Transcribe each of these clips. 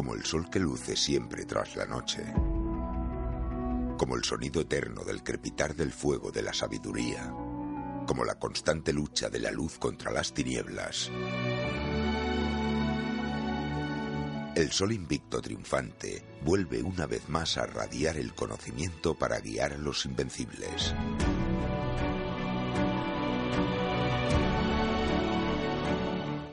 como el sol que luce siempre tras la noche, como el sonido eterno del crepitar del fuego de la sabiduría, como la constante lucha de la luz contra las tinieblas. El sol invicto triunfante vuelve una vez más a radiar el conocimiento para guiar a los invencibles.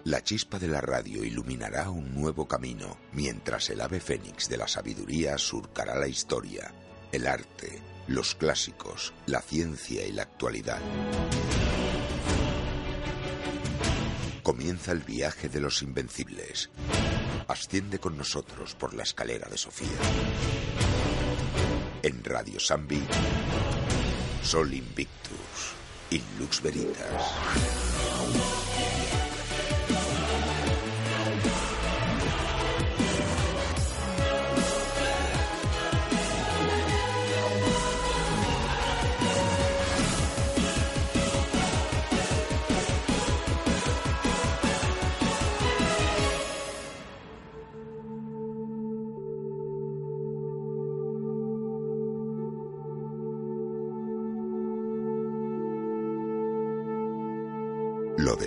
La chispa de la radio iluminará un nuevo camino, mientras el ave fénix de la sabiduría surcará la historia, el arte, los clásicos, la ciencia y la actualidad. Comienza el viaje de los invencibles. Asciende con nosotros por la escalera de Sofía. En Radio Sambi, Sol Invictus, Lux Veritas.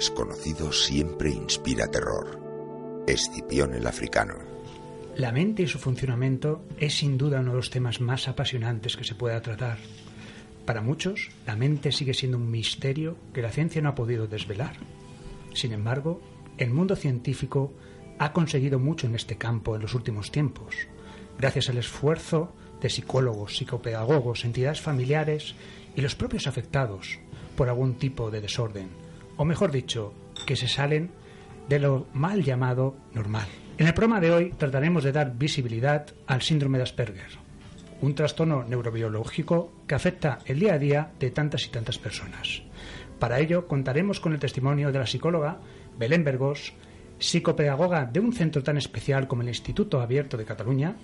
Desconocido siempre inspira terror. Escipión el africano. La mente y su funcionamiento es sin duda uno de los temas más apasionantes que se pueda tratar. Para muchos, la mente sigue siendo un misterio que la ciencia no ha podido desvelar. Sin embargo, el mundo científico ha conseguido mucho en este campo en los últimos tiempos, gracias al esfuerzo de psicólogos, psicopedagogos, entidades familiares y los propios afectados por algún tipo de desorden, o mejor dicho, que se salen de lo mal llamado normal. En el programa de hoy trataremos de dar visibilidad al síndrome de Asperger, un trastorno neurobiológico que afecta el día a día de tantas y tantas personas. Para ello contaremos con el testimonio de la psicóloga Belén Bergos, psicopedagoga de un centro tan especial como el Instituto Abierto de Cataluña,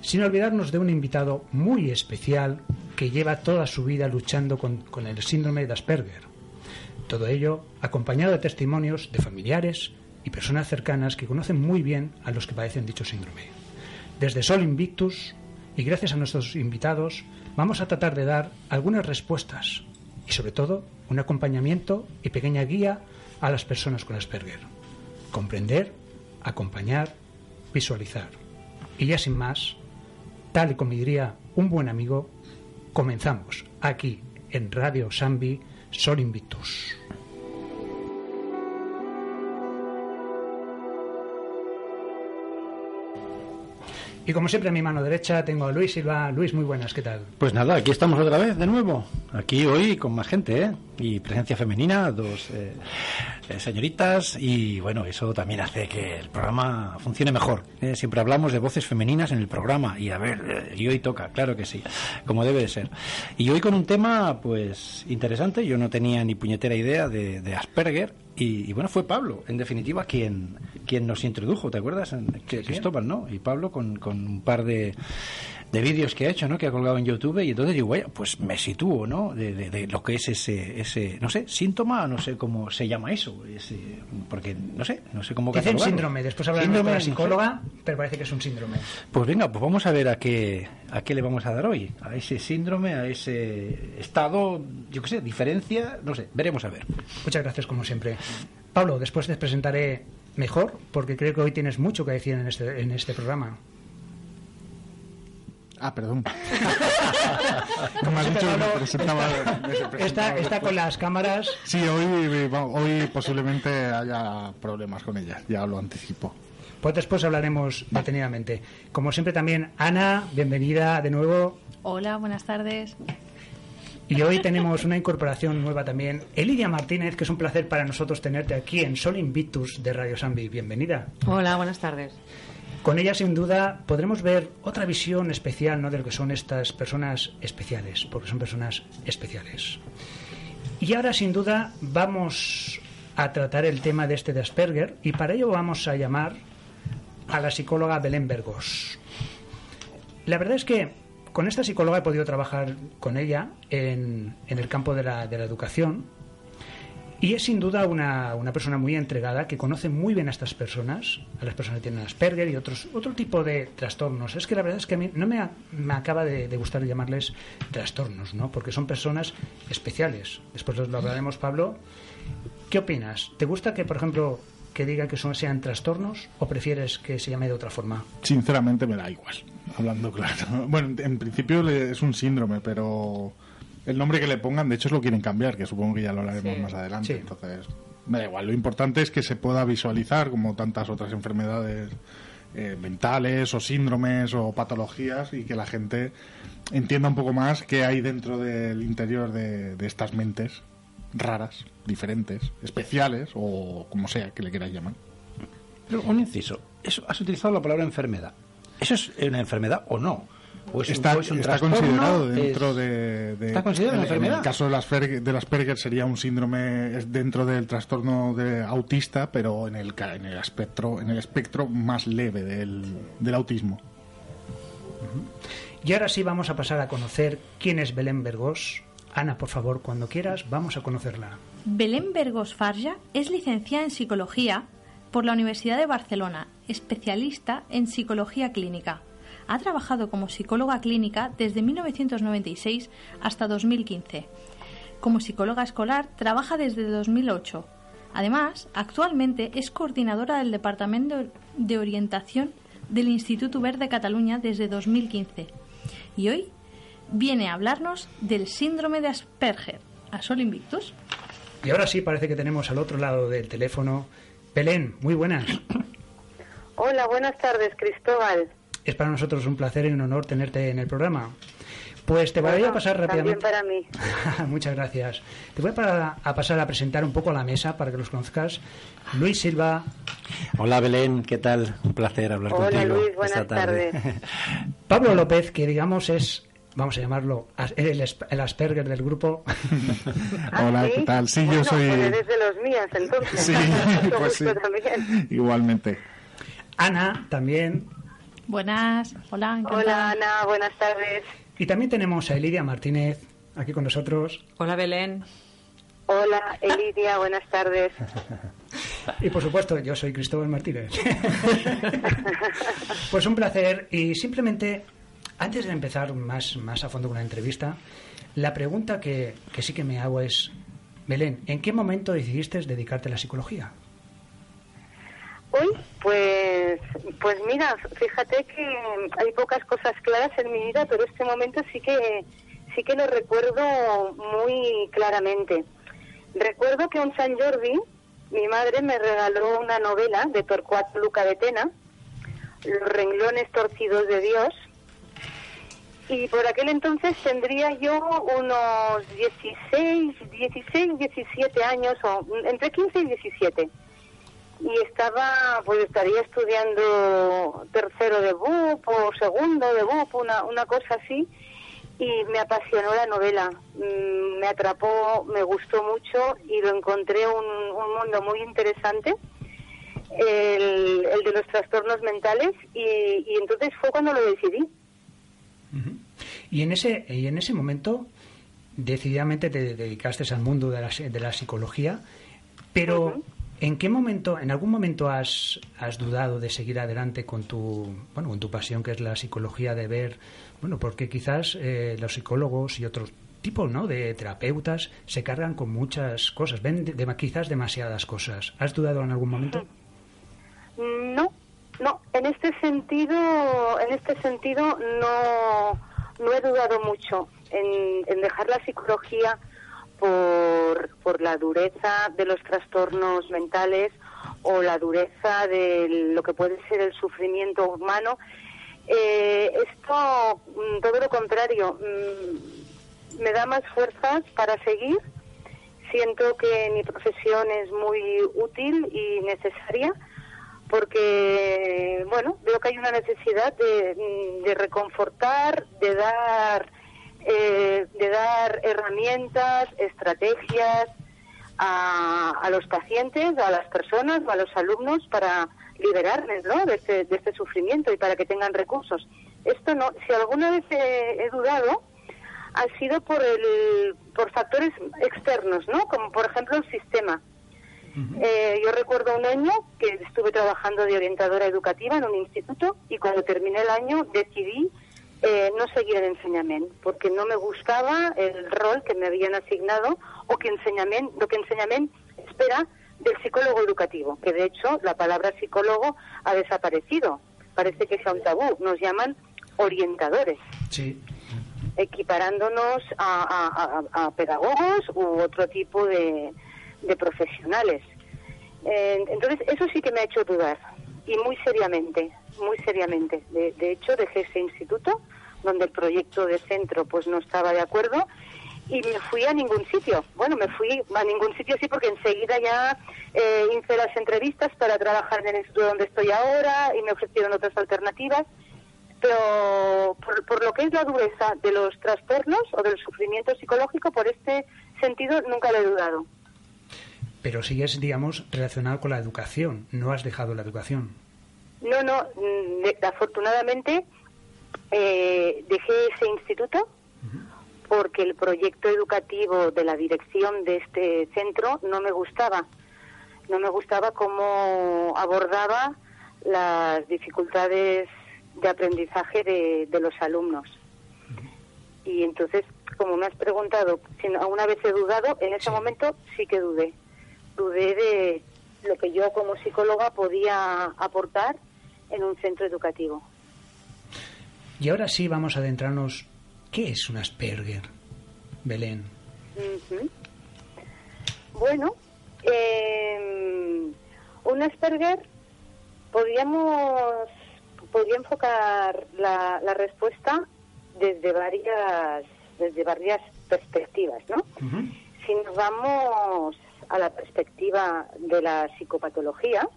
sin olvidarnos de un invitado muy especial que lleva toda su vida luchando con el síndrome de Asperger. Todo ello acompañado de testimonios de familiares y personas cercanas que conocen muy bien a los que padecen dicho síndrome. Desde Sol Invictus y gracias a nuestros invitados vamos a tratar de dar algunas respuestas y sobre todo un acompañamiento y pequeña guía a las personas con Asperger. Comprender, acompañar, visualizar. Y ya sin más, tal y como diría un buen amigo, comenzamos aquí en Radio Sambi Invictus. Y como siempre a mi mano derecha tengo a Luis Silva. Luis, muy buenas, ¿qué tal? Pues nada, aquí estamos otra vez, de nuevo. Aquí hoy con más gente, ¿eh? Y presencia femenina, dos eh, eh, señoritas. Y bueno, eso también hace que el programa funcione mejor. ¿eh? Siempre hablamos de voces femeninas en el programa. Y a ver, y hoy toca, claro que sí, como debe de ser. Y hoy con un tema, pues, interesante. Yo no tenía ni puñetera idea de, de Asperger. Y, y, bueno, fue Pablo, en definitiva, quien, quien nos introdujo, ¿te acuerdas? Sí, Cristóbal, ¿no? Y Pablo con, con un par de, de vídeos que ha hecho, ¿no? Que ha colgado en YouTube y entonces digo, vaya, pues me sitúo, ¿no? De, de, de, lo que es ese, ese, no sé, síntoma, no sé cómo se llama eso, ese, porque no sé, no sé cómo Dicen síndrome, después hablaremos con la psicóloga, no sé. pero parece que es un síndrome. Pues venga, pues vamos a ver a qué, a qué le vamos a dar hoy, a ese síndrome, a ese estado, yo qué sé, diferencia, no sé, veremos a ver. Muchas gracias como siempre. Pablo, después te presentaré mejor, porque creo que hoy tienes mucho que decir en este, en este programa. Ah, perdón. Como has dicho, me presentaba, me está, está con las cámaras. Sí, hoy, hoy posiblemente haya problemas con ellas, ya lo anticipo. Pues después hablaremos detenidamente. Como siempre también, Ana, bienvenida de nuevo. Hola, buenas tardes. Y hoy tenemos una incorporación nueva también, Elidia Martínez, que es un placer para nosotros tenerte aquí en Sol Invictus de Radio Sambi. Bienvenida. Hola, buenas tardes. Con ella, sin duda, podremos ver otra visión especial ¿no? de lo que son estas personas especiales, porque son personas especiales. Y ahora, sin duda, vamos a tratar el tema de este de Asperger y para ello vamos a llamar a la psicóloga Belén Bergos. La verdad es que con esta psicóloga he podido trabajar con ella en, en el campo de la, de la educación Y es sin duda una, una, persona muy entregada que conoce muy bien a estas personas, a las personas que tienen Asperger y otros otro tipo de trastornos. Es que la verdad es que a mí no me, me acaba de, de, gustar llamarles trastornos, ¿no? Porque son personas especiales. Después lo hablaremos, Pablo. ¿Qué opinas? ¿Te gusta que, por ejemplo, que diga que son, sean trastornos o prefieres que se llame de otra forma? Sinceramente me da igual, hablando claro. Bueno, en principio es un síndrome, pero el nombre que le pongan, de hecho, es lo quieren cambiar, que supongo que ya lo hablaremos Sí. más adelante. Sí. Entonces, me da igual. Lo importante es que se pueda visualizar, como tantas otras enfermedades eh, mentales o síndromes o patologías, y que la gente entienda un poco más qué hay dentro del interior de, de estas mentes raras, diferentes, especiales o como sea que le queráis llamar. Pero un inciso. Eso, has utilizado la palabra enfermedad. ¿Eso es una enfermedad o no? ¿O es un- está o es un está trastorno? considerado dentro Es- de, de- ¿Está considerado una en- En enfermedad? el caso del Asperger, del Asperger sería un síndrome dentro del trastorno de autista, pero en el, ca- en el espectro en el espectro más leve del, del autismo. Y ahora sí vamos a pasar a conocer quién es Belén Vergós. Ana, por favor, cuando quieras, vamos a conocerla. Belén Vergos Farja es licenciada en Psicología por la Universidad de Barcelona, especialista en Psicología Clínica. Ha trabajado como psicóloga clínica desde 1996 hasta 2015. Como psicóloga escolar trabaja desde 2008. Además, actualmente es coordinadora del Departamento de Orientación del Instituto Verde de Cataluña desde 2015. Y hoy viene a hablarnos del síndrome de Asperger. ¿A Sol Invictus? Y ahora sí parece que tenemos al otro lado del teléfono. Belén, muy buenas. Hola, buenas tardes, Cristóbal. Es para nosotros un placer y un honor tenerte en el programa. Pues te voy a Bueno, pasar También rápidamente. para mí. Muchas gracias. Te voy a, pa- a pasar a presentar un poco a la mesa para que los conozcas. Luis Silva, Hola Belén, ¿qué tal? Un placer hablar Hola, contigo. Luis, buenas esta tarde. tardes. Pablo López, que digamos es, vamos a llamarlo, as- el, el Asperger del grupo. ¿Ah, Hola, sí? ¿qué tal? Sí, yo soy- pues eres de los míos, entonces. Sí, pues sí. Igualmente. Ana también. Buenas, hola, encantada. Hola, Ana, buenas tardes. Y también tenemos a Elidia Martínez aquí con nosotros. Hola Belén. Hola, Elidia, buenas tardes. Y por supuesto, yo soy Cristóbal Martínez. pues un placer. Y simplemente, antes de empezar más, más a fondo con la entrevista, la pregunta que, que sí que me hago es, Belén, ¿en qué momento decidiste dedicarte a la psicología? Hoy, pues, pues mira, fíjate que hay pocas cosas claras en mi vida, pero este momento sí que sí que lo recuerdo muy claramente. Recuerdo que un San Jordi mi madre me regaló una novela de Torcuato Luca de Tena, Los renglones torcidos de Dios, y por aquel entonces tendría yo unos 16, 16, 17 años, o entre 15 y 17 y estaba, pues estaría estudiando tercero de BUP o segundo de BUP, una, una cosa así, y me apasionó la novela, Mm, me atrapó, me gustó mucho y lo encontré un, un mundo muy interesante, el, el de los trastornos mentales, y, y entonces fue cuando lo decidí. Y en ese, y en ese momento, decididamente te dedicaste al mundo de la, de la psicología, pero. ¿En qué momento, en algún momento has, has dudado de seguir adelante con tu, bueno, con tu pasión que es la psicología, de ver, bueno, porque quizás eh, los psicólogos y otros tipos, ¿no? De terapeutas se cargan con muchas cosas, ven de- de- quizás demasiadas cosas. ¿Has dudado en algún momento? No, no, en este sentido, en este sentido no, no he dudado mucho en, en dejar la psicología por, por la dureza de los trastornos mentales o la dureza de lo que puede ser el sufrimiento humano. Eh, esto, mm, todo lo contrario, mm, me da más fuerzas para seguir. Siento que mi profesión es muy útil y necesaria porque, bueno, veo que hay una necesidad de, de reconfortar, de dar, eh, de dar herramientas, estrategias a, a los pacientes, a las personas, o a los alumnos para liberarles ¿no? de, este, de este sufrimiento y para que tengan recursos. Esto no, si alguna vez he, he dudado, ha sido por el, por factores externos, ¿no? Como por ejemplo el sistema. Eh, yo recuerdo un año que estuve trabajando de orientadora educativa en un instituto y cuando terminé el año decidí eh, no seguir el enseñamiento porque no me gustaba el rol que me habían asignado o que enseñamiento, lo que enseñamiento espera del psicólogo educativo, que de hecho la palabra psicólogo ha desaparecido. Parece que sea un tabú. Nos llaman orientadores. Sí. Equiparándonos a, pedagogos u otro tipo de, profesionales. Eh, entonces, eso sí que me ha hecho dudar. Y muy seriamente, muy seriamente. De, de hecho, dejé ese instituto donde el proyecto de centro pues no estaba de acuerdo y me fui a ningún sitio. Bueno, me fui a ningún sitio sí porque enseguida ya eh, hice las entrevistas para trabajar en el instituto donde estoy ahora y me ofrecieron otras alternativas. Pero por, lo que es la dureza de los trastornos o del sufrimiento psicológico, por este sentido nunca lo he dudado. Pero sigues, digamos, relacionado con la educación, no has dejado la educación. No, no, mm, afortunadamente eh, dejé ese instituto porque el proyecto educativo de la dirección de este centro no me gustaba. No me gustaba cómo abordaba las dificultades de aprendizaje de, los alumnos. Y entonces, como me has preguntado, si alguna vez he dudado, en ese momento sí que dudé. Dudé de lo que yo como psicóloga podía aportar en un centro educativo. Y ahora sí vamos a adentrarnos ¿Qué es un Asperger, Belén? Bueno, eh, un Asperger podríamos podría enfocar la, respuesta desde varias desde varias perspectivas, ¿no? Si nos vamos a la perspectiva de la psicopatología,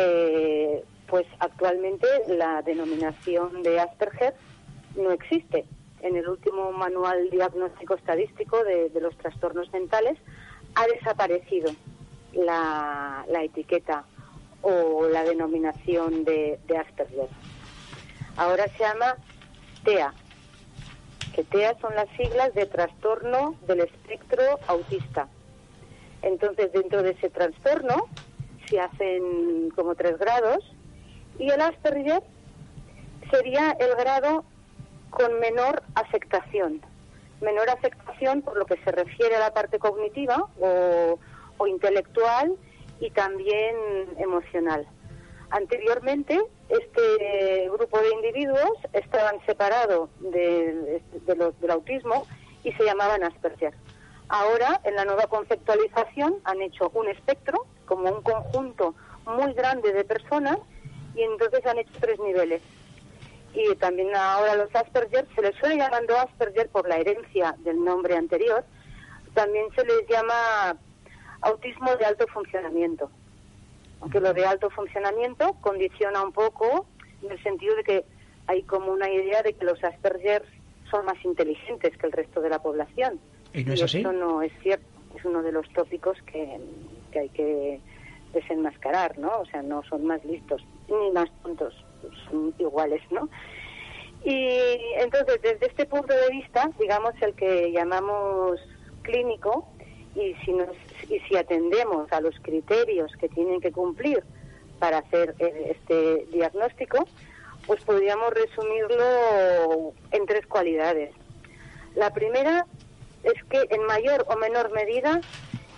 eh, pues actualmente la denominación de Asperger no existe. En el último manual diagnóstico estadístico de, los trastornos mentales ha desaparecido la, etiqueta o la denominación de, Asperger. Ahora se llama TEA, que TEA son las siglas de trastorno del espectro autista. Entonces, dentro de ese trastorno se hacen como tres grados y el Asperger sería el grado con menor afectación. Menor afectación por lo que se refiere a la parte cognitiva o, intelectual y también emocional. Anteriormente, este grupo de individuos estaban separados de, del autismo y se llamaban Asperger. Ahora, en la nueva conceptualización, han hecho un espectro, como un conjunto muy grande de personas, y entonces han hecho tres niveles y también ahora los Asperger se les suele llamando Asperger por la herencia del nombre anterior, también se les llama autismo de alto funcionamiento. Aunque lo de alto funcionamiento condiciona un poco en el sentido de que hay como una idea de que los Asperger son más inteligentes que el resto de la población. ¿Y no es así? Eso no es cierto. Es uno de los tópicos que, que hay que desenmascarar, ¿no? O sea, no son más listos ni más tontos son iguales, ¿no? Y entonces, desde este punto de vista, digamos, el que llamamos clínico, y si, nos, y si atendemos a los criterios que tienen que cumplir para hacer eh, este diagnóstico, pues podríamos resumirlo en tres cualidades. La primera es que en mayor o menor medida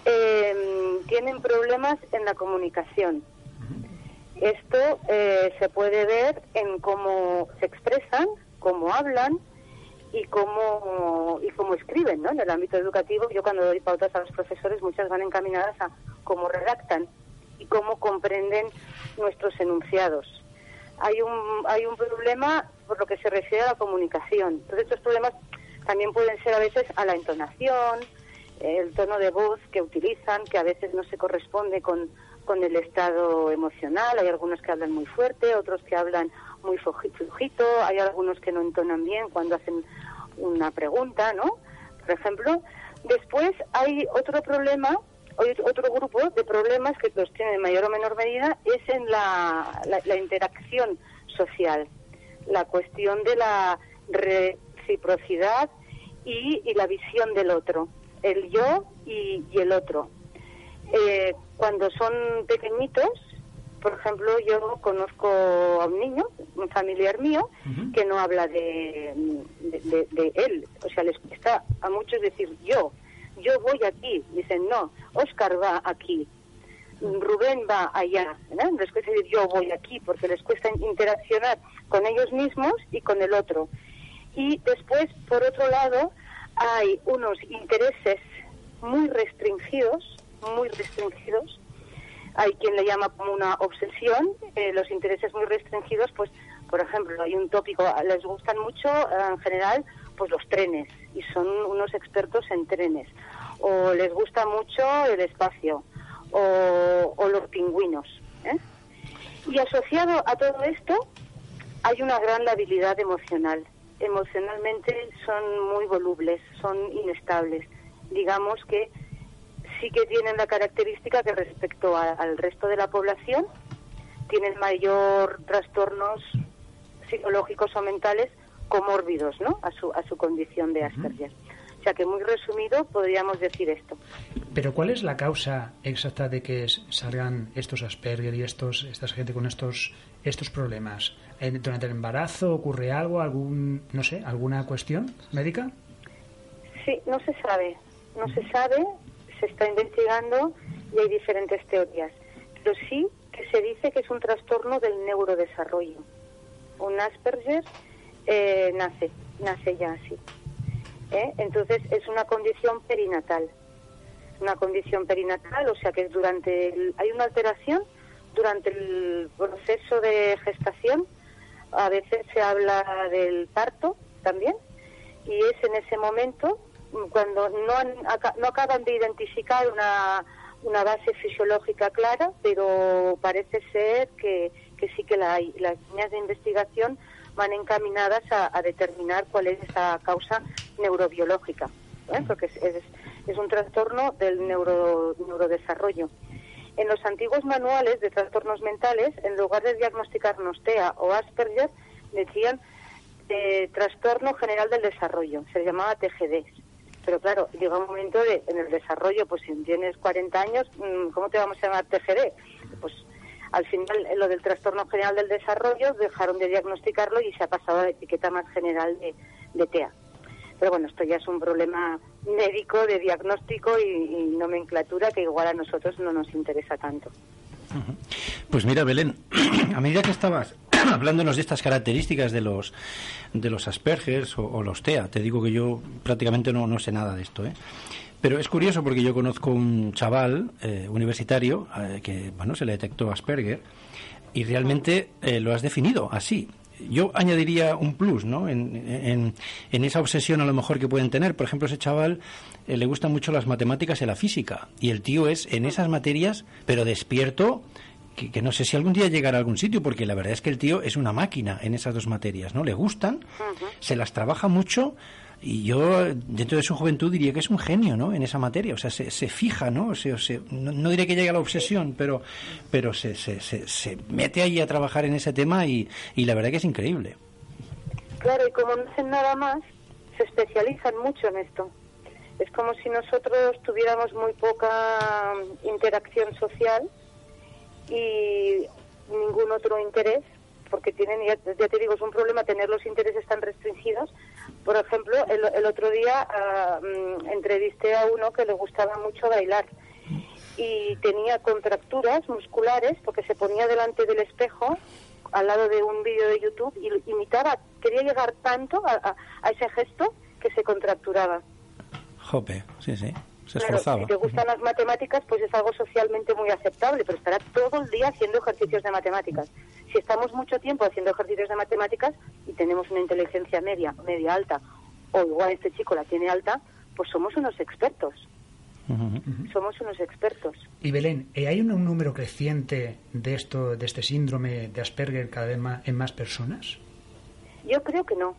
eh, tienen problemas en la comunicación. Esto eh, se puede ver en cómo se expresan, cómo hablan y cómo, y cómo escriben. ¿no? En el ámbito educativo, yo cuando doy pautas a los profesores, muchas van encaminadas a cómo redactan y cómo comprenden nuestros enunciados. Hay un, hay un problema por lo que se refiere a la comunicación. Entonces, estos problemas también pueden ser a veces a la entonación, el tono de voz que utilizan, que a veces no se corresponde con con el estado emocional. Hay algunos que hablan muy fuerte, otros que hablan muy flujito, hay algunos que no entonan bien cuando hacen una pregunta, ¿no? Por ejemplo. Después hay otro problema, otro grupo de problemas que los tienen en mayor o menor medida, es en la, la interacción social, la cuestión de la reciprocidad y, la visión del otro, el yo y, el otro. Eh, cuando son pequeñitos, por ejemplo, yo conozco a un niño, un familiar mío, que no habla de, de, él. O sea, les cuesta a muchos decir yo, yo voy aquí. Dicen, no, Oscar va aquí, Rubén va allá. Les cuesta decir yo voy aquí porque les cuesta interaccionar con ellos mismos y con el otro. Y después, por otro lado, hay unos intereses muy restringidos, muy restringidos, hay quien le llama como una obsesión, eh, los intereses muy restringidos, pues, por ejemplo, hay un tópico, les gustan mucho eh, en general, pues los trenes, y son unos expertos en trenes, o les gusta mucho el espacio, o, los pingüinos. ¿eh? Y asociado a todo esto, hay una gran habilidad emocional. Emocionalmente son muy volubles, son inestables. Digamos que sí que tienen la característica que respecto al resto de la población tienen mayor trastornos psicológicos o mentales comórbidos ¿no? a, su, a su condición de Asperger. O sea que muy resumido podríamos decir esto. Pero ¿cuál es la causa exacta de que salgan estos Asperger y estos esta gente con estos estos problemas? ¿Durante el embarazo ocurre algo, algún no sé, alguna cuestión médica? Sí, no se sabe, no se sabe se está investigando y hay diferentes teorías. Pero sí que se dice que es un trastorno del neurodesarrollo. Un Asperger eh, nace, nace ya así. ¿eh? Entonces es una condición perinatal. Una condición perinatal, o sea que durante hay una alteración durante el proceso de gestación. A veces se habla del parto también y es en ese momento cuando no, no acaban de identificar una, una base fisiológica clara, pero parece ser que, que sí que la hay. Las líneas de investigación van encaminadas a, determinar cuál es esa causa neurobiológica, ¿eh? porque es, es, un trastorno del neuro, neurodesarrollo. En los antiguos manuales de trastornos mentales, en lugar de diagnosticarnos TEA o Asperger, decían eh, trastorno general del desarrollo, se llamaba TGD. Pero claro, llega un momento de, en el desarrollo, pues si tienes 40 años, mm, ¿cómo te vamos a llamar TGD? Pues al final lo del trastorno general del desarrollo dejaron de diagnosticarlo y se ha pasado a la etiqueta más general de TEA. Pero bueno, esto ya es un problema médico de diagnóstico y, nomenclatura que igual a nosotros no nos interesa tanto. Pues mira, Belén, a medida que estabas hablándonos de estas características de los de los Aspergers o, los TEA, te digo que yo prácticamente no, no sé nada de esto, ¿eh? Pero es curioso porque yo conozco un chaval eh, universitario eh, que, bueno, se le detectó Asperger y realmente eh, lo has definido así. Yo añadiría un plus, ¿no? En, en, esa obsesión a lo mejor que pueden tener. Por ejemplo, ese chaval le gustan mucho las matemáticas y la física. Y el tío es en esas materias, pero despierto que, no sé si algún día llegará a algún sitio, porque la verdad es que el tío es una máquina en esas dos materias, ¿no? Le gustan, se las trabaja mucho, y yo, dentro de su juventud, diría que es un genio, ¿no? En esa materia. O sea, se, se fija, ¿no? O sea, no, no, diré que llegue a la obsesión, pero, pero se, se, se, mete ahí a trabajar en ese tema y, y la verdad que es increíble. Claro, y como no hacen nada más, se especializan mucho en esto. Es como si nosotros tuviéramos muy poca interacción social y ningún otro interés porque tienen, ya, te digo, es un problema tener los intereses tan restringidos. Por ejemplo, el, otro día mm, entrevisté a uno que le gustaba mucho bailar y tenía contracturas musculares porque se ponía delante del espejo al lado de un vídeo de YouTube y imitaba, quería llegar tanto a, a ese gesto que se contracturaba. Jope, sí, sí si te gustan las matemáticas, pues es algo socialmente muy aceptable, pero estará todo el día haciendo ejercicios de matemáticas. Si estamos mucho tiempo haciendo ejercicios de matemáticas y tenemos una inteligencia media, media alta, o igual este chico la tiene alta, pues somos unos expertos. Somos unos expertos. Y Belén, ¿eh, ¿hay un, número creciente de esto, de este síndrome de Asperger cada vez más, en más personas? Yo creo que no.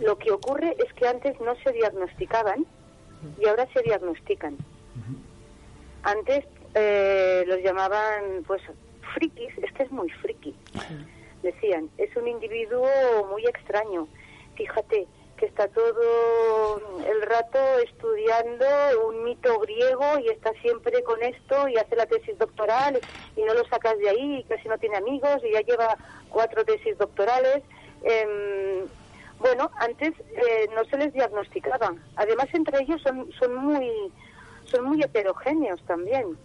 Lo que ocurre es que antes no se diagnosticaban y ahora se diagnostican. Antes eh, los llamaban, pues, frikis, este es muy friki. Decían, es un individuo muy extraño. Fíjate que está todo el rato estudiando un mito griego y está siempre con esto y hace la tesis doctoral y no lo sacas de ahí y casi no tiene amigos y ya lleva cuatro tesis doctorales. Em, bueno, antes eh, no se les diagnosticaba. Además, entre ellos son, son muy son muy heterogéneos también.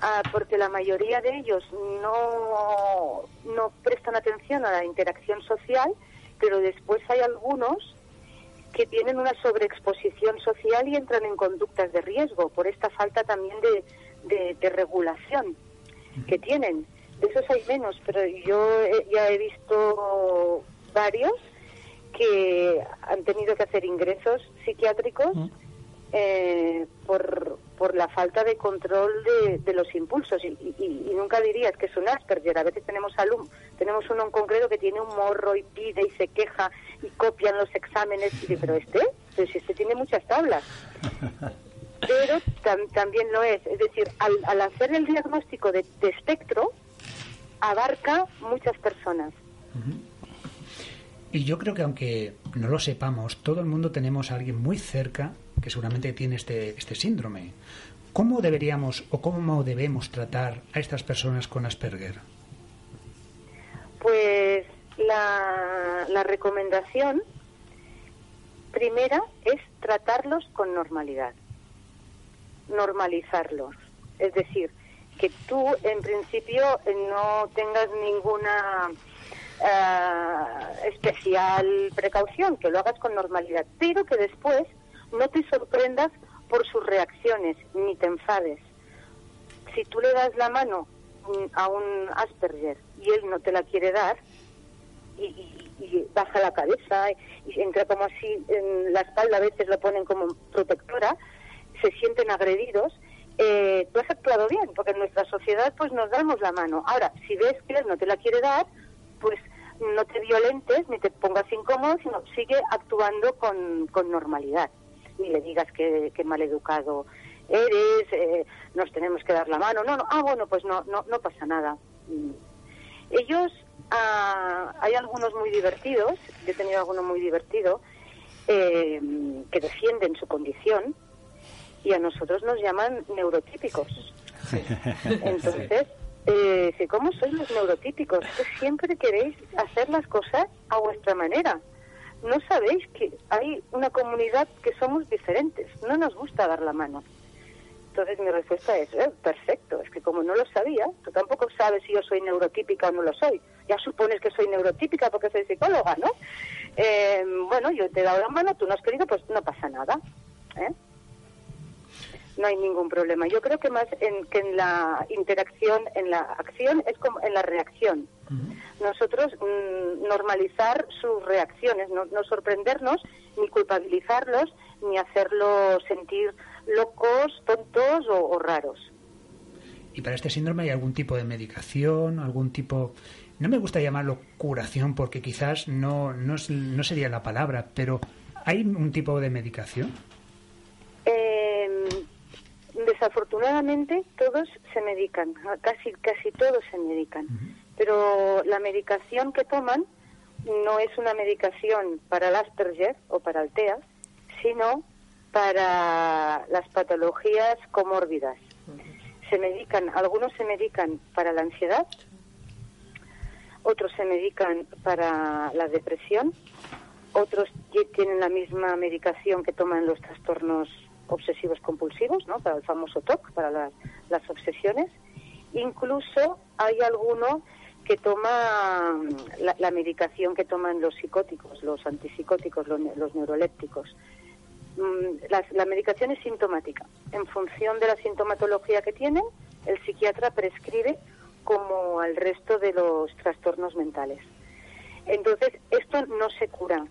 Ah, porque la mayoría de ellos no, no prestan atención a la interacción social, pero después hay algunos que tienen una sobreexposición social y entran en conductas de riesgo por esta falta también de, de, regulación que tienen. De esos hay menos, pero yo ya he visto varios que han tenido que hacer ingresos psiquiátricos mm. eh, por, por la falta de control de, los impulsos y, nunca dirías que es un Asperger. A veces tenemos alum, tenemos uno en concreto que tiene un morro y pide y se queja y copian los exámenes y dice, pero este, pero si este tiene muchas tablas. Pero también lo es, es decir, al, hacer el diagnóstico de, espectro abarca muchas personas. Y yo creo que aunque no lo sepamos, todo el mundo tenemos a alguien muy cerca que seguramente tiene este, este síndrome. ¿Cómo deberíamos o cómo debemos tratar a estas personas con Asperger? Pues la, la recomendación primera es tratarlos con normalidad, normalizarlos. Es decir, que tú en principio no tengas ninguna eh, especial precaución, que lo hagas con normalidad, pero que después no te sorprendas por sus reacciones, ni te enfades. Si tú le das la mano mm, a un Asperger y él no te la quiere dar, y, baja la cabeza y, entra como así en la espalda, a veces lo ponen como protectora, se sienten agredidos, eh, tú has actuado bien, porque en nuestra sociedad pues nos damos la mano. Ahora, si ves que él no te la quiere dar, pues no te violentes ni te pongas incómodo, sino sigue actuando con, con normalidad. Ni le digas que, que maleducado eres, eh, nos tenemos que dar la mano. No, no, ah, bueno, pues no, no, no pasa nada. Mm. Ellos, ah, hay algunos muy divertidos, yo he tenido alguno muy divertido, eh, que defienden su condición y a nosotros nos llaman neurotípicos. Entonces, eh, ¿cómo sois los neurotípicos? Que siempre queréis hacer las cosas a vuestra manera. No sabéis que hay una comunidad que somos diferentes. No nos gusta dar la mano. Entonces mi respuesta es, eh, perfecto, es que como no lo sabía, tú tampoco sabes si yo soy neurotípica o no lo soy. Ya supones que soy neurotípica porque soy psicóloga, ¿no? Eh, bueno, yo te he dado la mano, tú no has querido, pues no pasa nada. ¿eh? No hay ningún problema. Yo creo que más en, que en la interacción, en la acción, es como en la reacción. Nosotros mm, normalizar sus reacciones, no, sorprendernos, ni culpabilizarlos, ni hacerlos sentir locos, tontos o, raros. ¿Y para este síndrome hay algún tipo de medicación, algún tipo... No me gusta llamarlo curación porque quizás no, no, no sería la palabra, pero ¿hay un tipo de medicación? Desafortunadamente todos se medican, casi casi todos se medican, pero la medicación que toman no es una medicación para el Asperger o para el TEA, sino para las patologías comórbidas. Se medican, algunos se medican para la ansiedad, otros se medican para la depresión, otros tienen la misma medicación que toman los trastornos obsesivos compulsivos, ¿no? Para el famoso TOC, para las, obsesiones. Incluso hay alguno que toma la, medicación que toman los psicóticos, los antipsicóticos, los, los neurolépticos. Mm, la, medicación es sintomática. En función de la sintomatología que tienen, el psiquiatra prescribe como al resto de los trastornos mentales. Entonces, esto no se cura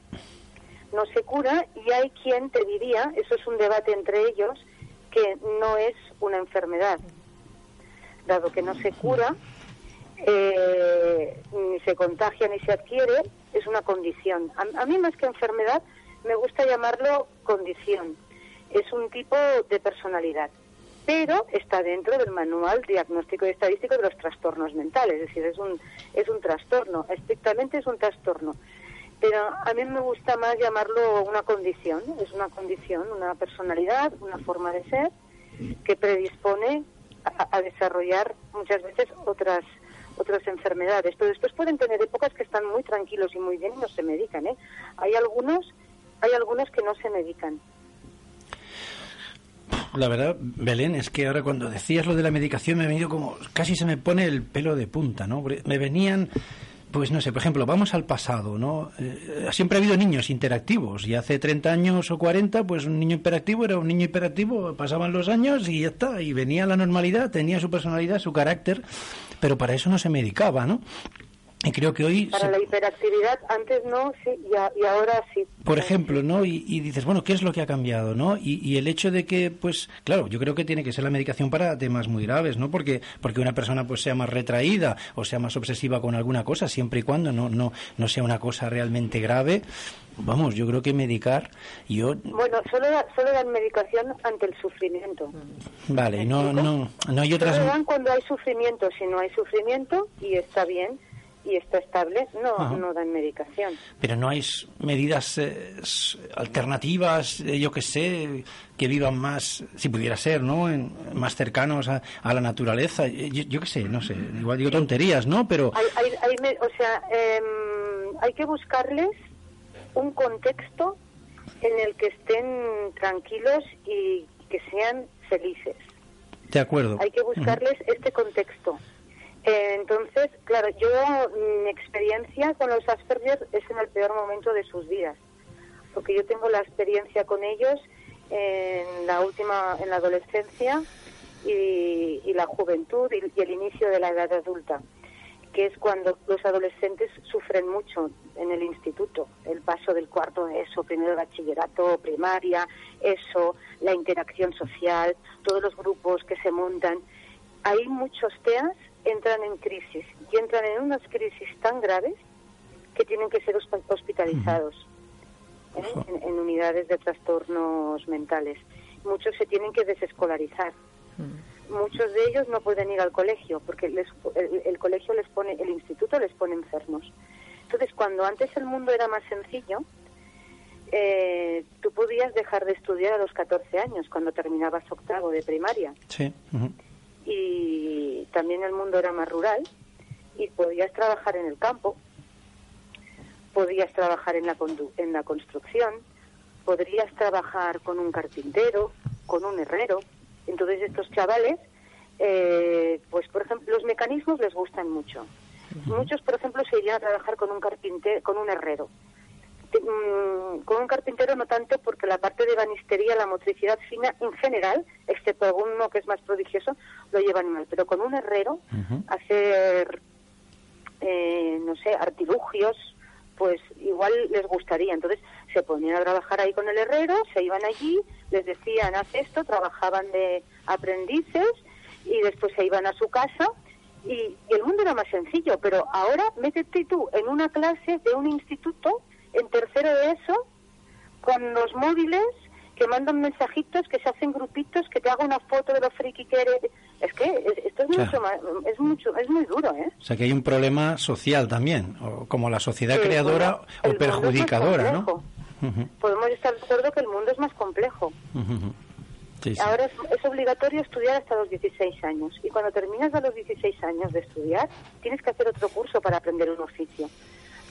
no se cura y hay quien te diría, eso es un debate entre ellos, que no es una enfermedad. Dado que no se cura, eh, ni se contagia ni se adquiere, es una condición. A, mí más que enfermedad me gusta llamarlo condición. Es un tipo de personalidad, pero está dentro del manual diagnóstico y estadístico de los trastornos mentales, es decir, es un, es un trastorno, estrictamente es un trastorno pero a mí me gusta más llamarlo una condición. Es una condición, una personalidad, una forma de ser que predispone a, a desarrollar muchas veces otras otras enfermedades. Pero después pueden tener épocas que están muy tranquilos y muy bien y no se medican. ¿eh? Hay algunos hay algunos que no se medican. La verdad, Belén, es que ahora cuando decías lo de la medicación me ha venido como, casi se me pone el pelo de punta, ¿no? Me venían, pues no sé, por ejemplo, vamos al pasado, ¿no? Eh, siempre ha habido niños interactivos y hace 30 años o 40, pues un niño hiperactivo era un niño hiperactivo, pasaban los años y ya está, y venía la normalidad, tenía su personalidad, su carácter, pero para eso no se medicaba, ¿no? Y creo que hoy... Para la hiperactividad, antes no, sí, y, ahora sí. Por ejemplo, ¿no? Y, dices, bueno, ¿qué es lo que ha cambiado, no? Y, el hecho de que, pues, claro, yo creo que tiene que ser la medicación para temas muy graves, ¿no? Porque, porque una persona, pues, sea más retraída o sea más obsesiva con alguna cosa, siempre y cuando no, no, no sea una cosa realmente grave, vamos, yo creo que medicar, yo... Bueno, solo, solo dan medicación ante el sufrimiento. Vale, no, no, no hay otras... Solo dan cuando hay sufrimiento, si no hay sufrimiento, y está bien y está estable, no, no dan medicación. Pero no hay medidas eh, alternativas, eh, yo que sé, que vivan más, si pudiera ser, ¿no? más cercanos a, la naturaleza. Eh, yo, yo qué sé, no sé, igual digo tonterías, ¿no? Pero... Hay, hay, o sea, em, hay que buscarles un contexto en el que estén tranquilos y que sean felices. De acuerdo. Hay que buscarles este contexto. Eh, entonces, claro, yo, mi experiencia con los Asperger es en el peor momento de sus vidas, porque yo tengo la experiencia con ellos en la última, en la adolescencia y, la juventud y, el inicio de la edad adulta, que es cuando los adolescentes sufren mucho en el instituto, el paso del cuarto de eso, primero bachillerato, primaria, eso, la interacción social, todos los grupos que se montan. Hay muchos TEAS entran en crisis y entran en unas crisis tan graves que tienen que ser hospitalizados ¿eh? en, unidades de trastornos mentales. Muchos se tienen que desescolarizar. Muchos de ellos no pueden ir al colegio porque el, colegio les pone, el instituto les pone enfermos. Entonces, cuando antes el mundo era más sencillo, eh, tú podías dejar de estudiar a los 14 años cuando terminabas octavo de primaria. Sí y también el mundo era más rural y podías trabajar en el campo, podías trabajar en la, en la construcción, podrías trabajar con un carpintero, con un herrero. Entonces estos chavales, eh, pues por ejemplo, los mecanismos les gustan mucho. Muchos, por ejemplo, se irían a trabajar con un carpintero, con un herrero. Mm, con un carpintero no tanto porque la parte de banistería, la motricidad fina en general, excepto alguno que es más prodigioso, lo llevan mal. Pero con un herrero, hacer, eh, no sé, artilugios, pues igual les gustaría. Entonces se ponían a trabajar ahí con el herrero, se iban allí, les decían, haz esto, trabajaban de aprendices y después se iban a su casa y, y el mundo era más sencillo. Pero ahora métete tú en una clase de un instituto en tercero de eso, con los móviles que mandan mensajitos, que se hacen grupitos, que te hago una foto de lo friki que eres. Es que esto es mucho es mucho, es muy duro, ¿eh? O sea que hay un problema social también, o como la sociedad creadora o perjudicadora, ¿no? Podemos estar de acuerdo que el mundo es más complejo. Ahora es, es, obligatorio estudiar hasta los 16 años y cuando terminas a los 16 años de estudiar tienes que hacer otro curso para aprender un oficio.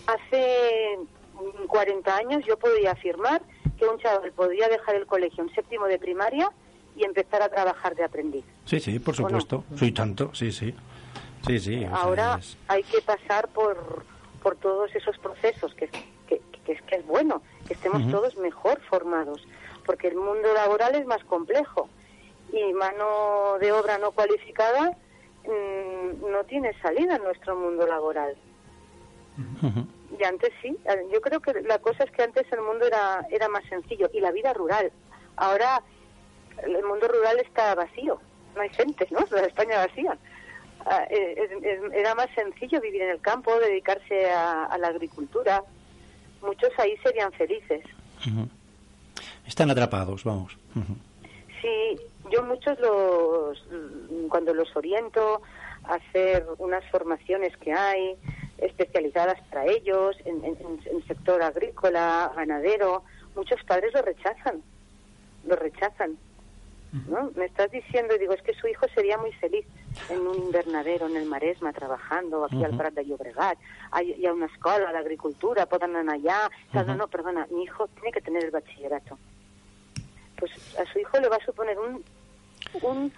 Hace 40 años yo podía afirmar que un chaval podía dejar el colegio en séptimo de primaria y empezar a trabajar de aprendiz. Sí, sí, por supuesto. Soy tanto, sí, sí. Sí, sí. Ahora hay que pasar por, por todos esos procesos, que, que, que, es, que es bueno, que estemos todos mejor formados, porque el mundo laboral es más complejo y mano de obra no cualificada mm, no tiene salida en nuestro mundo laboral. Y antes sí, yo creo que la cosa es que antes el mundo era, era más sencillo y la vida rural. Ahora el mundo rural está vacío, no hay gente, ¿no? La España vacía. Ah, eh, era más sencillo vivir en el campo, dedicarse a, la agricultura. Muchos ahí serían felices. Están atrapados, vamos. Sí, yo muchos los, cuando los oriento a hacer unas formaciones que hay, especializadas para ellos, en, en, sector agrícola, ganadero. Muchos padres lo rechazan, lo rechazan. ¿no? Me estás diciendo, digo, es que su hijo sería muy feliz en un invernadero en el Maresma trabajando, aquí al Prat de Llobregat, hay, una escuela de agricultura, puedan ir allá. no, no, perdona, mi hijo tiene que tener el bachillerato. Pues a su hijo le va a suponer un, un,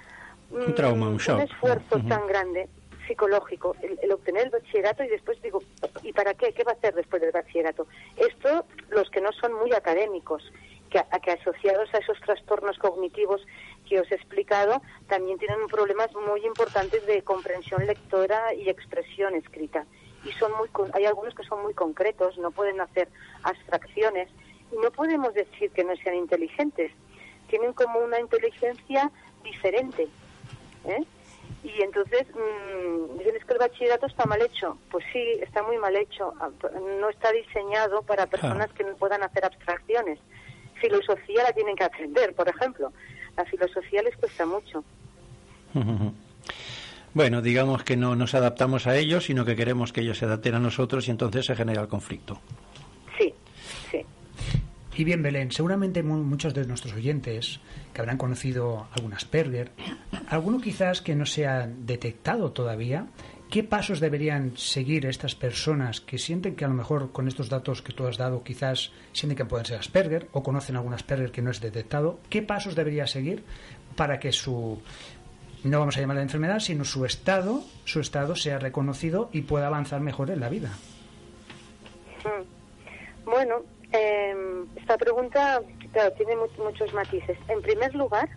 un trauma, un shock. Un esfuerzo tan grande psicológico, el, obtener el bachillerato y después digo, ¿y para qué? ¿Qué va a hacer después del bachillerato? Esto, los que no son muy académicos, que, asociados a esos trastornos cognitivos que os he explicado, también tienen problemas muy importantes de comprensión lectora y expresión escrita. Y son muy, hay algunos que son muy concretos, no pueden hacer abstracciones, y no podemos decir que no sean inteligentes, tienen como una inteligencia diferente. ¿eh? Y entonces, mmm, dicen que el bachillerato está mal hecho. Pues sí, está muy mal hecho. Ah, no está diseñado para personas que no puedan hacer abstracciones. Filosofía la tienen que aprender, por ejemplo. La filosofía les cuesta mucho. Bueno, digamos que no nos adaptamos a ellos, sino que queremos que ellos se adapten a nosotros y entonces se genera el conflicto. Y bien, Belén, seguramente muchos de nuestros oyentes que habrán conocido algún Asperger, alguno quizás que no se ha detectado todavía, ¿qué pasos deberían seguir estas personas que sienten que a lo mejor con estos datos que tú has dado quizás sienten que pueden ser Asperger o conocen algún Asperger que no es detectado? ¿Qué pasos debería seguir para que su no vamos a llamar la enfermedad, sino su estado, su estado sea reconocido y pueda avanzar mejor en la vida? Hmm. Bueno, eh, esta pregunta tiene muchos matices. En primer lugar,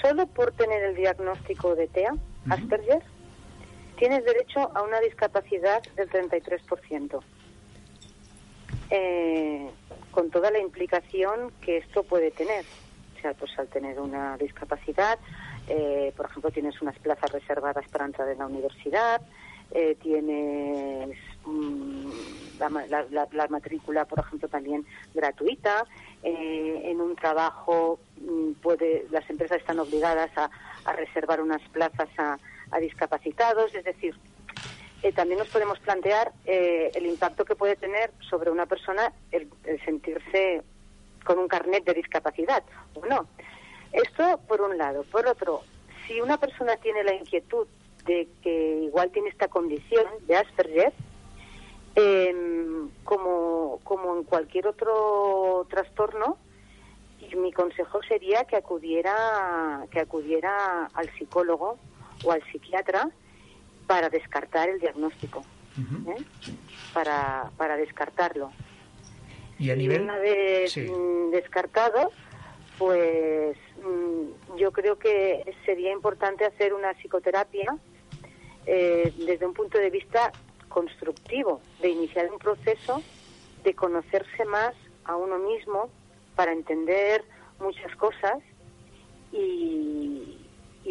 solo por tener el diagnóstico de TEA, Asperger, tienes derecho a una discapacidad del 33%. Eh, con toda la implicación que esto puede tener. O sea, pues al tener una discapacidad, eh, por ejemplo, tienes unas plazas reservadas para entrar en la universidad, eh, tienes mm, la, matrícula, por ejemplo, también gratuita. Eh, en un trabajo, mm, puede, las empresas están obligadas a, reservar unas plazas a, discapacitados. Es decir, eh, también nos podemos plantear eh, el impacto que puede tener sobre una persona el, sentirse con un carnet de discapacidad o no. Esto por un lado. Por otro, si una persona tiene la inquietud de que igual tiene esta condición de Asperger, eh, como, como en cualquier otro trastorno, mi consejo sería que acudiera, que acudiera al psicólogo o al psiquiatra para descartar el diagnóstico, ¿eh? para, para descartarlo. Y a nivel. Una vez mm, descartado, pues mm, yo creo que sería importante hacer una psicoterapia eh, desde un punto de vista constructivo, de iniciar un proceso de conocerse más a uno mismo para entender muchas cosas y,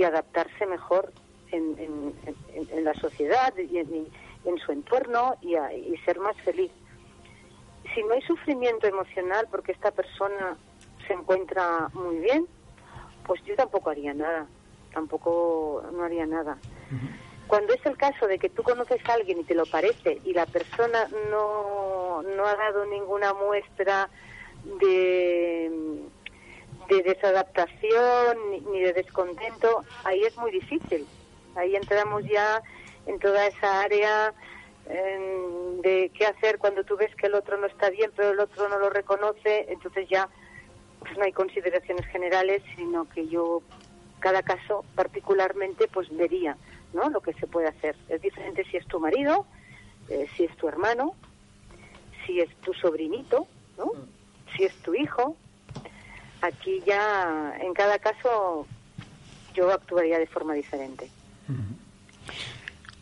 adaptarse mejor en, la sociedad y en, su entorno y, y ser más feliz. Si no hay sufrimiento emocional porque esta persona se encuentra muy bien, pues yo tampoco haría nada, tampoco no haría nada. Cuando es el caso de que tú conoces a alguien y te lo parece y la persona no, no ha dado ninguna muestra de, de desadaptación ni de descontento, ahí es muy difícil. Ahí entramos ya en toda esa área de qué hacer cuando tú ves que el otro no está bien, pero el otro no lo reconoce, entonces ya pues no hay consideraciones generales, sino que yo cada caso particularmente pues vería ¿no? Lo que se puede hacer. Es diferente si es tu marido, eh, si es tu hermano, si es tu sobrinito, ¿no? Mm. Si es tu hijo. Aquí ya, en cada caso, yo actuaría de forma diferente.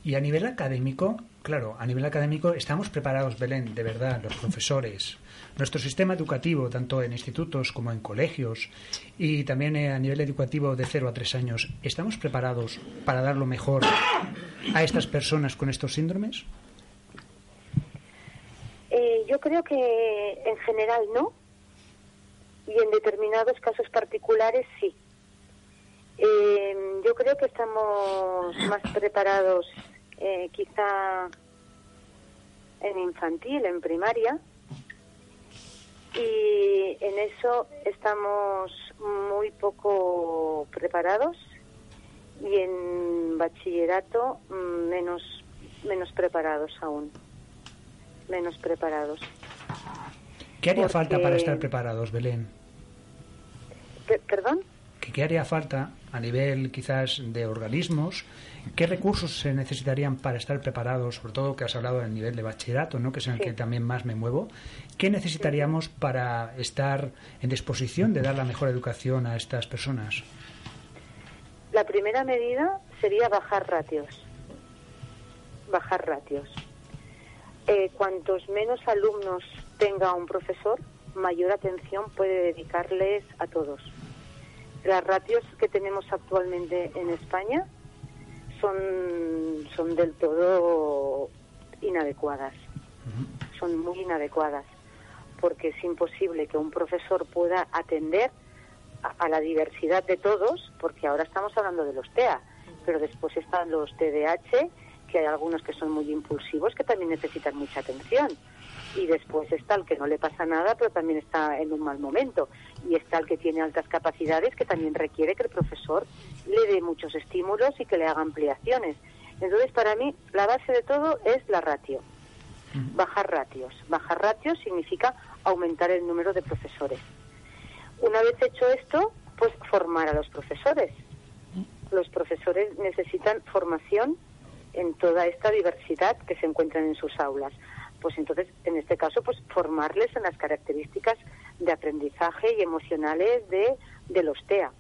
Y a nivel académico, claro, a nivel académico estamos preparados, Belén, de verdad, los profesores, nuestro sistema educativo, tanto en institutos como en colegios y también eh, a nivel educativo de 0 a 3 años, ¿estamos preparados para dar lo mejor a estas personas con estos síndromes? Eh, yo creo que en general no y en determinados casos particulares sí. Eh, yo creo que estamos más preparados quizá en infantil, en primaria, y en eso estamos muy poco preparados y en bachillerato mm, menos menos preparados aún menos preparados ¿Qué haría falta para estar preparados, Belén? ¿Perdón? ¿Qué haría falta a nivel quizás de organismos? ¿Qué recursos se necesitarían para estar preparados, sobre todo que has hablado del nivel de bachillerato, ¿no? que es en el que también más me muevo? ¿Qué necesitaríamos para estar en disposición de dar la mejor educación a estas personas? La primera medida sería bajar ratios. Bajar ratios. Eh, cuantos menos alumnos tenga un profesor, mayor atención puede dedicarles a todos. Las ratios que tenemos actualmente en España son, son del todo inadecuadas. Son muy inadecuadas porque es imposible que un profesor pueda atender a, la diversidad de todos, porque ahora estamos hablando de los TEA, pero después están los TDAH, que hay algunos que son muy impulsivos que también necesitan mucha atención y después está el que no le pasa nada, pero también está en un mal momento. Y está el que tiene altas capacidades, que también requiere que el profesor le dé muchos estímulos y que le haga ampliaciones. Entonces, para mí, la base de todo es la ratio. Bajar ratios. Bajar ratios significa aumentar el número de profesores. Una vez hecho esto, pues formar a los profesores. Los profesores necesitan formación en toda esta diversidad que se encuentran en sus aulas pues entonces en este caso pues formarles en las características de aprendizaje y emocionales de, de los TEA.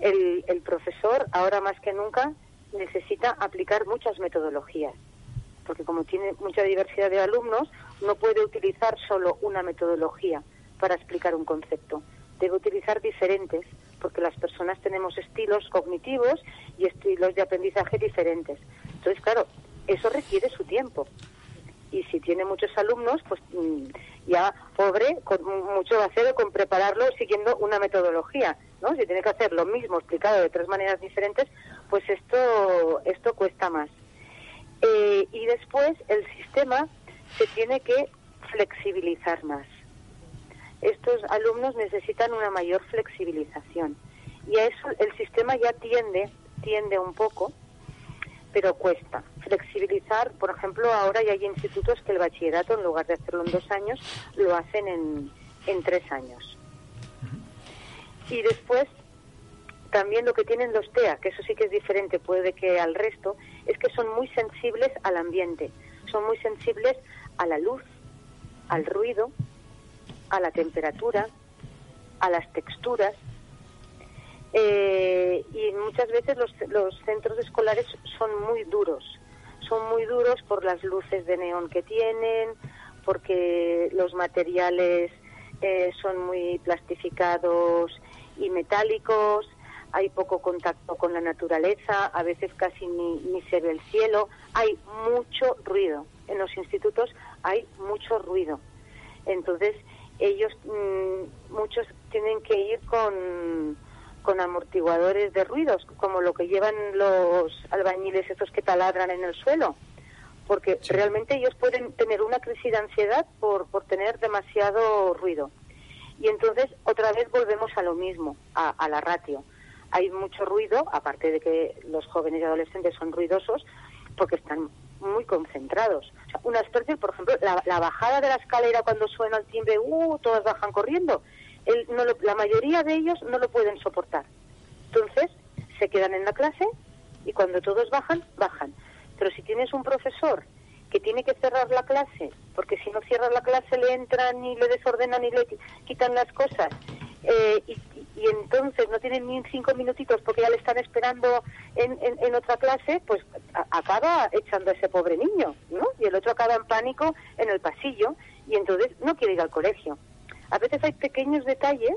El, el profesor ahora más que nunca necesita aplicar muchas metodologías, porque como tiene mucha diversidad de alumnos, no puede utilizar solo una metodología para explicar un concepto. Debe utilizar diferentes, porque las personas tenemos estilos cognitivos y estilos de aprendizaje diferentes. Entonces, claro, eso requiere su tiempo y si tiene muchos alumnos, pues mm, ya pobre, con mucho va a hacer con prepararlo siguiendo una metodología, ¿no? Si tiene que hacer lo mismo explicado de tres maneras diferentes, pues esto, esto cuesta más. Eh, y después el sistema se tiene que flexibilizar más. Estos alumnos necesitan una mayor flexibilización y a eso el sistema ya tiende, tiende un poco pero cuesta. Flexibilizar, por ejemplo, ahora ya hay institutos que el bachillerato, en lugar de hacerlo en dos años, lo hacen en, en tres años. Y después, también lo que tienen los TEA, que eso sí que es diferente, puede que al resto, es que son muy sensibles al ambiente, son muy sensibles a la luz, al ruido, a la temperatura, a las texturas, eh, y muchas veces los, los centros escolares son muy duros, son muy duros por las luces de neón que tienen, porque los materiales eh, son muy plastificados y metálicos, hay poco contacto con la naturaleza, a veces casi ni, ni se ve el cielo, hay mucho ruido. En los institutos hay mucho ruido. Entonces, ellos, mm, muchos tienen que ir con con amortiguadores de ruidos, como lo que llevan los albañiles estos que taladran en el suelo, porque realmente ellos pueden tener una crisis de ansiedad por, por tener demasiado ruido. Y entonces otra vez volvemos a lo mismo, a, la ratio. Hay mucho ruido, aparte de que los jóvenes y adolescentes son ruidosos, porque están muy concentrados. O sea, una por ejemplo, la, la, bajada de la escalera cuando suena el timbre, ¡uh! todas bajan corriendo la mayoría de ellos no lo pueden soportar. Entonces, se quedan en la clase y cuando todos bajan, bajan. Pero si tienes un profesor que tiene que cerrar la clase, porque si no cierra la clase le entran y le desordenan y le quitan las cosas, eh, y, entonces no tienen ni cinco minutitos porque ya le están esperando en, en, otra clase, pues acaba echando a ese pobre niño, ¿no? Y el otro acaba en pánico en el pasillo y entonces no quiere ir al colegio a veces hay pequeños detalles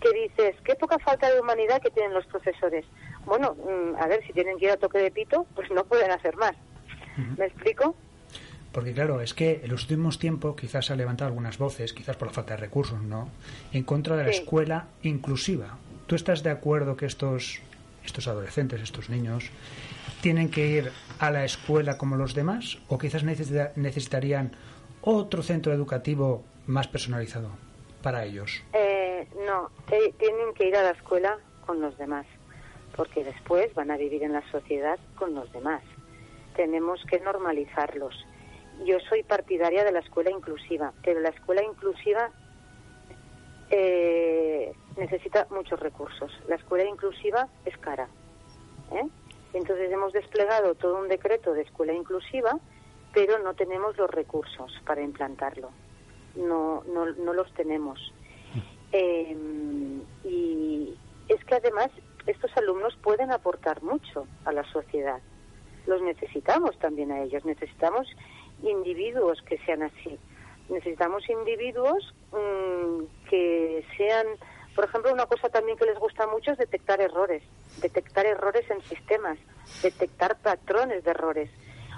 que dices, qué poca falta de humanidad que tienen los profesores. Bueno, mm, a ver, si tienen que ir a toque de pito, pues no pueden hacer más. ¿Me explico? Porque claro, es que en los últimos tiempos quizás se han levantado algunas voces, quizás por la falta de recursos, ¿no? En contra de la escuela inclusiva. ¿Tú estás de acuerdo que estos, estos adolescentes, estos niños, tienen que ir a la escuela como los demás o quizás necesitarían otro centro educativo más personalizado para ellos? Eh, no, tienen que ir a la escuela con los demás, porque después van a vivir en la sociedad con los demás. Tenemos que normalizarlos. Yo soy partidaria de la escuela inclusiva, pero la escuela inclusiva eh, necesita muchos recursos. La escuela inclusiva es cara. ¿eh? Entonces hemos desplegado todo un decreto de escuela inclusiva, pero no tenemos los recursos para implantarlo. No, no, no los tenemos. Em, y es que además estos alumnos pueden aportar mucho a la sociedad. Los necesitamos también a ellos. Necesitamos individuos que sean así. Necesitamos individuos mm, que sean, por ejemplo, una cosa también que les gusta mucho es detectar errores, detectar errores en sistemas, detectar patrones de errores.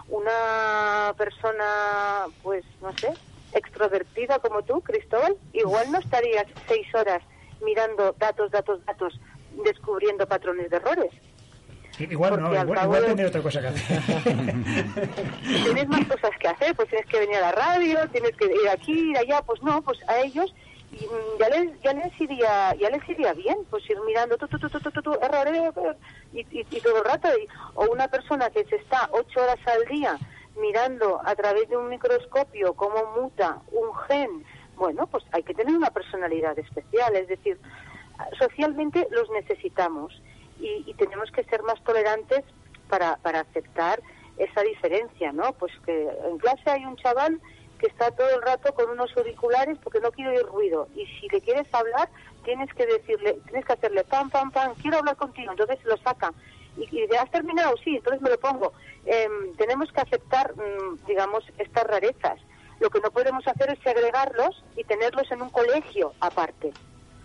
Una persona, pues, no sé, extrovertida como tú, Cristóbal, igual no estarías seis horas mirando datos, datos, datos, descubriendo patrones de errores. Igual no, igual, tener otra cosa que hacer. tienes más cosas que hacer, pues tienes que venir a la radio, tienes que ir aquí, ir allá, pues no, pues a ellos ya les ya les iría ya les iría bien pues ir mirando tu, tu, tu, tu, tu, errores y, y, y, todo el rato o una persona que se está ocho horas al día mirando a través de un microscopio cómo muta un gen bueno pues hay que tener una personalidad especial es decir socialmente los necesitamos y, tenemos que ser más tolerantes para, para aceptar esa diferencia, ¿no? Pues que en clase hay un chaval que está todo el rato con unos auriculares porque no quiere oír ruido y si le quieres hablar tienes que decirle, tienes que hacerle pam, pam, pam, quiero hablar contigo, entonces lo saca. Y, y has terminado, sí, entonces me lo pongo. Em, tenemos que aceptar, mm, digamos, estas rarezas. Lo que no podemos hacer es segregarlos y tenerlos en un colegio aparte,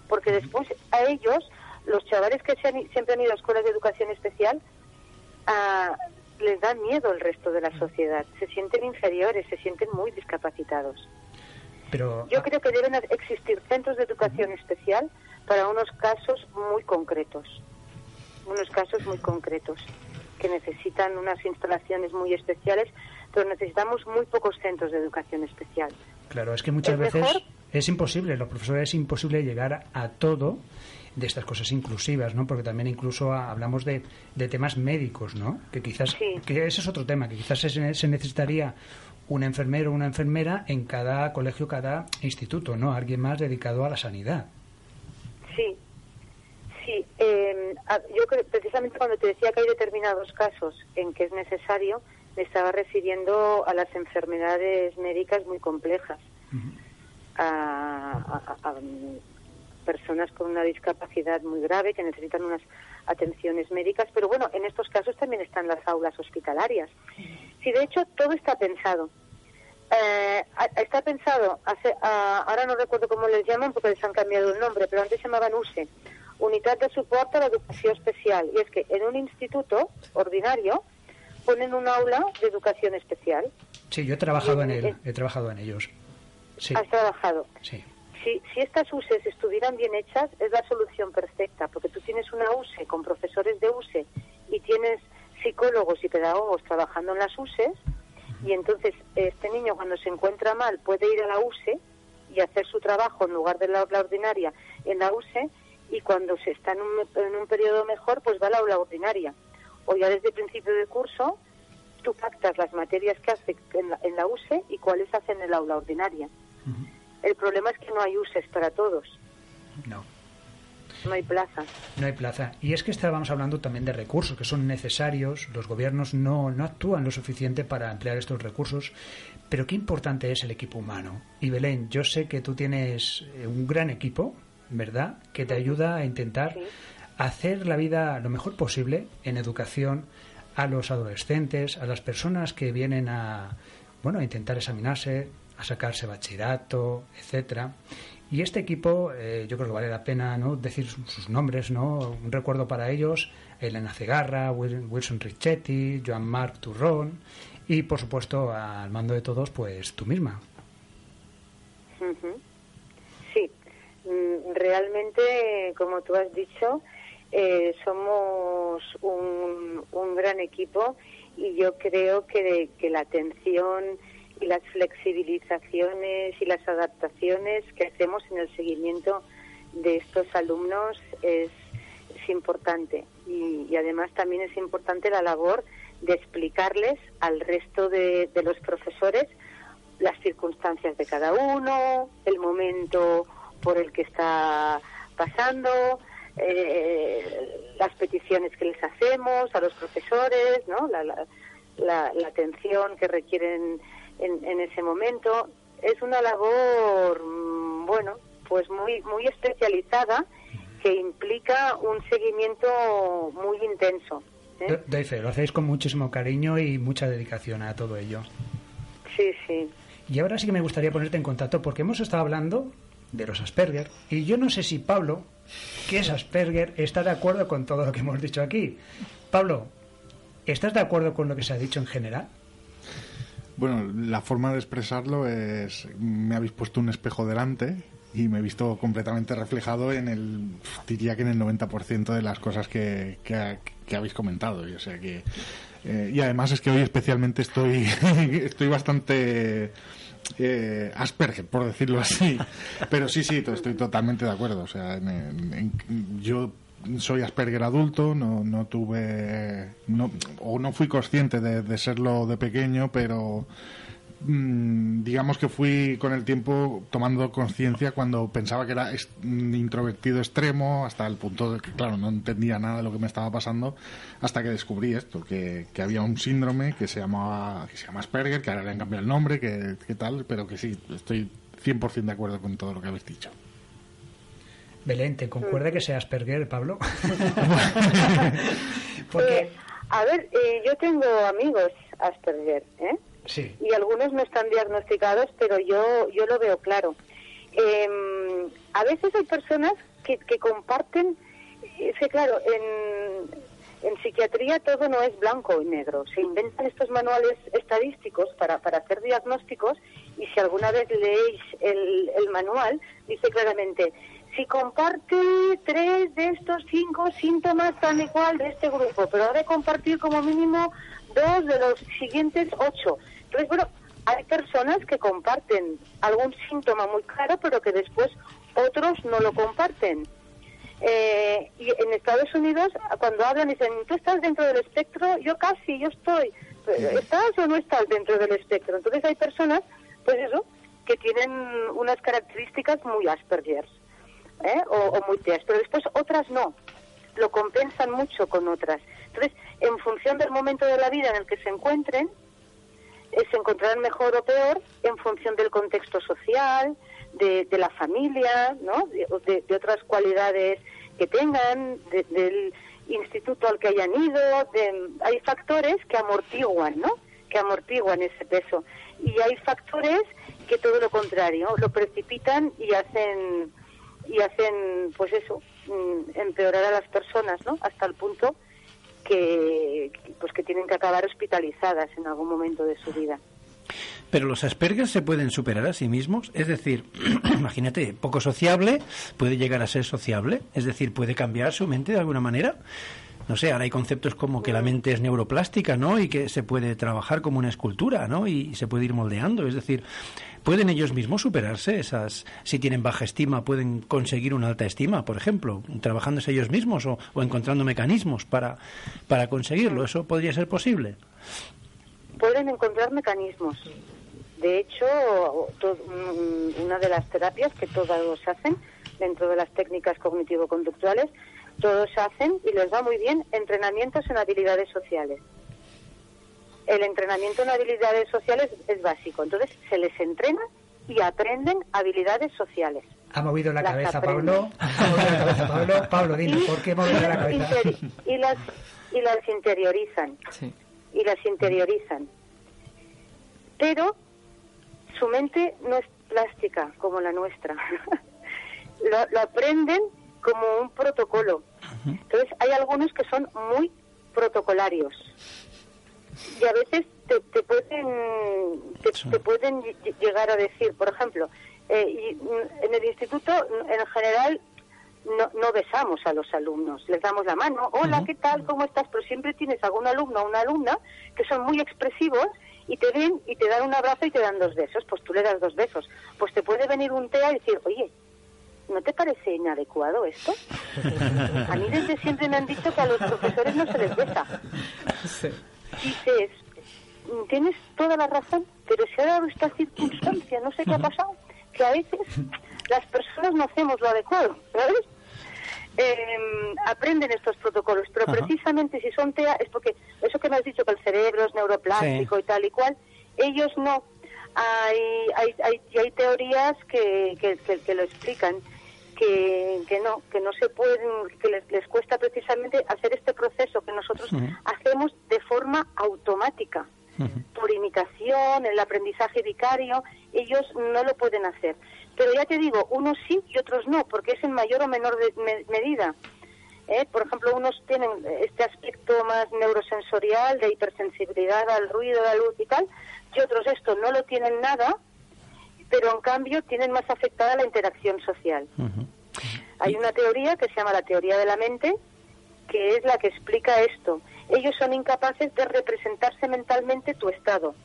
porque después a ellos los chavales que siempre han ido a escuelas de educación especial ah, les da miedo el resto de la sociedad, se sienten inferiores, se sienten muy discapacitados. Pero, Yo ah, creo que deben existir centros de educación especial para unos casos muy concretos, unos casos muy concretos que necesitan unas instalaciones muy especiales, pero necesitamos muy pocos centros de educación especial. Claro, es que muchas veces es imposible, los profesores es imposible llegar a todo de estas cosas inclusivas, ¿no? Porque también incluso hablamos de, de temas médicos, ¿no? Que quizás, que ese es otro tema, que quizás se, necesitaría un enfermero o una enfermera en cada colegio, cada instituto, ¿no? Alguien más dedicado a la sanidad. Sí, sí. Em, yo creo, precisamente cuando te decía que hay determinados casos en que es necesario, me estaba refiriendo a las enfermedades médicas muy complejas. a, personas con una discapacidad muy grave que necesitan unas atenciones médicas, pero bueno, en estos casos también están las aulas hospitalarias. Sí, de hecho, todo está pensado. Eh, está pensado, hace, ahora no recuerdo cómo les llaman porque les han cambiado el nombre, pero antes se llamaban USE, Unidad de Soporte a la Educación Especial. Y es que en un instituto ordinario ponen un aula de educación especial. Sí, yo he trabajado en, él, he trabajado en ellos. Sí. ¿Has trabajado? Sí si, si estas USEs estuvieran bien hechas, es la solución perfecta, porque tú tienes una USE con profesores de USE y tienes psicólogos y pedagogos trabajando en las USEs, y entonces este niño cuando se encuentra mal puede ir a la USE y hacer su trabajo en lugar de la aula ordinaria en la USE, y cuando se está en un, en un periodo mejor, pues va a la aula ordinaria. O ya desde el principio del curso, tú pactas las materias que hace en la, en la USE y cuáles hacen en la aula ordinaria. El problema es que no hay uses para todos. No. No hay plaza. No hay plaza. Y es que estábamos hablando también de recursos que son necesarios. Los gobiernos no, no actúan lo suficiente para emplear estos recursos. Pero qué importante es el equipo humano. Y Belén, yo sé que tú tienes eh, un gran equipo, ¿verdad? Que te ayuda a intentar hacer la vida lo mejor posible en educación a los adolescentes, a las personas que vienen a, bueno, a intentar examinarse, a sacarse bachillerato, etcétera. Y este equipo, eh, yo creo que vale la pena ¿no? decir sus nombres, ¿no? Un recuerdo para ellos, Elena Cegarra, Wilson Richetti, Joan Marc Turrón y, por supuesto, al mando de todos, pues tú misma. Realmente, como tú has dicho, eh, somos un, un, gran equipo y yo creo que, que la atención y las flexibilizaciones y las adaptaciones que hacemos en el seguimiento de estos alumnos es, es importante. Y, y, además también es importante la labor de explicarles al resto de, de los profesores las circunstancias de cada uno, el momento por el que está pasando, eh, las peticiones que les hacemos a los profesores, ¿no? la, la, la, la atención que requieren en, en, ese momento. Es una labor, mm, bueno, pues muy, muy especializada que implica un seguimiento muy intenso. ¿eh? Doy fe, lo hacéis con muchísimo cariño y mucha dedicación a todo ello. Sí, sí. Y ahora sí que me gustaría ponerte en contacto porque hemos estado hablando de los Asperger y yo no sé si Pablo, que es Asperger, está de acuerdo con todo lo que hemos dicho aquí. Pablo, ¿estás de acuerdo con lo que se ha dicho en general? Bueno, la forma de expresarlo es, me habéis puesto un espejo delante y me he visto completamente reflejado en el, diría que en el 90% de las cosas que, que, habéis comentado. Y, o sea que, eh, y además es que hoy especialmente estoy, estoy bastante eh, Asperger, por decirlo así. Pero sí, sí, estoy totalmente de acuerdo. O sea, en, yo soy Asperger adulto, no, no tuve, no, o no fui consciente de, serlo de pequeño, pero digamos que fui con el tiempo tomando conciencia cuando pensaba que era un introvertido extremo, hasta el punto de que, claro, no entendía nada de lo que me estaba pasando, hasta que descubrí esto, que, que había un síndrome que se llamaba, que se llama Asperger, que ahora le han cambiado el nombre, que, que tal, pero que sí, estoy 100% de acuerdo con todo lo que habéis dicho. Belén, ¿te concuerda que sea Asperger, Pablo? Porque... Eh, a ver, eh, yo tengo amigos Asperger, ¿eh? Y algunos no están diagnosticados, pero yo, yo lo veo claro. Eh, a veces hay personas que, que comparten, es claro, en, en psiquiatría todo no es blanco y negro. Se inventan estos manuales estadísticos para, para hacer diagnósticos y si alguna vez leéis el, el manual, dice claramente, si comparte tres de estos cinco síntomas tan igual de este grupo, pero ha de compartir como mínimo dos de los siguientes ocho. Entonces, bueno, hay personas que comparten algún síntoma muy claro, pero que después otros no lo comparten. Eh, y en Estados Unidos, cuando hablan, dicen, tú estás dentro del espectro, yo casi, yo estoy. ¿Estás o no estás dentro del espectro? Entonces hay personas, pues eso, que tienen unas características muy Asperger ¿eh? o, o muy TEAS, pero después otras no. Lo compensan mucho con otras. Entonces, en función del momento de la vida en el que se encuentren, eh, se encontrarán mejor o peor en función del contexto social, de, la familia, ¿no? de, de, otras cualidades que tengan, de, del instituto al que hayan ido. hay factores que amortiguan, ¿no? que amortiguan ese peso. Y hay factores que todo lo contrario, lo precipitan y hacen y hacen pues eso mm, empeorar a las personas no hasta el punto que pues que tienen que acabar hospitalizadas en algún momento de su vida pero los Asperger se pueden superar a sí mismos, es decir, imagínate, poco sociable, puede llegar a ser sociable, es decir, puede cambiar su mente de alguna manera. No sé, ahora hay conceptos como que la mente es neuroplástica, ¿no? Y que se puede trabajar como una escultura, ¿no? Y se puede ir moldeando, es decir, ¿Pueden ellos mismos superarse esas, si tienen baja estima, pueden conseguir una alta estima, por ejemplo, trabajándose ellos mismos o, o encontrando mecanismos para, para conseguirlo? ¿Eso podría ser posible? Pueden encontrar mecanismos. De hecho, to, una de las terapias que todos hacen dentro de las técnicas cognitivo-conductuales, todos hacen y les va muy bien entrenamientos en habilidades sociales el entrenamiento en habilidades sociales es básico. Entonces, se les entrena y aprenden habilidades sociales. Ha movido la las cabeza, aprenden. Pablo. Ha movido la cabeza, Pablo. Pablo, dime, ¿por qué ha movido la cabeza? y, las, y las interiorizan. Sí. Y las interiorizan. Pero su mente no es plástica como la nuestra. lo, lo, aprenden como un protocolo. Entonces, hay algunos que son muy protocolarios y a veces te, te pueden te, te, pueden llegar a decir, por ejemplo, eh, y en el instituto en general no, no besamos a los alumnos, les damos la mano, hola, ¿qué tal? ¿Cómo estás? Pero siempre tienes algún alumno o una alumna que son muy expresivos y te ven y te dan un abrazo y te dan dos besos, pues tú le das dos besos. Pues te puede venir un TEA y decir, oye, ¿no te parece inadecuado esto? A mí desde siempre me han dicho que a los profesores no se les besa. Dices, tienes toda la razón, pero se ha dado esta circunstancia, no sé qué ha pasado, que a veces las personas no hacemos lo adecuado, ¿sabes? Eh, aprenden estos protocolos, pero precisamente si son TEA es porque eso que me has dicho que el cerebro es neuroplástico y tal y cual, ellos no. Hay, hay, hay, hay teorías que, que, que, lo explican, que, que no, que no se pueden, que les, les cuesta precisamente hacer este proceso que nosotros hacemos de forma automática, por imitación, el aprendizaje vicario, ellos no lo pueden hacer. Pero ya te digo, unos sí y otros no, porque es en mayor o menor medida. ¿eh? Por ejemplo, unos tienen este aspecto más neurosensorial, de hipersensibilidad al ruido, a la luz y tal, y otros esto no lo tienen nada, pero en cambio tienen más afectada la interacción social. Hay una teoría que se llama la teoría de la mente, que es la que explica esto. Ellos son incapaces de representarse mentalmente tu estado.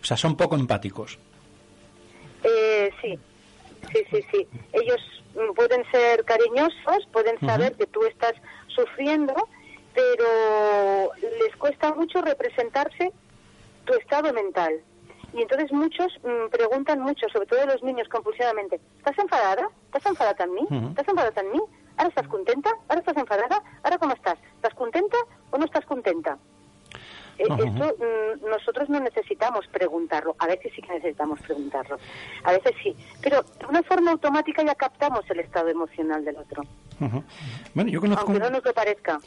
O sea, son poco empáticos. Eh, sí, Sí, sí, sí. Ellos pueden ser cariñosos, pueden saber que tú estás sufriendo, pero les cuesta mucho representarse tu estado mental. Y entonces muchos mm, preguntan mucho, sobre todo los niños compulsivamente, ¿estás enfadada? ¿Estás enfadada en mí? ¿Estás enfadada en mí? ¿Ahora estás contenta? ¿Ahora estás enfadada? ¿Ahora cómo estás? ¿Estás contenta o no estás contenta? Eh, esto mm, nosotros no necesitamos preguntarlo, a veces sí que necesitamos preguntarlo, a veces sí, pero de una forma automática ya captamos el estado emocional del otro. Bueno, yo conozco... Aunque no nos lo parezca.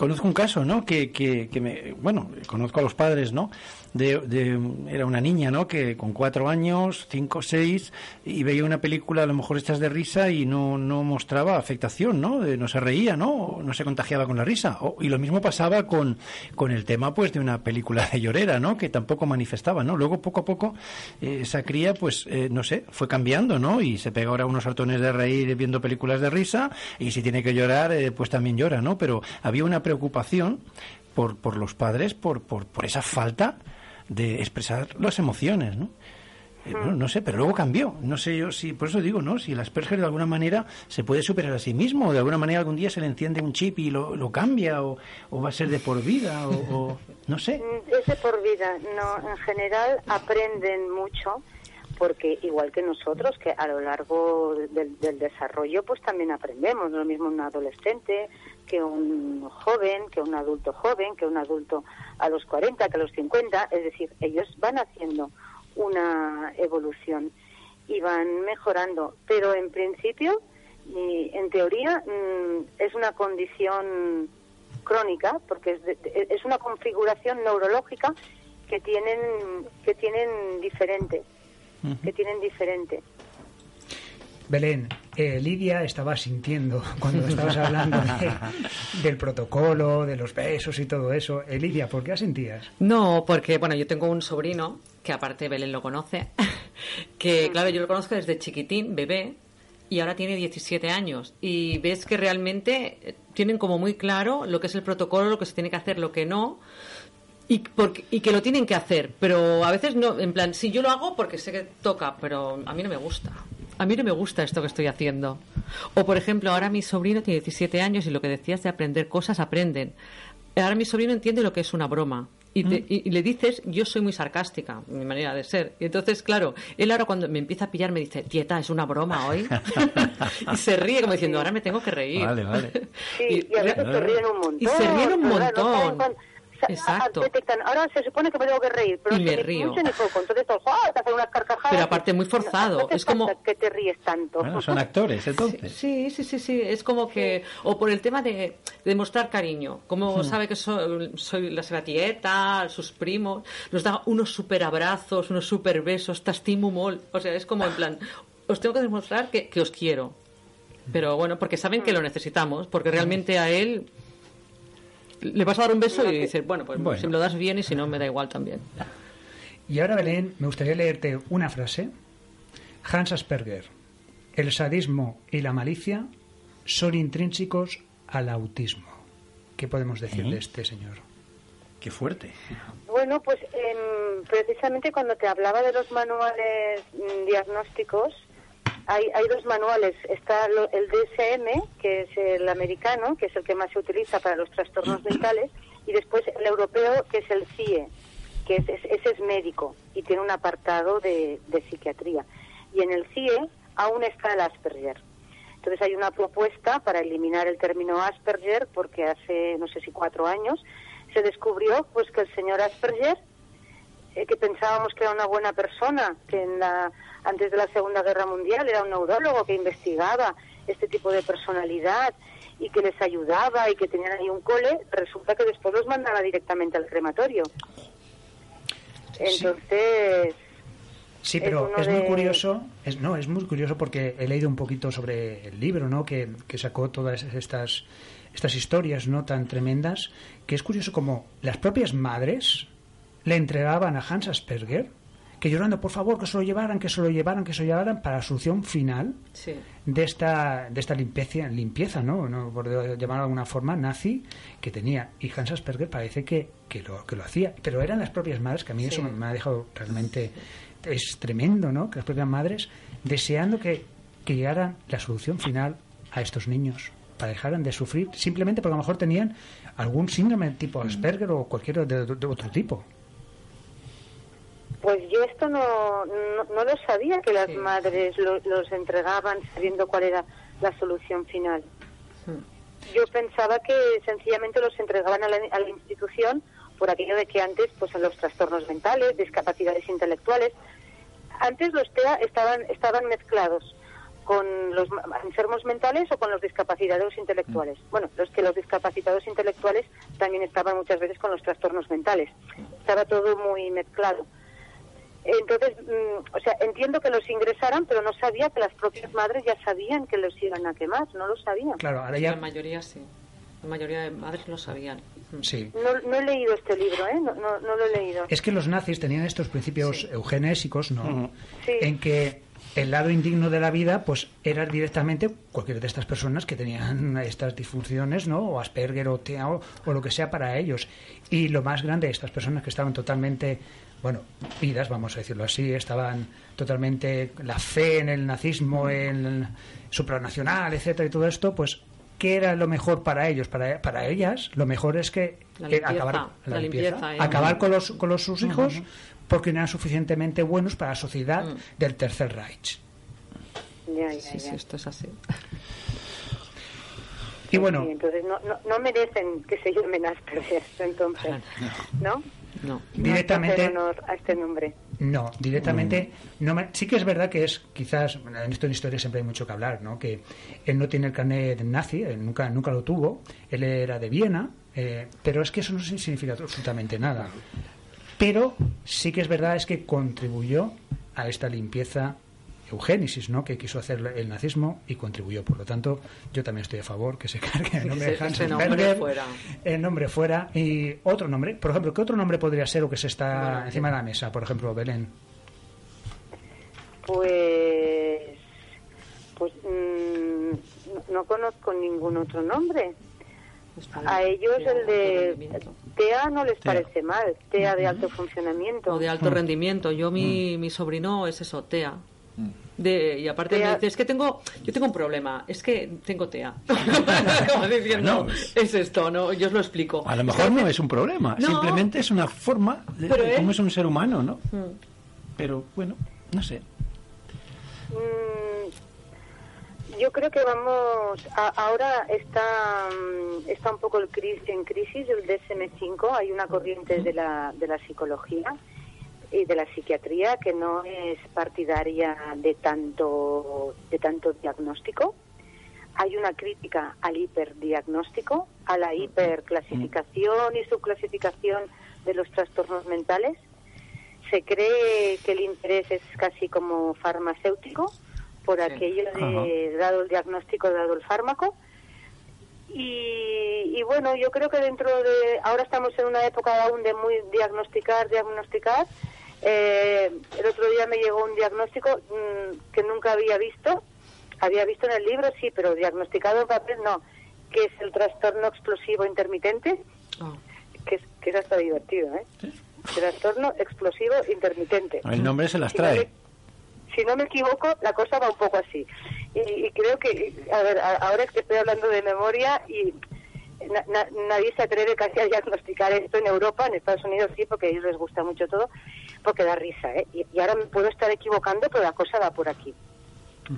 Conozco un caso, ¿no? Que, que, que me, bueno, conozco a los padres, ¿no? de, era una niña, ¿no? Que con cuatro años, cinco, seis, y veía una película, a lo mejor estas de risa, y no, no mostraba afectación, ¿no? no se reía, ¿no? No se contagiaba con la risa. y lo mismo pasaba con, con el tema, pues, de una película de llorera, ¿no? Que tampoco manifestaba, ¿no? Luego, poco a poco, eh, esa cría, pues, eh, no sé, fue cambiando, ¿no? Y se pega ahora unos hartones de reír viendo películas de risa, y si tiene que llorar, eh, pues también llora, ¿no? Pero había una preocupación por, por los padres, por, por, por esa falta de expresar las emociones, ¿no? Eh, no, sé, pero luego cambió. No sé yo si, por eso digo, ¿no? Si el Asperger de alguna manera se puede superar a sí mismo, o de alguna manera algún día se le enciende un chip y lo, lo cambia, o, va a ser de por vida, o, no sé. Mm, es de por vida, no. En general aprenden mucho, porque igual que nosotros, que a lo largo del, del desarrollo, pues también aprendemos. Lo mismo un adolescente, que un joven, que un adulto joven, que un adulto a los 40, que a los 50, es decir, ellos van haciendo una evolución y van mejorando, pero en principio y en teoría mm, es una condición crónica porque es, es una configuración neurológica que tienen que tienen diferente que tienen diferente Belén, eh, Lidia estaba sintiendo cuando estabas hablando del protocolo, de los besos y todo eso. Eh, Lidia, ¿por qué sentías? No, porque, bueno, yo tengo un sobrino, que aparte Belén lo conoce, que, claro, yo lo conozco desde chiquitín, bebé, y ahora tiene 17 años. Y ves que realmente eh, tienen como muy claro lo que es el protocolo, lo que se tiene que hacer, lo que no. Y, y, que lo tienen que hacer, pero a veces no, en plan, sí, yo lo hago porque sé que toca, pero a mí no me gusta a mí no me gusta esto que estoy haciendo. O, por ejemplo, ahora mi sobrino tiene 17 años y lo que decías de aprender cosas, aprenden. Ahora mi sobrino entiende lo que es una broma. Y, y, le dices, yo soy muy sarcástica, mi manera de ser. Y entonces, claro, él ahora cuando me empieza a pillar me dice, dieta, es una broma hoy. y se ríe como diciendo, ahora me tengo que reír. Vale, vale. Sí, y, a veces se ríen un montón. Y se ríen un montón. Exacto. ahora se supone que me tengo que reír, pero y me río. Ni poco, entonces todos, ¡ah! te hacen unas carcajadas. Pero aparte muy forzado, es como que te ríes tanto. Bueno, son actores, entonces. Sí, sí, sí, sí, es como que o por el tema de, demostrar cariño, como hmm. sabe que soy, soy la tieta, sus primos, nos da unos super abrazos, unos super besos, te estimo o sea, es como en plan, os tengo que demostrar que, que os quiero. Pero bueno, porque saben que lo necesitamos, porque realmente a él le vas a dar un beso y dices, bueno, pues si me lo das bien y si no, me da igual también. Y ahora, Belén, me gustaría leerte una frase. Hans Asperger, el sadismo y la malicia son intrínsecos al autismo. ¿Qué podemos decir de este señor? Qué fuerte. Bueno, pues em, precisamente cuando te hablaba de los manuales mm, diagnósticos, hay, hay dos manuales. Está lo- el DSM, que es el americano, que es el que más se utiliza para los trastornos mentales, y después el europeo, que es el CIE, que es, es- ese es médico y tiene un apartado de, de psiquiatría. Y en el CIE aún está el Asperger. Entonces hay una propuesta para eliminar el término Asperger porque hace no sé si cuatro años se descubrió pues que el señor Asperger eh, que pensábamos que era una buena persona, que en la, antes de la Segunda Guerra Mundial era un neurólogo que investigaba este tipo de personalidad y que les ayudaba y que tenían ahí un cole, resulta que después los mandaba directamente al crematorio. Entonces, Sí, pero es, muy de- curioso, es, no, es muy curioso porque he leído un poquito sobre el libro, ¿no? Que, que sacó todas estas estas historias, ¿no? Tan tremendas, que es curioso como las propias madres le entregaban a Hans Asperger, que llorando, por favor, que se lo llevaran, que se lo llevaran, que se lo llevaran para la solución final Sí. de esta de esta limpieza, limpieza ¿no? ¿no? por llamarlo de alguna forma nazi que tenía y Hans Asperger parece que, que lo que lo hacía pero eran las propias madres que a mí eso me ha dejado realmente es tremendo ¿no? que las propias madres deseando que, que llegara la solución final a estos niños para dejaran de sufrir simplemente porque a lo mejor tenían algún síndrome tipo Asperger o cualquier de, de otro tipo pues yo esto no, no, no lo sabía, que las Sí. madres lo- los entregaban sabiendo cuál era la solución final. Hmm. Yo pensaba que sencillamente los entregaban a la, a la institución por aquello de que antes, pues a los trastornos mentales, discapacidades intelectuales, antes los TEA estaban, estaban mezclados con los enfermos mentales o con los discapacitados intelectuales. Bueno, los que los discapacitados intelectuales también estaban muchas veces con los trastornos mentales. Estaba todo muy mezclado. Entonces, mm, o sea, entiendo que los ingresaran, pero no sabía que las propias madres ya sabían que los iban a quemar, no lo sabían. claro ahora La ya mayoría sí. La mayoría de madres lo sabían. Mm. sí No, no he leído este libro, ¿eh? No, no, no lo he leído. Es que los nazis tenían estos principios eugenésicos, ¿no? Sí. En que el lado indigno de la vida, pues era directamente cualquiera de estas personas que tenían estas disfunciones, ¿no? O Asperger o TEA o, o lo que sea para ellos. Y lo más grande, estas personas que estaban totalmente, bueno, vidas, vamos a decirlo así, estaban totalmente la fe en el nazismo, en el supranacional, etcétera, y todo esto, pues ¿qué era lo mejor para ellos? Para, para ellas, lo mejor es que La eh, acabar la limpieza, ¿eh? acabar con los, con los sus hijos porque no eran suficientemente buenos para la sociedad Mm. del Tercer Reich. Ya, ya, Sí, sí, ya. esto es así. Y bueno, Sí, entonces no, no, no merecen que se llamen Asperger, entonces, ¿no? No. Directamente- No honor a este nombre. no, directamente, no me- sí que es verdad que es quizás, en esto en historia siempre hay mucho que hablar, ¿no? Que él no tiene el carnet nazi, él nunca, nunca lo tuvo, él era de Viena, eh, pero es que eso no significa absolutamente nada. Pero sí que es verdad es que contribuyó a esta limpieza eugénesis, ¿no? Que quiso hacer el nazismo y contribuyó. Por lo tanto, yo también estoy a favor que se cargue el nombre de Hans ese nombre Asperger, fuera. el nombre fuera y otro nombre. Por ejemplo, ¿qué otro nombre podría ser o que se está Bueno, encima de la mesa? Por ejemplo, Belén. Pues, pues mm, no, no conozco ningún otro nombre. A ellos el de TEA no les TEA. parece mal, TEA de alto funcionamiento. O de alto rendimiento. Yo, mi, mi sobrino es eso, TEA. De, y aparte TEA. me dice, es que tengo, yo tengo un problema, es que tengo TEA. Como diciendo, Bueno. es esto, ¿no? Yo os lo explico. A lo mejor no es un problema, No. simplemente es una forma de, Pero de él- cómo es un ser humano, ¿no? Mm. Pero bueno, no sé. Mm, yo creo que vamos, a- ahora está, mm, está un poco el cris- en crisis el DSM-5, hay una corriente de la, de la psicología y de la psiquiatría que no es partidaria de tanto, de tanto diagnóstico. Hay una crítica al hiperdiagnóstico, a la hiperclasificación y subclasificación de los trastornos mentales. Se cree que el interés es casi como farmacéutico por Sí. aquello de dado el diagnóstico, dado el fármaco. Y, y bueno, yo creo que dentro de. Ahora estamos en una época aún de muy diagnosticar, diagnosticar. Eh, el otro día me llegó un diagnóstico mm, que nunca había visto había visto en el libro, sí, pero diagnosticado en papel no, que es el trastorno explosivo intermitente, Oh. que es, que es hasta divertido, ¿eh? Trastorno explosivo intermitente. El nombre se las Si no me- trae. si no me equivoco, la cosa va un poco así. Y, y creo que, a ver, a- ahora es que estoy hablando de memoria y na- na- nadie se atreve casi a diagnosticar esto en Europa, en Estados Unidos sí, porque a ellos les gusta mucho todo, porque da risa, ¿eh? Y, y ahora me puedo estar equivocando, pero la cosa va por aquí.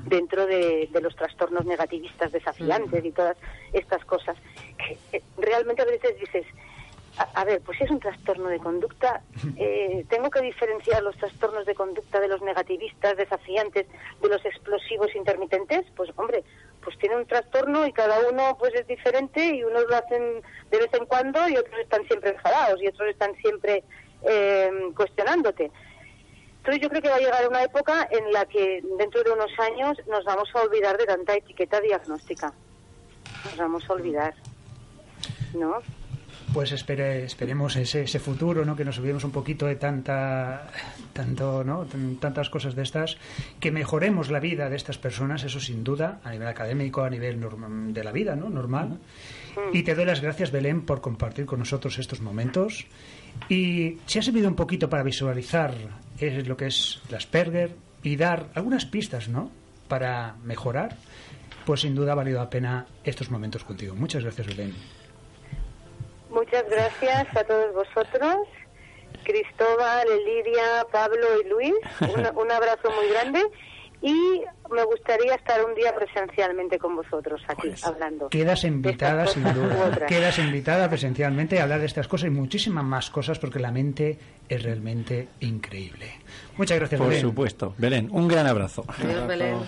Dentro de, de los trastornos negativistas desafiantes y todas estas cosas, que realmente a veces dices, a, a ver, pues si es un trastorno de conducta, eh, tengo que diferenciar los trastornos de conducta de los negativistas, desafiantes, de los explosivos intermitentes. Pues hombre, pues tiene un trastorno y cada uno pues es diferente y unos lo hacen de vez en cuando y otros están siempre enfadados y otros están siempre eh, cuestionándote. Entonces yo creo que va a llegar una época en la que dentro de unos años nos vamos a olvidar de tanta etiqueta diagnóstica. Nos vamos a olvidar. ¿No? Pues espere, esperemos ese, ese futuro, ¿no? Que nos olvidemos un poquito de tanta, tanto, ¿no? Tan- tantas cosas de estas, que mejoremos la vida de estas personas, eso sin duda, a nivel académico, a nivel norm- de la vida, ¿no? Normal. Y te doy las gracias, Belén, por compartir con nosotros estos momentos. Y si ha servido un poquito para visualizar eh, lo que es el Asperger y dar algunas pistas, ¿no? Para mejorar, pues sin duda ha valido la pena estos momentos contigo. Muchas gracias, Belén. Muchas gracias a todos vosotros, Cristóbal, Lidia, Pablo y Luis. Un, un abrazo muy grande y me gustaría estar un día presencialmente con vosotros aquí Pues, hablando. Quedas invitada, sin duda. Quedas invitada presencialmente a hablar de estas cosas y muchísimas más cosas porque la mente es realmente increíble. Muchas gracias, Por Belén. supuesto. Belén, un gran abrazo. Adiós, Belén.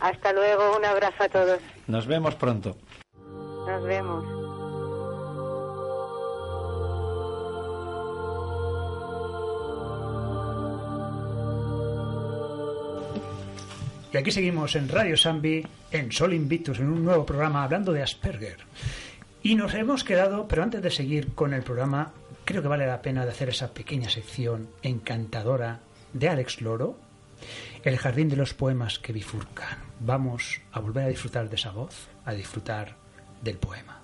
Hasta luego, un abrazo a todos. Nos vemos pronto. Nos vemos. Y aquí seguimos en Radio Sambi, en Sol Invictus, en un nuevo programa hablando de Asperger. Y nos hemos quedado, pero antes de seguir con el programa, creo que vale la pena de hacer esa pequeña sección encantadora de Alex Loro, El jardín de los poemas que bifurcan. Vamos a volver a disfrutar de esa voz, a disfrutar del poema.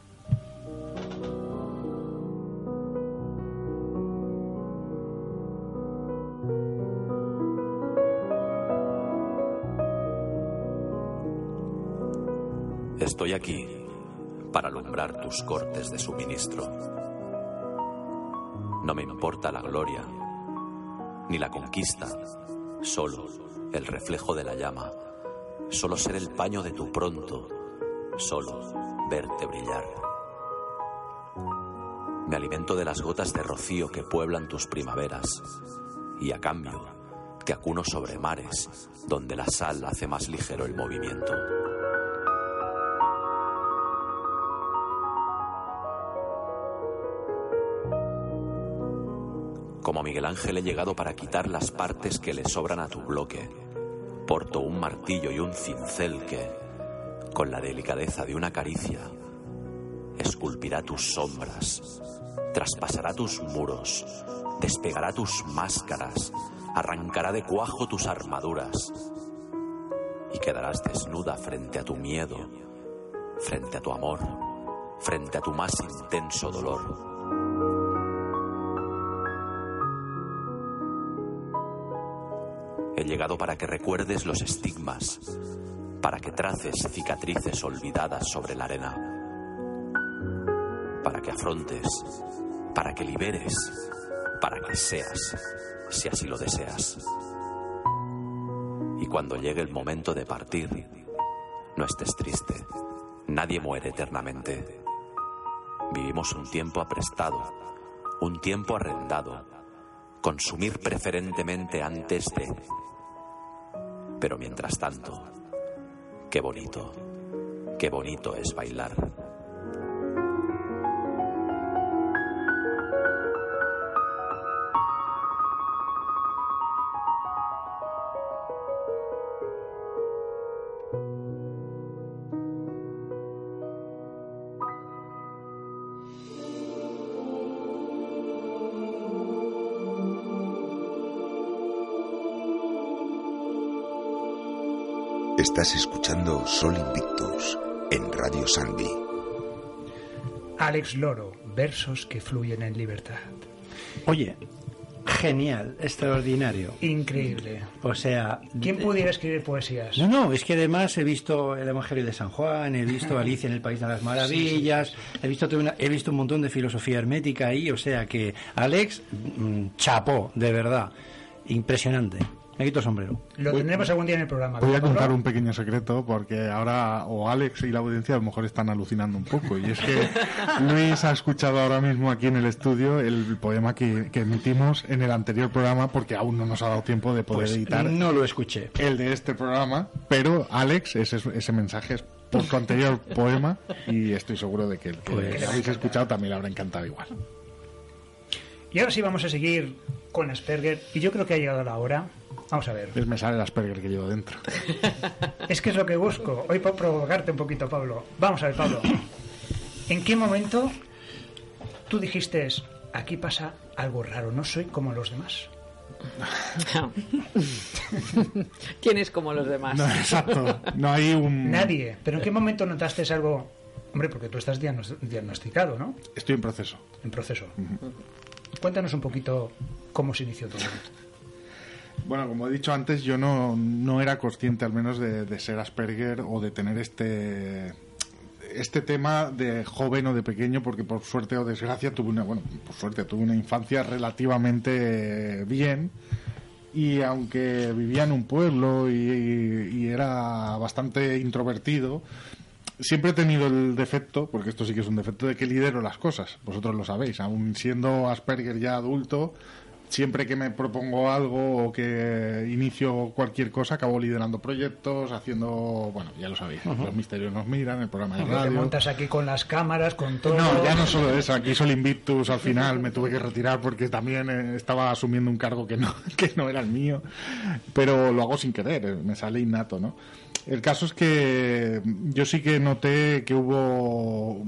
Estoy aquí para alumbrar tus cortes de suministro. No me importa la gloria ni la conquista, solo el reflejo de la llama, solo ser el paño de tu pronto, solo verte brillar. Me alimento de las gotas de rocío que pueblan tus primaveras y a cambio te acuno sobre mares donde la sal hace más ligero el movimiento. Como Miguel Ángel he llegado para quitar las partes que le sobran a tu bloque. Porto un martillo y un cincel que, con la delicadeza de una caricia, esculpirá tus sombras, traspasará tus muros, despegará tus máscaras, arrancará de cuajo tus armaduras y quedarás desnuda frente a tu miedo, frente a tu amor, frente a tu más intenso dolor. Llegado para que recuerdes los estigmas, para que traces cicatrices olvidadas sobre la arena, para que afrontes, para que liberes, para que seas, si así lo deseas. Y cuando llegue el momento de partir, no estés triste, nadie muere eternamente. Vivimos un tiempo aprestado, un tiempo arrendado, consumir preferentemente antes de... Pero mientras tanto, qué bonito, qué bonito es bailar. Estás escuchando Sol Invictus en Radio Sanvi. Alex Loro, versos que fluyen en libertad. Oye, genial, extraordinario. Increíble. O sea... ¿Quién pudiera escribir poesías? No, no, es que además he visto el Evangelio de San Juan, he visto Alicia en el País de las Maravillas, he visto una- he visto un montón de filosofía hermética ahí, o sea que Alex, mm, chapó, de verdad, impresionante. Me quito el sombrero. Lo tendremos algún día en el programa. Voy a ¿verdad, contar Pablo? un pequeño secreto porque ahora o Alex y la audiencia a lo mejor están alucinando un poco. Y es que Luis ha escuchado ahora mismo aquí en el estudio el poema que, que emitimos en el anterior programa porque aún no nos ha dado tiempo de poder Pues editar no lo escuché. el de este programa. Pero Alex, ese, ese mensaje es por tu anterior poema y estoy seguro de que el que, Pues- que habéis escuchado también le habrá encantado igual. Y ahora sí vamos a seguir con Asperger. Y yo creo que ha llegado la hora. Vamos a ver. Es me sale el Asperger que llevo dentro. Es que es lo que busco. Hoy por provocarte un poquito, Pablo. Vamos a ver, Pablo. ¿En qué momento tú dijiste, aquí pasa algo raro, no soy como los demás? ¿Quién es como los demás? No, exacto. No hay un... Nadie. ¿Pero en qué momento notaste algo? Hombre, porque tú estás diagnos- diagnosticado, ¿no? Estoy en proceso. En proceso. Cuéntanos un poquito cómo se inició todo. Bueno, como he dicho antes, yo no, no era consciente al menos de, ser Asperger o de tener este este tema de joven o de pequeño, porque por suerte o desgracia tuve una, bueno, por suerte tuve una infancia relativamente bien y aunque vivía en un pueblo y, y era bastante introvertido, siempre he tenido el defecto, porque esto sí que es un defecto, de que lidero las cosas. Vosotros lo sabéis, aún siendo Asperger ya adulto, siempre que me propongo algo o que inicio cualquier cosa, acabo liderando proyectos, haciendo, bueno, ya lo sabéis, los misterios nos miran, el programa de Te radio. montas aquí con las cámaras, con todo. No, ya no solo eso, aquí Sol Invictus al final me tuve que retirar porque también eh, estaba asumiendo un cargo que no, que no era el mío, pero lo hago sin querer, eh, me sale innato, ¿no? El caso es que yo sí que noté que hubo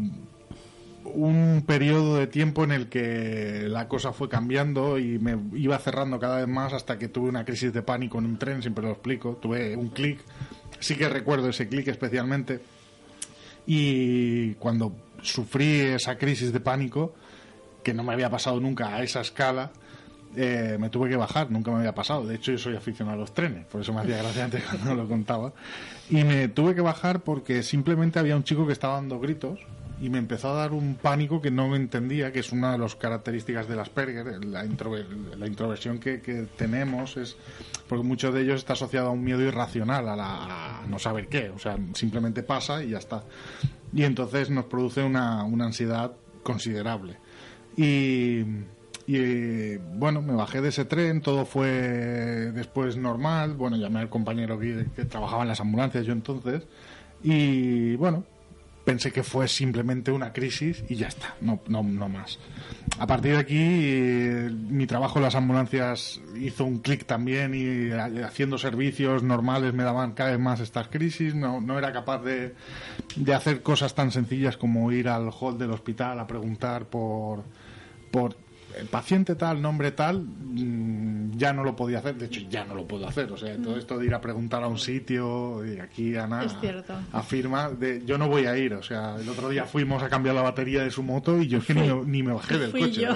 un periodo de tiempo en el que la cosa fue cambiando y me iba cerrando cada vez más hasta que tuve una crisis de pánico en un tren, siempre lo explico, tuve un clic, sí que recuerdo ese clic especialmente y cuando sufrí esa crisis de pánico, que no me había pasado nunca a esa escala, eh, me tuve que bajar, nunca me había pasado. De hecho, yo soy aficionado a los trenes, por eso me hacía gracia antes cuando lo contaba. Y me tuve que bajar porque simplemente había un chico que estaba dando gritos y me empezó a dar un pánico que no entendía, que es una de las características del Asperger, la, introver- la introversión que, que tenemos es porque mucho de ellos está asociado a un miedo irracional, a, la, a no saber qué, o sea, simplemente pasa y ya está. Y entonces nos produce una, una ansiedad considerable. Y, y bueno, me bajé de ese tren, todo fue después normal. Bueno, llamé al compañero que, que trabajaba en las ambulancias yo entonces. Y bueno, pensé que fue simplemente una crisis y ya está, no, no, no más. A partir de aquí, eh, mi trabajo en las ambulancias hizo un clic también y eh, haciendo servicios normales me daban cada vez más estas crisis. No, no era capaz de, de hacer cosas tan sencillas como ir al hall del hospital a preguntar por, por el paciente tal, nombre tal, mm, ya no lo podía hacer. De hecho, ya no lo puedo hacer. O sea, todo esto de ir a preguntar a un sitio, y aquí Ana Es cierto. afirma, de, yo no voy a ir. O sea, el otro día fuimos a cambiar la batería de su moto y yo es que ni, me- ni me bajé del Fui coche.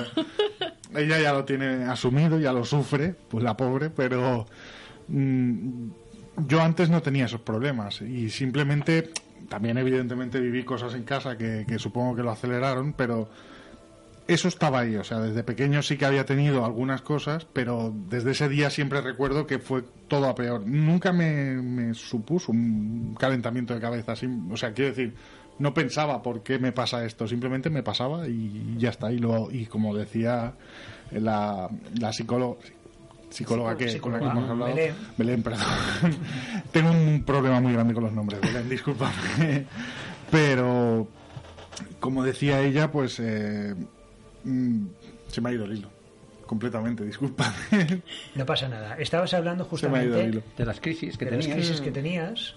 Ella ya lo tiene asumido, ya lo sufre, pues la pobre, pero mm, yo antes no tenía esos problemas y simplemente, también evidentemente viví cosas en casa que, que supongo que lo aceleraron, pero eso estaba ahí, o sea, desde pequeño sí que había tenido algunas cosas, pero desde ese día siempre recuerdo que fue todo a peor. Nunca me, me supuso un calentamiento de cabeza, así, o sea, quiero decir, no pensaba por qué me pasa esto, simplemente me pasaba y ya está. Y, lo, y como decía la, la psicóloga, psicóloga que, con la que hemos hablado, Belén. Belén, perdón. Tengo un problema muy grande con los nombres, Belén, discúlpame. Pero, como decía ella, pues eh, mm, se me ha ido el hilo. Completamente, discúlpame. No pasa nada. Estabas hablando justamente. De las crisis que de las tenías. crisis que tenías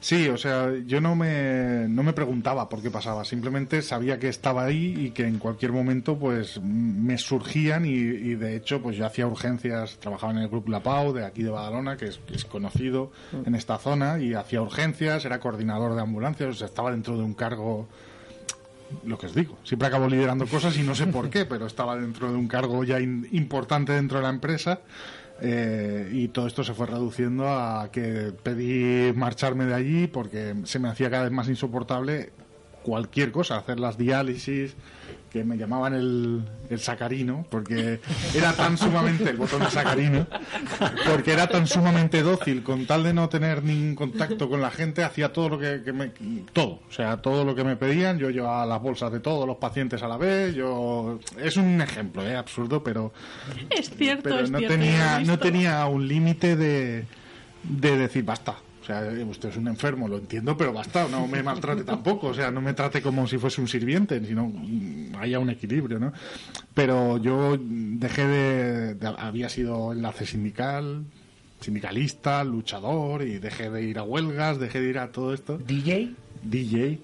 Sí, o sea, yo no me, no me preguntaba por qué pasaba, simplemente sabía que estaba ahí y que en cualquier momento pues me surgían y, y de hecho pues yo hacía urgencias, trabajaba en el Grupo La Pau de aquí de Badalona, que es, que es conocido en esta zona y hacía urgencias, era coordinador de ambulancias, o sea, estaba dentro de un cargo lo que os digo, siempre acabo liderando cosas y no sé por qué, pero estaba dentro de un cargo ya in- importante dentro de la empresa eh, y todo esto se fue reduciendo a que pedí marcharme de allí porque se me hacía cada vez más insoportable cualquier cosa, hacer las diálisis, que me llamaban el, el sacarino, porque era tan sumamente, el botón de sacarino, porque era tan sumamente dócil, con tal de no tener ningún contacto con la gente, hacía todo lo que, que me, todo, o sea, todo lo que me pedían, yo llevaba las bolsas de todos los pacientes a la vez, yo, es un ejemplo, eh, absurdo, pero, Es cierto, pero es no cierto. tenía, no tenía un límite de, de decir basta. Usted es un enfermo, lo entiendo, pero basta, no me maltrate tampoco. O sea, no me trate como si fuese un sirviente, sino mm, haya un equilibrio, ¿no? Pero yo dejé de, de- Había sido enlace sindical, sindicalista, luchador, y dejé de ir a huelgas, dejé de ir a todo esto. DJ, DJ,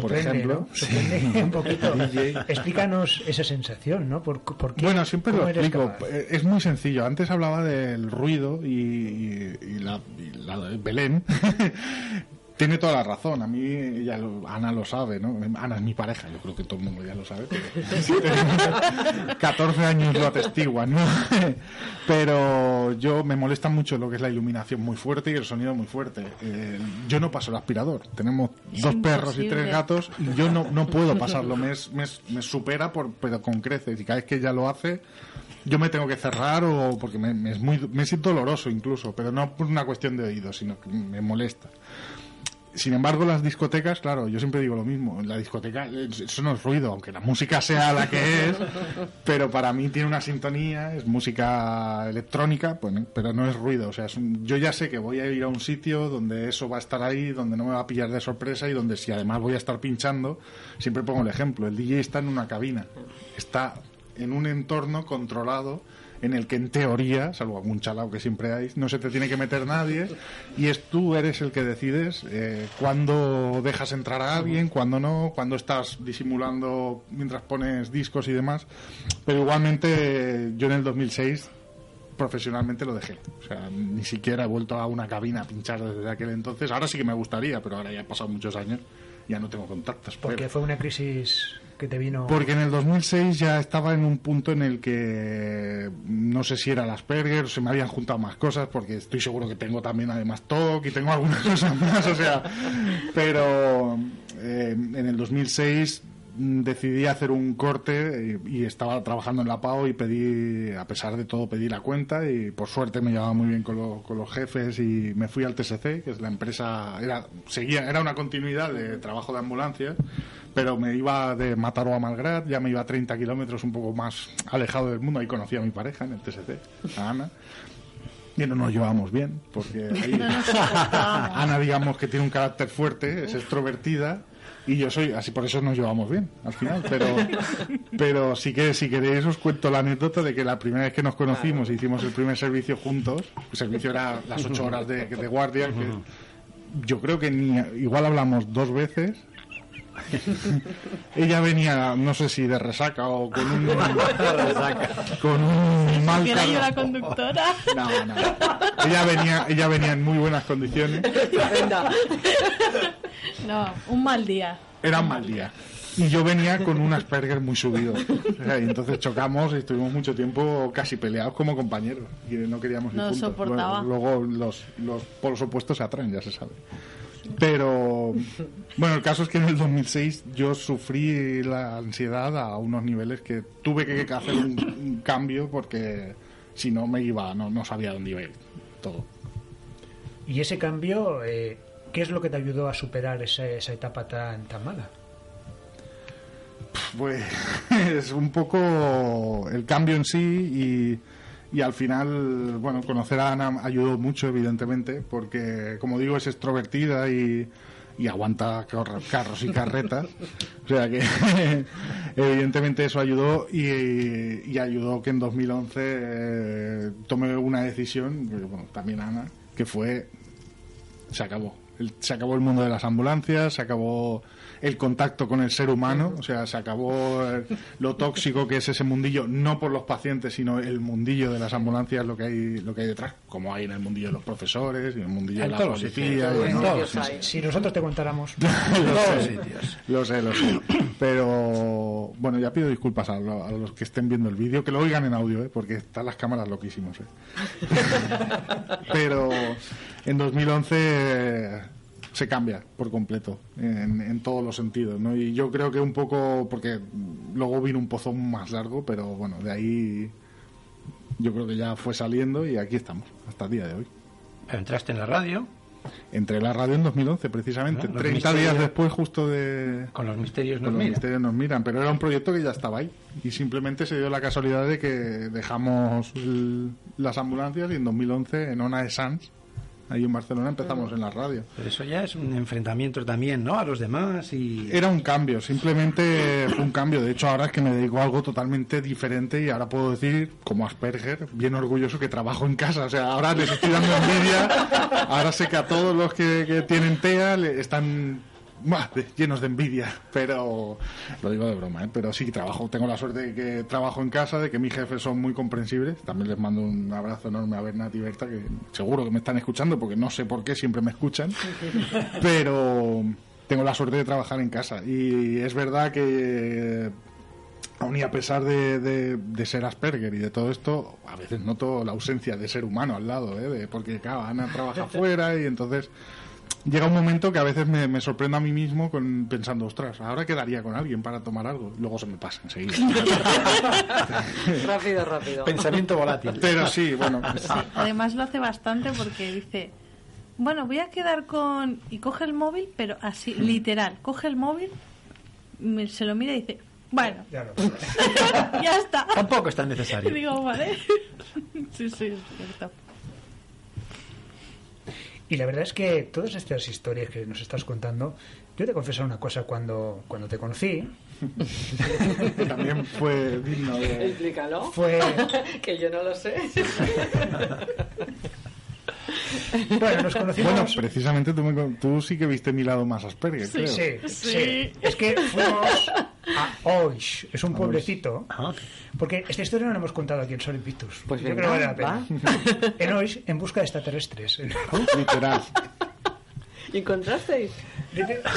por ejemplo. ¿no? Sorprende un poquito. DJ. Explícanos esa sensación, ¿no? ¿Por, por qué? Bueno, siempre lo ¿Cómo eres explico. Eh, Es muy sencillo. Antes hablaba del ruido y, y- y la, y la Belén. Tiene toda la razón. A mí, ella lo- Ana lo sabe, ¿no? Ana es mi pareja, yo creo que todo el mundo ya lo sabe. pero- 14 años lo atestiguan, ¿no? Pero yo me molesta mucho lo que es la iluminación muy fuerte y el sonido muy fuerte. Eh, yo no paso el aspirador. Tenemos Es dos perros y tres gatos y yo no, no puedo pasarlo. Me, es- me, me supera, por, pero con creces. Y cada vez que ella lo hace, yo me tengo que cerrar o porque me, me es muy, me es doloroso incluso, pero no por una cuestión de oído, sino que me molesta. Sin embargo, las discotecas, claro, yo siempre digo lo mismo. La discoteca, eso no es ruido, aunque la música sea la que es, pero para mí tiene una sintonía, es música electrónica, pues, pero no es ruido. O sea, es un- yo ya sé que voy a ir a un sitio donde eso va a estar ahí, donde no me va a pillar de sorpresa y donde si además voy a estar pinchando, siempre pongo el ejemplo, el DJ está en una cabina, está en un entorno controlado en el que en teoría, salvo algún chalao que siempre hay, no se te tiene que meter nadie y es tú eres el que decides eh, cuándo dejas entrar a alguien, cuándo no, cuándo estás disimulando mientras pones discos y demás. Pero igualmente yo en el 2006 profesionalmente lo dejé. O sea, ni siquiera he vuelto a una cabina a pinchar desde aquel entonces. Ahora sí que me gustaría, pero ahora ya han pasado muchos años, ya no tengo contactos. Porque Pero- fue una crisis que te vino... porque en el 2006 ya estaba en un punto en el que no sé si era el Asperger o se me habían juntado más cosas, porque estoy seguro que tengo también además TOC y tengo algunas cosas más, o sea, pero eh, en el 2006 mm, decidí hacer un corte y, estaba trabajando en la PAO y pedí, a pesar de todo, pedí la cuenta y por suerte me llevaba muy bien con, lo- con los jefes y me fui al TSC, que es la empresa, era, seguía, era una continuidad de trabajo de ambulancia, pero me iba de Mataró a Malgrat, ya me iba a 30 kilómetros un poco más alejado del mundo, ahí conocí a mi pareja en el TSC, a Ana. Y no nos llevamos bien, porque ahí. Ana, digamos que tiene un carácter fuerte, es extrovertida, y yo soy así, por eso nos llevamos bien al final. Pero, pero sí que si queréis os cuento la anécdota de que la primera vez que nos conocimos hicimos el primer servicio juntos, el servicio era las ocho horas de, de guardia, que yo creo que ni, igual hablamos dos veces. Ella venía, no sé si de resaca o con un, con un mal era yo la conductora. no, no. Ella venía, ella venía en muy buenas condiciones. No, un mal día. Era un mal día. Y yo venía con un Asperger muy subido. O sea, y entonces chocamos y estuvimos mucho tiempo casi peleados como compañeros. Y no queríamos ir No juntos. soportaba. Luego, luego los, los polos opuestos se atraen, ya se sabe. Pero, bueno, el caso es que en el 2006 yo sufrí la ansiedad a unos niveles que tuve que hacer un, un cambio porque si no me iba, no, no sabía dónde iba a ir todo. Y ese cambio, eh, ¿qué es lo que te ayudó a superar esa, esa etapa tan, tan mala? Pues es un poco el cambio en sí y, y al final, bueno, conocer a Ana ayudó mucho, evidentemente, porque, como digo, es extrovertida y, y aguanta carros y carretas. O sea que, evidentemente, eso ayudó y, ayudó que en 2011 eh, tomé una decisión, bueno, también Ana, que fue, se acabó. Se acabó el mundo de las ambulancias, se acabó el contacto con el ser humano, o sea, se acabó eh, lo tóxico que es ese mundillo, no por los pacientes, sino el mundillo de las ambulancias, lo que hay, lo que hay detrás, como hay en el mundillo de los profesores y en el mundillo de la todos los policía. en todos. Si nosotros te contáramos. lo, sé, sitios. lo sé, lo sé. Pero bueno, ya pido disculpas a, lo- a los que estén viendo el vídeo, que lo oigan en audio, ¿eh? porque están las cámaras loquísimos. ¿eh? Pero en 2011 eh, se cambia por completo, en, en todos los sentidos. ¿no? Y yo creo que un poco, porque luego vino un pozón más largo, pero bueno, de ahí yo creo que ya fue saliendo y aquí estamos, hasta el día de hoy. Pero entraste en la radio Entré en la radio en 2011, precisamente, los 30 días misterios- después justo de, con los misterios nos con los misterios nos miran, pero era un proyecto que ya estaba ahí y simplemente se dio la casualidad de que dejamos el- las ambulancias y en 2011 en Ona de Sans, ahí en Barcelona, empezamos en la radio. Pero eso ya es un enfrentamiento también, ¿no? A los demás y... Era un cambio, simplemente fue un cambio. De hecho, ahora es que me dedico a algo totalmente diferente y ahora puedo decir, como Asperger, bien orgulloso que trabajo en casa. O sea, ahora les estoy dando envidia. Ahora sé que a todos los que, que tienen TEA le están llenos de envidia. Pero lo digo de broma, ¿eh? Pero sí, trabajo. Tengo la suerte de que trabajo en casa, de que mis jefes son muy comprensibles. También les mando un abrazo enorme a Bernat y Berta, que seguro que me están escuchando porque no sé por qué siempre me escuchan pero tengo la suerte de trabajar en casa y es verdad que aun y a pesar de, de- de ser Asperger y de todo esto a veces noto la ausencia de ser humano al lado ¿eh? de- porque claro, Ana trabaja fuera y entonces llega un momento que a veces me, me sorprendo a mí mismo con pensando ostras ahora quedaría con alguien para tomar algo luego se me pasa enseguida rápido, rápido. Pensamiento volátil. pero sí bueno Además lo hace bastante porque dice, bueno, voy a quedar con... Y coge el móvil, pero así, literal, coge el móvil, me- se lo mira y dice, bueno, Ya lo- ya está. Tampoco es tan necesario. digo, vale. Sí, sí, es cierto. Y la verdad es que todas estas historias que nos estás contando, yo te confieso una cosa, cuando, cuando te conocí, también fue digno de Explícalo. fue... que yo no lo sé. Bueno, nos conocimos... bueno precisamente tú, me con- tú sí que viste mi lado más Asperger creo Sí, sí, Sí. Es que fuimos a Oix, es un pueblecito. Ah, Porque esta historia no la hemos contado aquí en Sol Invictus. Pues Yo creo que vale la pena. En Oix, en busca de extraterrestres. literal ¿Encontrasteis?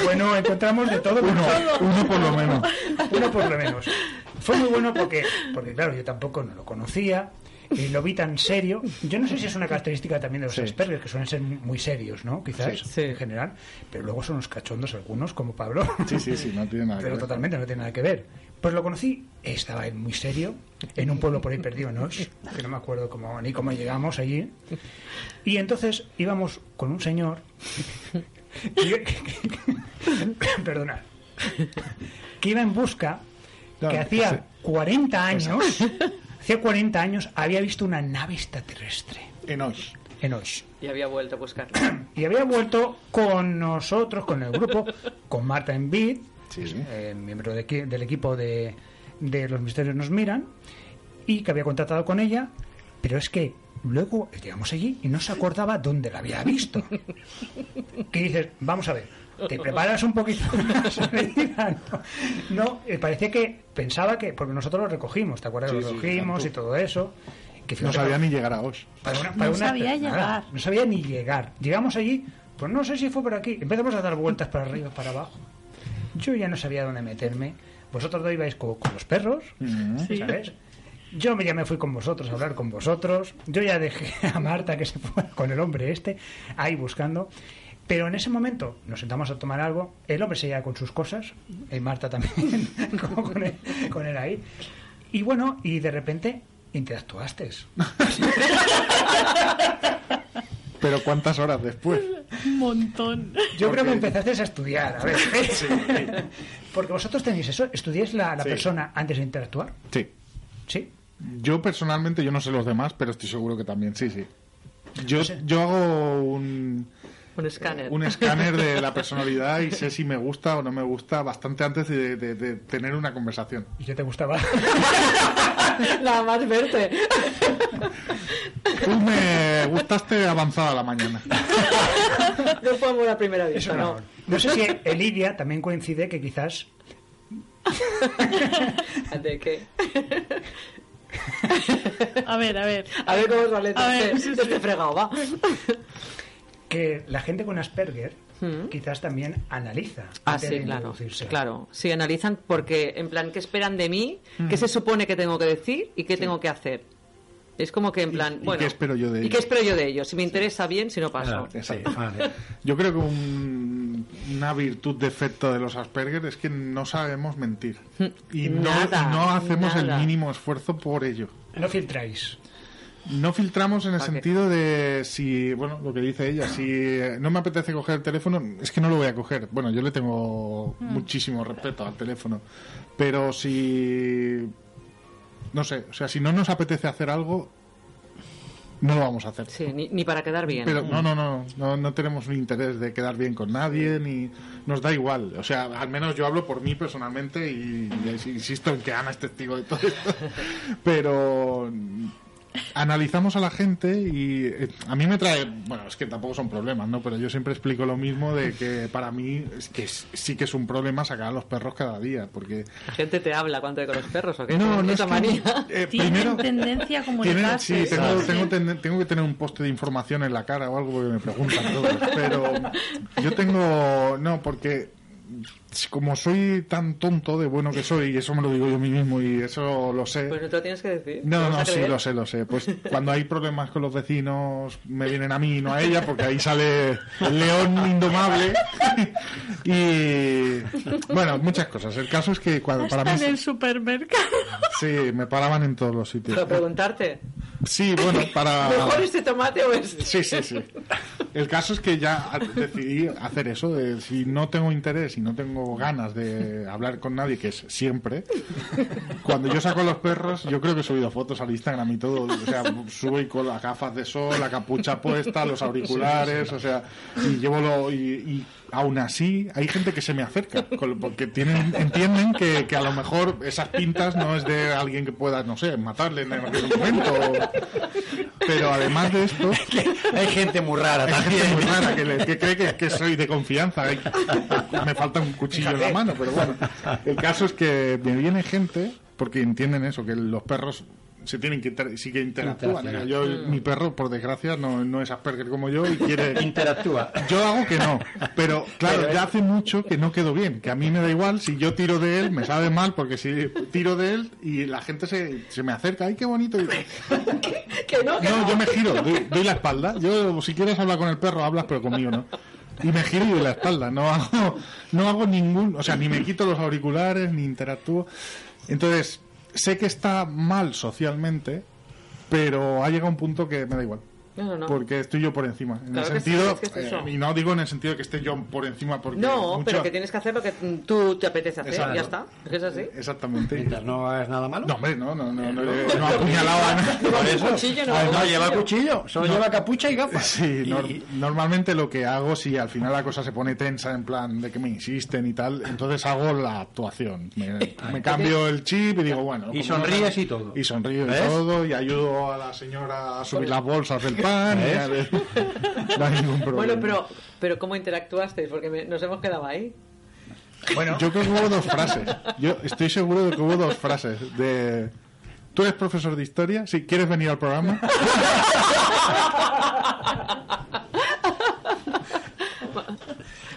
Bueno, encontramos de todo. Uno, uno por lo menos. Uno por lo menos. Fue muy bueno porque, porque claro, yo tampoco no lo conocía y lo vi tan serio. Yo no sé si es una característica también de los Sí. Asperger, que suelen ser muy serios, ¿no? Quizás, Sí. Sí. en general. Pero luego son unos cachondos algunos, como Pablo. Sí, sí, sí, no tiene nada que Pero ver. totalmente no tiene nada que ver. Pues lo conocí, estaba él muy serio, en un pueblo por ahí perdido Oix, que no me acuerdo cómo, ni cómo llegamos allí. Y entonces íbamos con un señor. perdonad. Que iba en busca, No, que hacía sí. 40 años, hacía 40 años, había visto una nave extraterrestre En hoy. en Oix. Y había vuelto a buscarlo. Y había vuelto con nosotros, con el grupo, con Marta Envid, Sí, sí. eh, miembro de del equipo de, de Los Misterios Nos Miran, y que había contratado con ella, pero es que luego llegamos allí y no se acordaba dónde la había visto. Que dices, vamos a ver, te preparas un poquito más medida, No, No, eh, parecía que pensaba que, porque nosotros lo recogimos, ¿te acuerdas? Sí, lo sí, recogimos y todo eso. Que No sabía ni llegar a para una- No una- sabía nada, llegar. no sabía ni llegar. Llegamos allí, pues no sé si fue por aquí. Empezamos a dar vueltas para arriba, para abajo. Yo ya no sabía dónde meterme. Vosotros dos ibais co- con, los perros, Sí. ¿sabes? Yo ya me fui con vosotros a hablar con vosotros. Yo ya dejé a Marta que se fuera con el hombre este, ahí buscando. Pero en ese momento nos sentamos a tomar algo. El hombre seguía con sus cosas, y Marta también, como con él, con él ahí. Y bueno, y de repente interactuaste. Pero ¿cuántas horas después? Un montón. Yo creo que empezaste a estudiar, a ver. Porque vosotros tenéis eso, estudiáis la, la Sí. persona antes de interactuar. Sí. Sí. Yo personalmente, yo no sé los demás, pero estoy seguro que también, sí, sí. Yo, sé. yo hago un, Un escáner. un escáner de la personalidad y sé si me gusta o no me gusta bastante antes de, de- de tener una conversación. ¿Y qué te gustaba? Nada más verte. Tú me gustaste avanzada la mañana. No fue amor a primera vista, no. no. No sé si Elidia también coincide que quizás ¿De qué? A ver, a ver. A ver cómo sale A ver, este, sí, este sí. fregado, va. Que la gente con Asperger Mm. quizás también analiza Ah, sí, claro. introducirse. Claro, sí, analizan porque, en plan, ¿qué esperan de mí? ¿Qué se supone que tengo que decir? ¿Y qué tengo que hacer? Es como que, en plan, y bueno... qué espero yo de ¿Y ellos? qué espero yo de ellos? Si me interesa bien, si no paso. Ah, sí, vale. Yo creo que un- una virtud defecto de los Asperger es que no sabemos mentir. Y no, y no hacemos nada. el mínimo esfuerzo por ello. No filtráis. No filtramos en el sentido de si, bueno, lo que dice ella, si eh, no me apetece coger el teléfono, es que no lo voy a coger. Bueno, yo le tengo muchísimo respeto al teléfono, pero si, no sé, o sea, si no nos apetece hacer algo, no lo vamos a hacer. Sí, ni, ni para quedar bien. Pero no, no, no, no, no tenemos un interés de quedar bien con nadie, ni nos da igual. O sea, al menos yo hablo por mí personalmente y, y insisto en que Ana es testigo de todo esto. Pero mm, analizamos a la gente y eh, a mí me trae, bueno, es que tampoco son problemas, ¿no? Pero yo siempre explico lo mismo de que para mí es que es- sí que es un problema sacar a los perros cada día, porque La gente te habla cuando hay con los perros, ¿o qué? no, no Esa es que- manía. eh, Tienen primero tendencia a tienen- comunicarse. sí, tengo, ¿sabes? tengo, ten- tengo que tener un poste de información en la cara o algo porque me preguntan todos. Pero yo tengo. No, porque como soy tan tonto de bueno que soy, y eso me lo digo yo a mí mismo y eso lo sé. Pues no te lo tienes que decir. ¿Te No, no, sí, creer? lo sé, lo sé. Pues cuando hay problemas con los vecinos, me vienen a mí, no a ella, porque ahí sale el león indomable. y bueno, muchas cosas. El caso es que cuando, para Hasta mí, en el supermercado. sí, me paraban en todos los sitios. Pero preguntarte, Sí, bueno, para. ¿mejor este tomate o este? Sí, sí, sí. El caso es que ya decidí hacer eso, de si no tengo interés y no tengo ganas de hablar con nadie, que es siempre, cuando yo saco los perros, yo creo que he subido fotos al Instagram y todo, o sea, subo y con las gafas de sol, la capucha puesta, los auriculares, o sea, y llevo lo... Y, y aún así hay gente que se me acerca, porque tienen entienden que, que a lo mejor esas pintas no es de alguien que pueda, no sé, matarle en algún momento. Pero además de esto... Hay gente muy rara Hay también. gente muy rara que, le- que cree que, que soy de confianza. Hay- me falta un cuchillo en la mano, pero bueno. El caso es que me viene gente porque entienden eso, que los perros se tienen que inter- sí que interactúan. Interaccionar. Yo, mi perro, por desgracia, no, no es Asperger como yo y quiere... Interactúa. Yo hago que no, pero claro, Pero ya hace mucho que no quedo bien, que a mí me da igual si yo tiro de él, me sabe mal porque si tiro de él y la gente se, se me acerca, ¡ay, qué bonito! Y- Que no, que no, no. yo me giro, doy, doy la espalda. Yo, si quieres hablar con el perro, hablas, pero conmigo no. Y me giro y doy la espalda. No hago, no hago ningún, o sea, ni me quito los auriculares, ni interactúo. Entonces, sé que está mal socialmente, pero ha llegado un punto que me da igual. No, no, no. Porque estoy yo por encima. En Claro el que sí, sentido, es que eh, y no digo en el sentido de que esté yo por encima, porque No, mucho- pero que tienes que hacer lo que tú te apetece hacer, Exacto. ya está. Es así. Exactamente. Mientras no hagas nada malo. No, hombre, no, no, no, no, no, no apuñalaba a nadie. Por eso. cuchillo, no, no, lleva cuchillo. Solo lleva capucha y gafas. Sí, Y- nor- normalmente lo que hago, si al final la cosa se pone tensa en plan de que me insisten y tal, entonces hago la actuación. Me, me cambio el chip y digo, bueno. Y no sonríes y todo. Y sonrío y todo, y ayudo a la señora a subir las bolsas del ver, no hay ningún problema. Bueno, pero, pero ¿cómo interactuasteis? Porque me- nos hemos quedado ahí. Bueno, Yo creo que hubo dos frases. Yo estoy seguro de que hubo dos frases. De. ¿Tú eres profesor de historia? Si quieres venir al programa.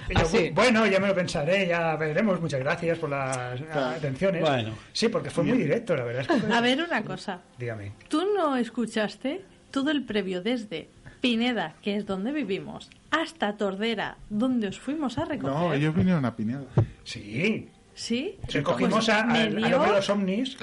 yo, Ah, sí. bueno, ya me lo pensaré, ya veremos. Muchas gracias por las atenciones. Bueno. Sí, porque fue muy directo, la verdad. Es que- A ver una cosa. Dígame. ¿Tú no escuchaste todo el previo desde Pineda, que es donde vivimos, hasta Tordera, donde os fuimos a recoger? No, ellos vinieron a Pineda. Sí. ¿Sí? Recogimos Pues a, hombre de los ovnis.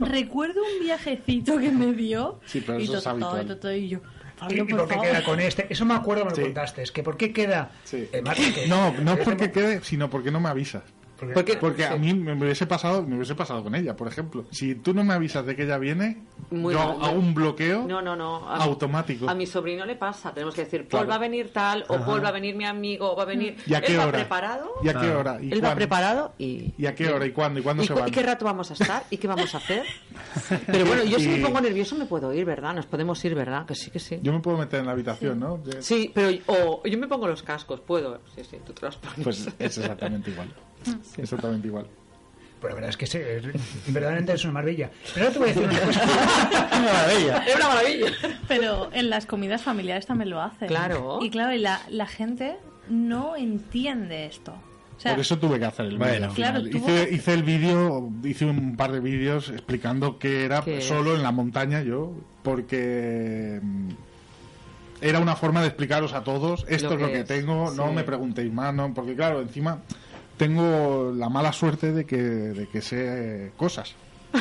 Recuerdo un viajecito que me dio. Sí, pero y eso es todo, todo, habitual. todo, y yo, ¿Y, Pablo, y por por qué favor. queda con este? Eso me acuerdo, me lo Sí. contaste. Es que ¿por qué queda? Sí. Eh, Marta, que- No, no es que- porque quede, sino porque no me avisas. Porque, Porque a sí. mí me hubiese pasado, me hubiese pasado con ella, por ejemplo. Si tú no me avisas de que ella viene, Muy yo mal, hago un bloqueo No, no, no. A- automático. A mi sobrino le pasa. Tenemos que decir, Claro. Paul va a venir tal, o Paul va a venir mi amigo, o va a venir. ¿Y a qué Él va hora? preparado. ¿Y a qué hora? ¿Y Él va cuándo? preparado y. ¿Y a qué hora? ¿Y cuándo? ¿Y cuándo ¿Y, se van? y qué rato vamos a estar? ¿Y qué vamos a hacer? Pero bueno, yo si Y- me pongo nervioso me puedo ir, ¿verdad? Nos podemos ir, ¿verdad? Que sí, que sí. Yo me puedo meter en la habitación, ¿no? Sí, pero o yo me pongo los cascos, puedo. Sí, sí, tú te los pones. Pues es exactamente igual. Exactamente igual. Pero la verdad es que sí, es- verdaderamente es una maravilla. Pero ahora te voy a decir una cosa. ¡Qué maravilla! Es una maravilla. Pero en las comidas familiares también lo hacen. Claro. Y claro, y la, la gente no entiende esto. O sea, Por eso tuve que hacer el Bueno. Claro, hice, el vídeo, hice un par de vídeos explicando que era solo en la montaña yo, porque mm, era una forma de explicaros a todos esto Lo es lo que es, tengo, no me preguntéis más, no, porque claro, encima tengo la mala suerte de que, de que sé cosas.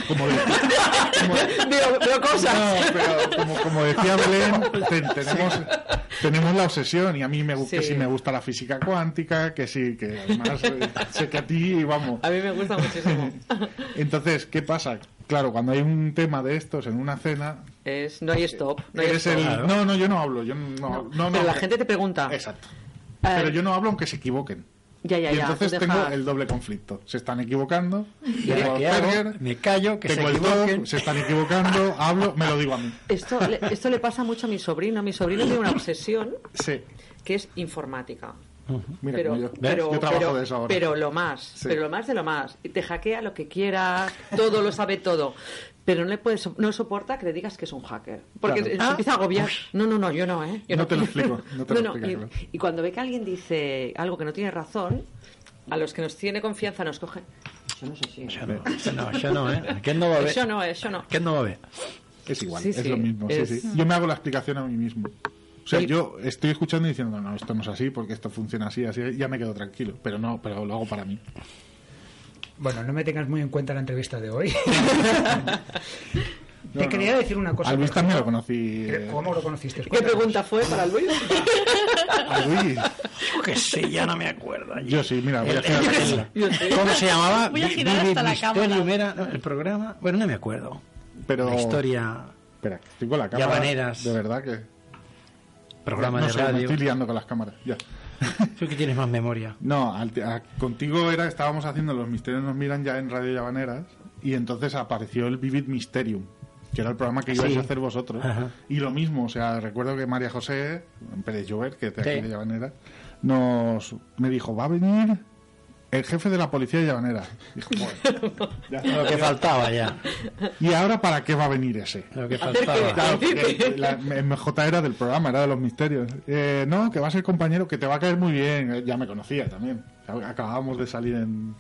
Como, de- como- cosas. no, pero como, como decía Belén, te- tenemos, tenemos la obsesión y a mí me, gu- que Sí. sí me gusta la física cuántica, que sí, que además eh, sé que a ti, vamos. A mí me gusta muchísimo. Entonces, ¿qué pasa? Claro, cuando hay un tema de estos en una cena, Es, no hay stop. No, hay eres stop. el... No, no, yo no hablo, yo no... no, no, Pero la gente te pregunta. Exacto. Eh, Pero yo no hablo aunque se equivoquen. Ya, ya, y entonces tengo el doble conflicto. Se están equivocando, Me callo, que se tengo el equivoquen. TOC, se están equivocando, hablo, me lo digo a mí. Esto, le- esto le pasa mucho a mi sobrino. Mi sobrino tiene una obsesión Sí, que es informática. mira pero, yo. pero, yo trabajo pero- de eso ahora. pero lo más, Sí. pero lo más de lo más. Y te hackea lo que quieras, todo lo sabe todo. Pero no le puedes, no soporta que le digas que es un hacker. Porque Claro. se empieza a agobiar. No, no, no, yo no, ¿eh? Yo No te lo explico, no te lo y, claro. y cuando ve que alguien dice algo que no tiene razón, a los que nos tiene confianza nos coge. Yo no sé si. Això no, això no, no, eh? Aquest no va bé. Eso no, eso no. Aquest no va bé. Es igual, Sí, es sí, lo mismo. sí, es- sí. Yo me hago la explicación a mí mismo. O sea, yo estoy escuchando y diciendo, no, no, esto no es así, porque esto funciona así, así, ya me quedo tranquilo. Pero no, pero lo hago para mí. Bueno, no me tengas muy en cuenta la entrevista de hoy. No, Te no. quería decir una cosa. A Luis también lo conocí. Eh, ¿Cómo lo conociste? ¿Qué Cuéntanos. pregunta fue para Luis? A Luis. Yo qué sé, ya no me acuerdo. Yo sí, mira, voy a El- fila. Yo sé. ¿Cómo se llamaba? Voy a girar hasta la cámara. era ¿no? el programa. Bueno, no me acuerdo. Pero. La historia, Espera, que estoy con la cámara. Llamaneras. De verdad que. programa no de sé, me radio. estoy liando con las cámaras. Ya. Tú que tienes más memoria. No, al- a- contigo era, estábamos haciendo Los Misterios nos miran ya en Radio Llavaneras y entonces apareció el Vivid Mysterium, que era el programa que ibais Sí. a hacer vosotros. Ajá. Y lo mismo, o sea, recuerdo que María José, Pérez Llover, que es de aquí Sí. de Llavaneras, nos, me dijo, va a venir el jefe de la policía de Llavaneras. Dijo, "Bueno, ya está". Lo que faltaba ya. ¿Y ahora para qué va a venir ese? Lo que faltaba. que- Claro, la MJ era del programa, era de los misterios. Eh, no, que va a ser compañero, que te va a caer muy bien. Eh, Ya me conocía también. Acabábamos de salir en,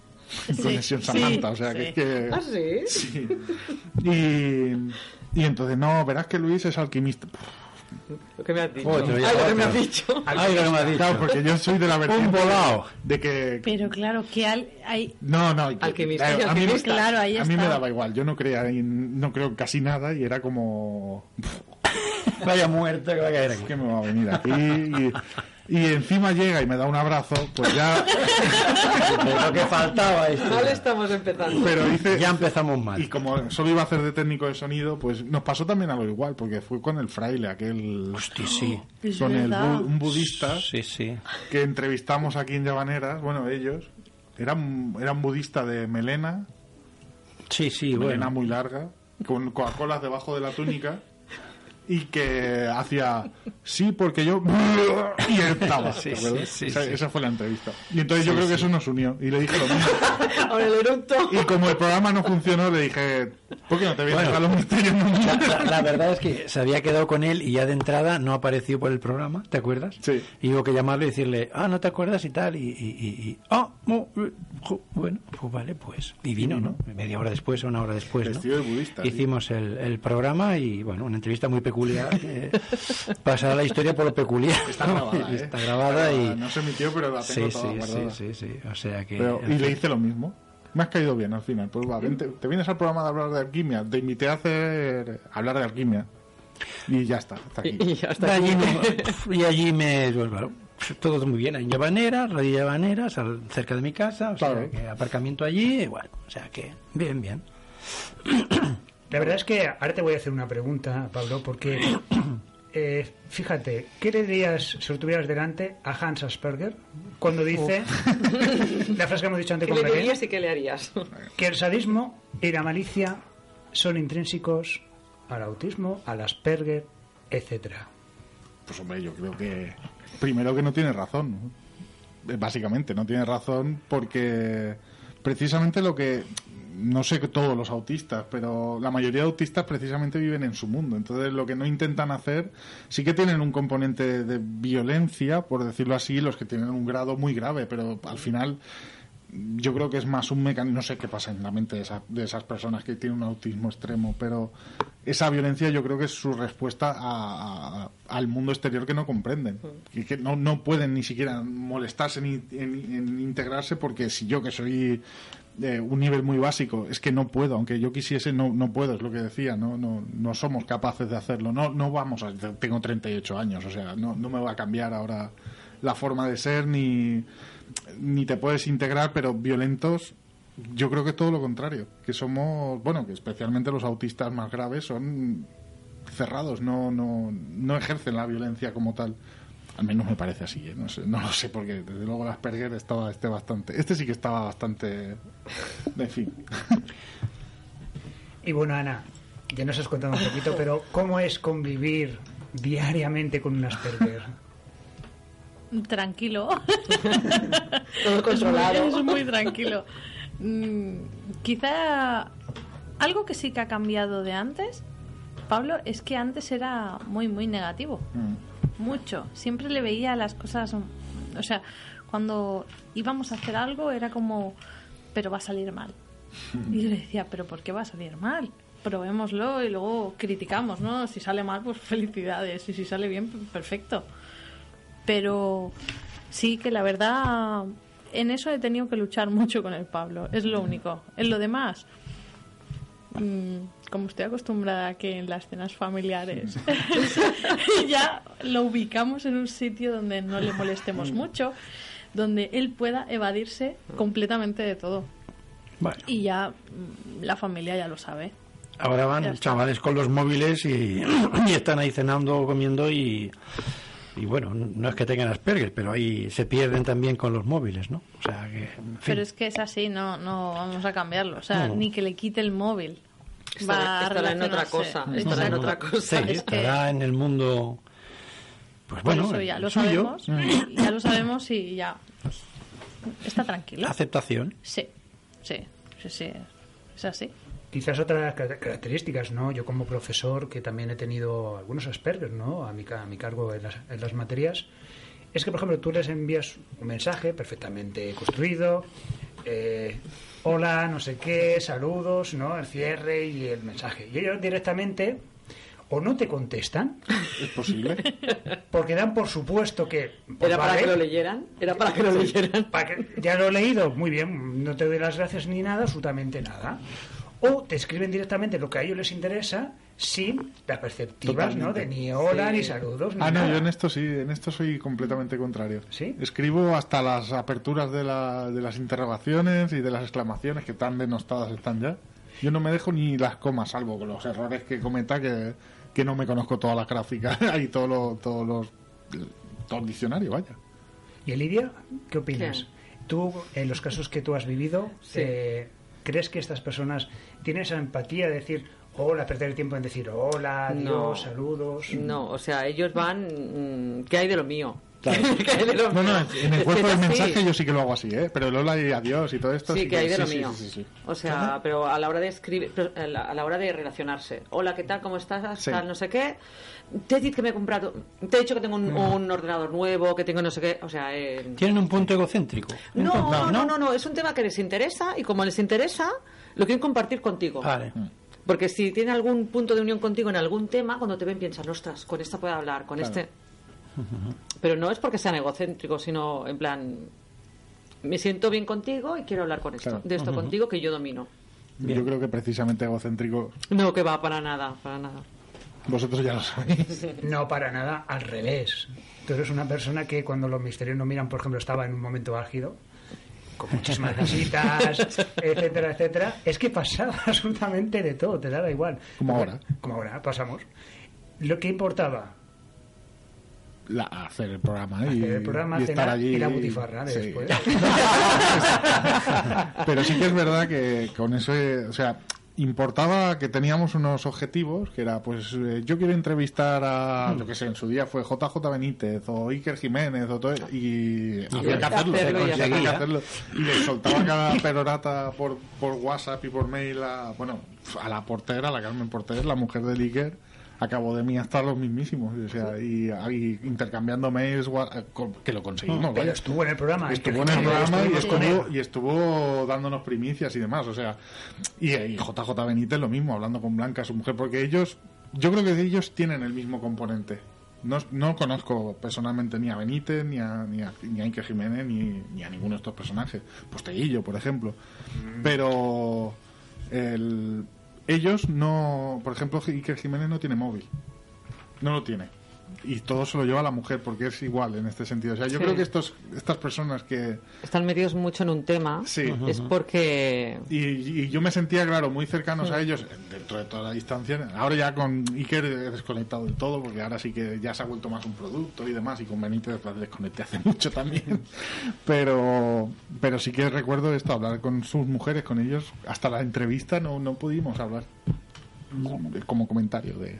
en Conexión sí, Samantha, o sea que sí. es que. ¿Ah, sí? Sí. Y, y entonces, no, verás que Luis es alquimista. Lo que me has dicho. Ya Ay, lo que me has dicho. Ay, lo que me has dicho. Claro, porque yo soy de la vertiente. Un volado. De que. Pero claro, que al- hay... No, no. que- Alquimista y a, mí, alquimista. Claro, ahí a mí me está. daba igual. Yo no creía en- no creo en casi nada y era como. Vaya muerto que va a caer aquí. que me va a venir aquí y, y encima llega y me da un abrazo, pues ya. Lo que faltaba esto. Mal estamos empezando. Pero hice. Ya empezamos Y mal. como solo iba a hacer de técnico de sonido, pues nos pasó también algo igual, porque fue con el fraile, aquel. Hostia, sí. Con el bu- un budista Sí, sí. que entrevistamos aquí en Llavaneras, bueno, ellos. Era un, era un budista de melena, Sí, sí, melena bueno. muy larga, con Coca-Colas debajo de la túnica. Y que hacía, sí, porque yo... Y estaba. Sí, sí, sí, esa, sí. esa fue la entrevista. Y entonces yo creo que eso nos unió. Y le dije lo mismo. Y como el programa no funcionó, le dije, ¿por qué no te vienes Bueno. a los misterios? La, la- verdad es que se había quedado con él y ya de entrada no apareció por el programa, ¿te acuerdas? Sí. Y hubo que llamarle y decirle, ah, ¿no te acuerdas y tal? Y, y, y- y- ah, mu- eh, jo, bueno, pues vale, pues. Y vino, ¿no? Media hora después o una hora después, ¿no? De budista, sí. Hicimos el, el programa y, bueno, una entrevista muy peculiar. que pasará la historia por lo peculiar. Está grabada, ¿eh? Está grabada y... No se emitió, pero la tengo Sí, toda sí, sí, guardada. sí, sí. O sea que... Pero- y le hice lo mismo. Me has caído bien al final. Pues va, vente, te vienes al programa de hablar de alquimia. Te invité a hacer hablar de alquimia. Y ya está, hasta aquí. Y, y hasta Y allí, y me... pues, pues, todo muy bien. Hay llavaneras, radio cerca de mi casa, o sea, Claro. que aparcamiento allí, y bueno, o sea que bien, bien. La verdad es que ahora te voy a hacer una pregunta, Pablo, porque eh, fíjate, ¿qué le dirías si lo tuvieras delante a Hans Asperger cuando dice la frase que hemos dicho antes ¿Qué con le dirías y qué le harías? que el sadismo y la malicia son intrínsecos al autismo, al Asperger, etcétera? Pues hombre, yo creo que primero que no tiene razón. Eh, Básicamente, no tiene razón porque precisamente lo que no sé que todos los autistas, pero la mayoría de autistas precisamente viven en su mundo. Entonces, lo que no intentan hacer, sí que tienen un componente de violencia, por decirlo así, los que tienen un grado muy grave, pero al final yo creo que es más un mecanismo, no sé qué pasa en la mente de, esa- de esas personas que tienen un autismo extremo, pero esa violencia yo creo que es su respuesta a- a- al mundo exterior que no comprenden, y que no, no pueden ni siquiera molestarse ni en, en integrarse porque si yo que soy de un nivel muy básico, es que no puedo, aunque yo quisiese, no, no puedo, es lo que decía, no, no, no somos capaces de hacerlo, no, no vamos a, tengo 38 años, o sea, no, no me va a cambiar ahora la forma de ser ni ni te puedes integrar, pero violentos, yo creo que es todo lo contrario. Que somos, bueno, que especialmente los autistas más graves son cerrados, no, no, no ejercen la violencia como tal. Al menos me parece así, ¿eh? no, sé, no lo sé, porque desde luego el Asperger estaba este bastante. Este sí que estaba bastante. En fin. Y bueno, Ana, ya nos has contado un poquito, pero ¿cómo es convivir diariamente con un Asperger? Tranquilo. Todo controlado. Es muy, es muy tranquilo. Mm, quizá algo que sí que ha cambiado de antes, Pablo, es que antes era muy, muy negativo. Mucho. Siempre le veía las cosas. O sea, cuando íbamos a hacer algo era como, pero va a salir mal. Y yo le decía, pero ¿por qué va a salir mal? Probémoslo y luego criticamos, ¿no? Si sale mal, pues felicidades. Y si sale bien, pues perfecto. Pero sí que la verdad, en eso he tenido que luchar mucho con el Pablo. Es lo único. En lo demás, mm, como estoy acostumbrada a que en las cenas familiares ya lo ubicamos en un sitio donde no le molestemos mucho, donde él pueda evadirse completamente de todo. Bueno, Y ya mm, la familia ya lo sabe. ahora van chavales con los móviles y, y están ahí cenando o comiendo y, y bueno, no es que tengan Asperger, pero ahí se pierden también con los móviles, ¿no? O sea que, en fin. Pero es que es así, no, no vamos a cambiarlo. O sea, No. ni que le quite el móvil. Estará- va a estará en otra cosa, estará en otra cosa. Sí, Es que- estará en el mundo. Pues Por bueno, eso ya lo suyo. sabemos. Ya lo sabemos y ya. pues, está tranquilo. Aceptación. Sí, sí, sí, sí. Es así. Quizás otras car- características, ¿no? Yo como profesor, que también he tenido algunos Asperger, ¿no? A mi, ca- a mi cargo en las, en las materias, es que, por ejemplo, tú les envías un mensaje perfectamente construido, eh, hola, no sé qué, saludos, ¿no? El cierre y el mensaje. Y ellos directamente o no te contestan, ¿Es posible? porque dan por supuesto que... pues ¿Era para vale, que lo leyeran? ¿Era para que lo leyeran? para que- ya lo he leído, muy bien, no te doy las gracias ni nada, absolutamente nada. O te escriben directamente lo que a ellos les interesa sin las perceptivas, ¿no? De ni hola, Sí. ni saludos, ni Ah, no, nada. yo en esto sí, en esto soy completamente contrario. ¿Sí? Escribo hasta las aperturas de, la- de las interrogaciones y de las exclamaciones que tan denostadas están ya. Yo no me dejo ni las comas, salvo con los errores que cometa, que, que no me conozco todas las gráficas y todos los, todos los, todo el diccionario, vaya. ¿Y Lidia? ¿Qué opinas? ¿Qué? Tú, en los casos que tú has vivido, Sí. eh, ¿crees que estas personas tienen esa empatía de decir hola, perder el tiempo en decir hola, adiós, No. saludos? No, o sea, ellos van. mm, ¿Qué hay de lo mío? Claro. ¿Qué hay de lo No, no, en el cuerpo del mensaje yo sí que lo hago así, ¿eh? Pero el hola y adiós y todo esto Sí, que hay de lo sí, mío. sí, sí, sí. O sea, pero a la hora de escribir, pero a la, a la hora de relacionarse. Hola, ¿qué tal? ¿Cómo estás? Sí. Tal, no sé qué. Te he dicho que me he comprado. Te he dicho que tengo un, un ordenador nuevo, que tengo no sé qué. O sea, eh, Tienen un punto egocéntrico. no, punto- no, no, no, no, es un tema que les interesa y como les interesa, lo quieren compartir contigo. Vale. Porque si tiene algún punto de unión contigo en algún tema, cuando te ven piensan, ostras, con esta puedo hablar, con Claro. este. Pero no es porque sean egocéntricos, sino en plan, me siento bien contigo y quiero hablar con esto, Claro. de esto contigo que yo domino. Yo creo que precisamente egocéntrico No, que va, para nada, para nada. Vosotros ya lo sabéis. No, para nada, al revés. Tú eres una persona que cuando los misterios no miran, por ejemplo, estaba en un momento álgido, con muchísimas visitas, etcétera, etcétera. Es que pasaba absolutamente de todo, te daba igual. Como ahora. Como ahora, pasamos. Lo que importaba, La- hacer el programa y, hacer el programa, y estar cenar allí y la butifarra de Sí. después. Pero sí que es verdad que con eso, o sea, importaba que teníamos unos objetivos, que era, pues, eh, yo quiero entrevistar a, yo que sé, en su día fue JJ Benítez o Iker Jiménez o todo, y había que hacerlo, hacerlo, y había que hacerlo. Y le soltaba cada perorata por, por WhatsApp y por mail a, bueno, a la portera, a la Carmen Porter, la mujer del Iker. Acabó de mí hasta los mismísimos, o sea, y, y intercambiando mails, eh, que lo conseguimos, Pero vaya. estuvo en el programa. Estuvo en el programa y estuvo, él. y estuvo dándonos primicias y demás. O sea, y, y JJ Benítez lo mismo, hablando con Blanca, su mujer, porque ellos, yo creo que ellos tienen el mismo componente. No, no conozco personalmente ni a Benítez, ni a, ni a, ni a Iker Jiménez, ni, ni a ninguno de estos personajes. Posteguillo, por ejemplo. Pero el- ellos no, por ejemplo, Iker Jiménez no tiene móvil. No lo tiene. Y todo se lo lleva la mujer, porque es igual en este sentido. O sea, yo Sí. creo que estos, estas personas que... Están metidos mucho en un tema. Sí. Es porque Y, y yo me sentía, claro, muy cercanos a ellos dentro de toda la distancia. Ahora ya con Iker he desconectado del todo, porque ahora sí que ya se ha vuelto más un producto y demás, y con Benítez desconecté hace mucho también. Pero, pero sí que recuerdo esto, hablar con sus mujeres, con ellos. Hasta la entrevista no, no pudimos hablar. Como comentario de...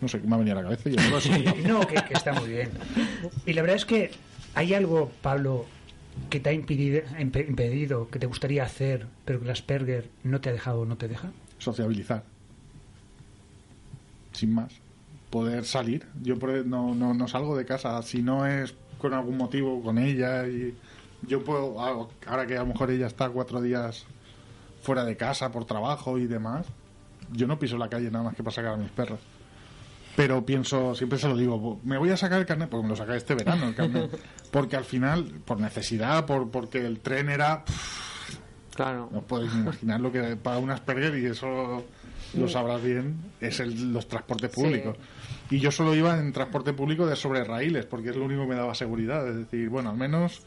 No sé, me ha venido a la cabeza y no que, que está muy bien. Y la verdad es que hay algo, Pablo, que te ha impedido, impe- impedido, que te gustaría hacer, pero que Asperger no te ha dejado o no te deja. sociabilizar. Sin más. Poder salir. Yo por- no, no, no salgo de casa. Si no es con algún motivo, con ella. y Yo puedo, ah, ahora que a lo mejor ella está cuatro días fuera de casa por trabajo y demás, yo no piso la calle nada más que para sacar a mis perros. Pero pienso, siempre se lo digo, me voy a sacar el carnet, porque me lo saqué este verano el carnet. Porque al final, por necesidad, por porque el tren era claro. no podéis imaginar lo que paga un Asperger y eso lo sabrás bien, es el, los transportes públicos. Y yo solo iba en transporte público de sobre raíles, porque es lo único que me daba seguridad. Es decir, bueno, al menos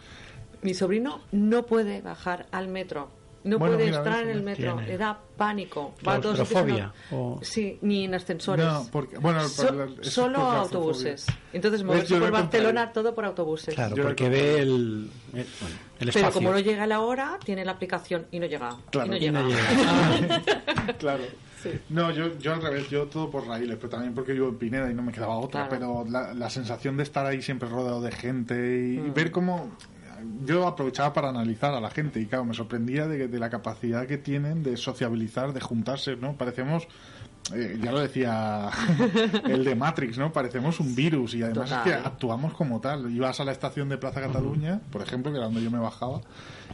Mi sobrino no puede bajar al metro. No Bueno, puede mira, entrar en el metro. tiene. Le da pánico. Va que no- o- Sí, ni en ascensores. No, porque- bueno, So- por la- eso es solo por autobuses. Entonces, moverse por Barcelona, todo por autobuses. Claro, Yo porque ve el, el, bueno, el Pero espacio. como no llega la hora, tiene la aplicación y no llega. Claro, y no y llega. no llega. claro. No, yo, yo al revés, yo todo por raíles, pero también porque vivo en Pineda y no me quedaba otra. Claro. Pero la, la sensación de estar ahí siempre rodeado de gente y, y Mm. ver cómo. Yo aprovechaba para analizar a la gente y, claro, me sorprendía de, de la capacidad que tienen de sociabilizar, de juntarse, ¿no? Parecemos. eh, ya lo decía el de Matrix, ¿no? Parecemos un virus y además Total. es que actuamos como tal. Ibas a la estación de Plaza Cataluña, por ejemplo, que era donde yo me bajaba,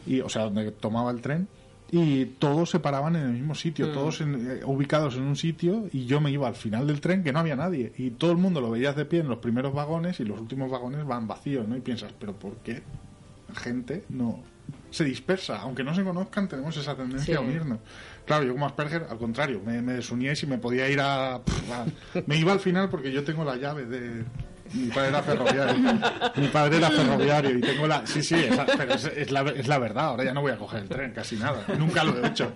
y, o sea, donde tomaba el tren, y todos se paraban en el mismo sitio, Mm. todos en- eh, ubicados en un sitio, y yo me iba al final del tren que no había nadie, y todo el mundo lo veías de pie en los primeros vagones y los últimos vagones van vacíos, ¿no? Y piensas, ¿pero por qué gente no se dispersa? Aunque no se conozcan, tenemos esa tendencia Sí. a unirnos. Claro, yo como Asperger, al contrario, me, me y me podía ir a- Me iba al final porque yo tengo la llave de... Mi padre era ferroviario. Mi padre era ferroviario y tengo la... Sí, sí, esa- pero es, la, es la verdad. Ahora ya no voy a coger el tren, casi nada. Nunca lo he hecho.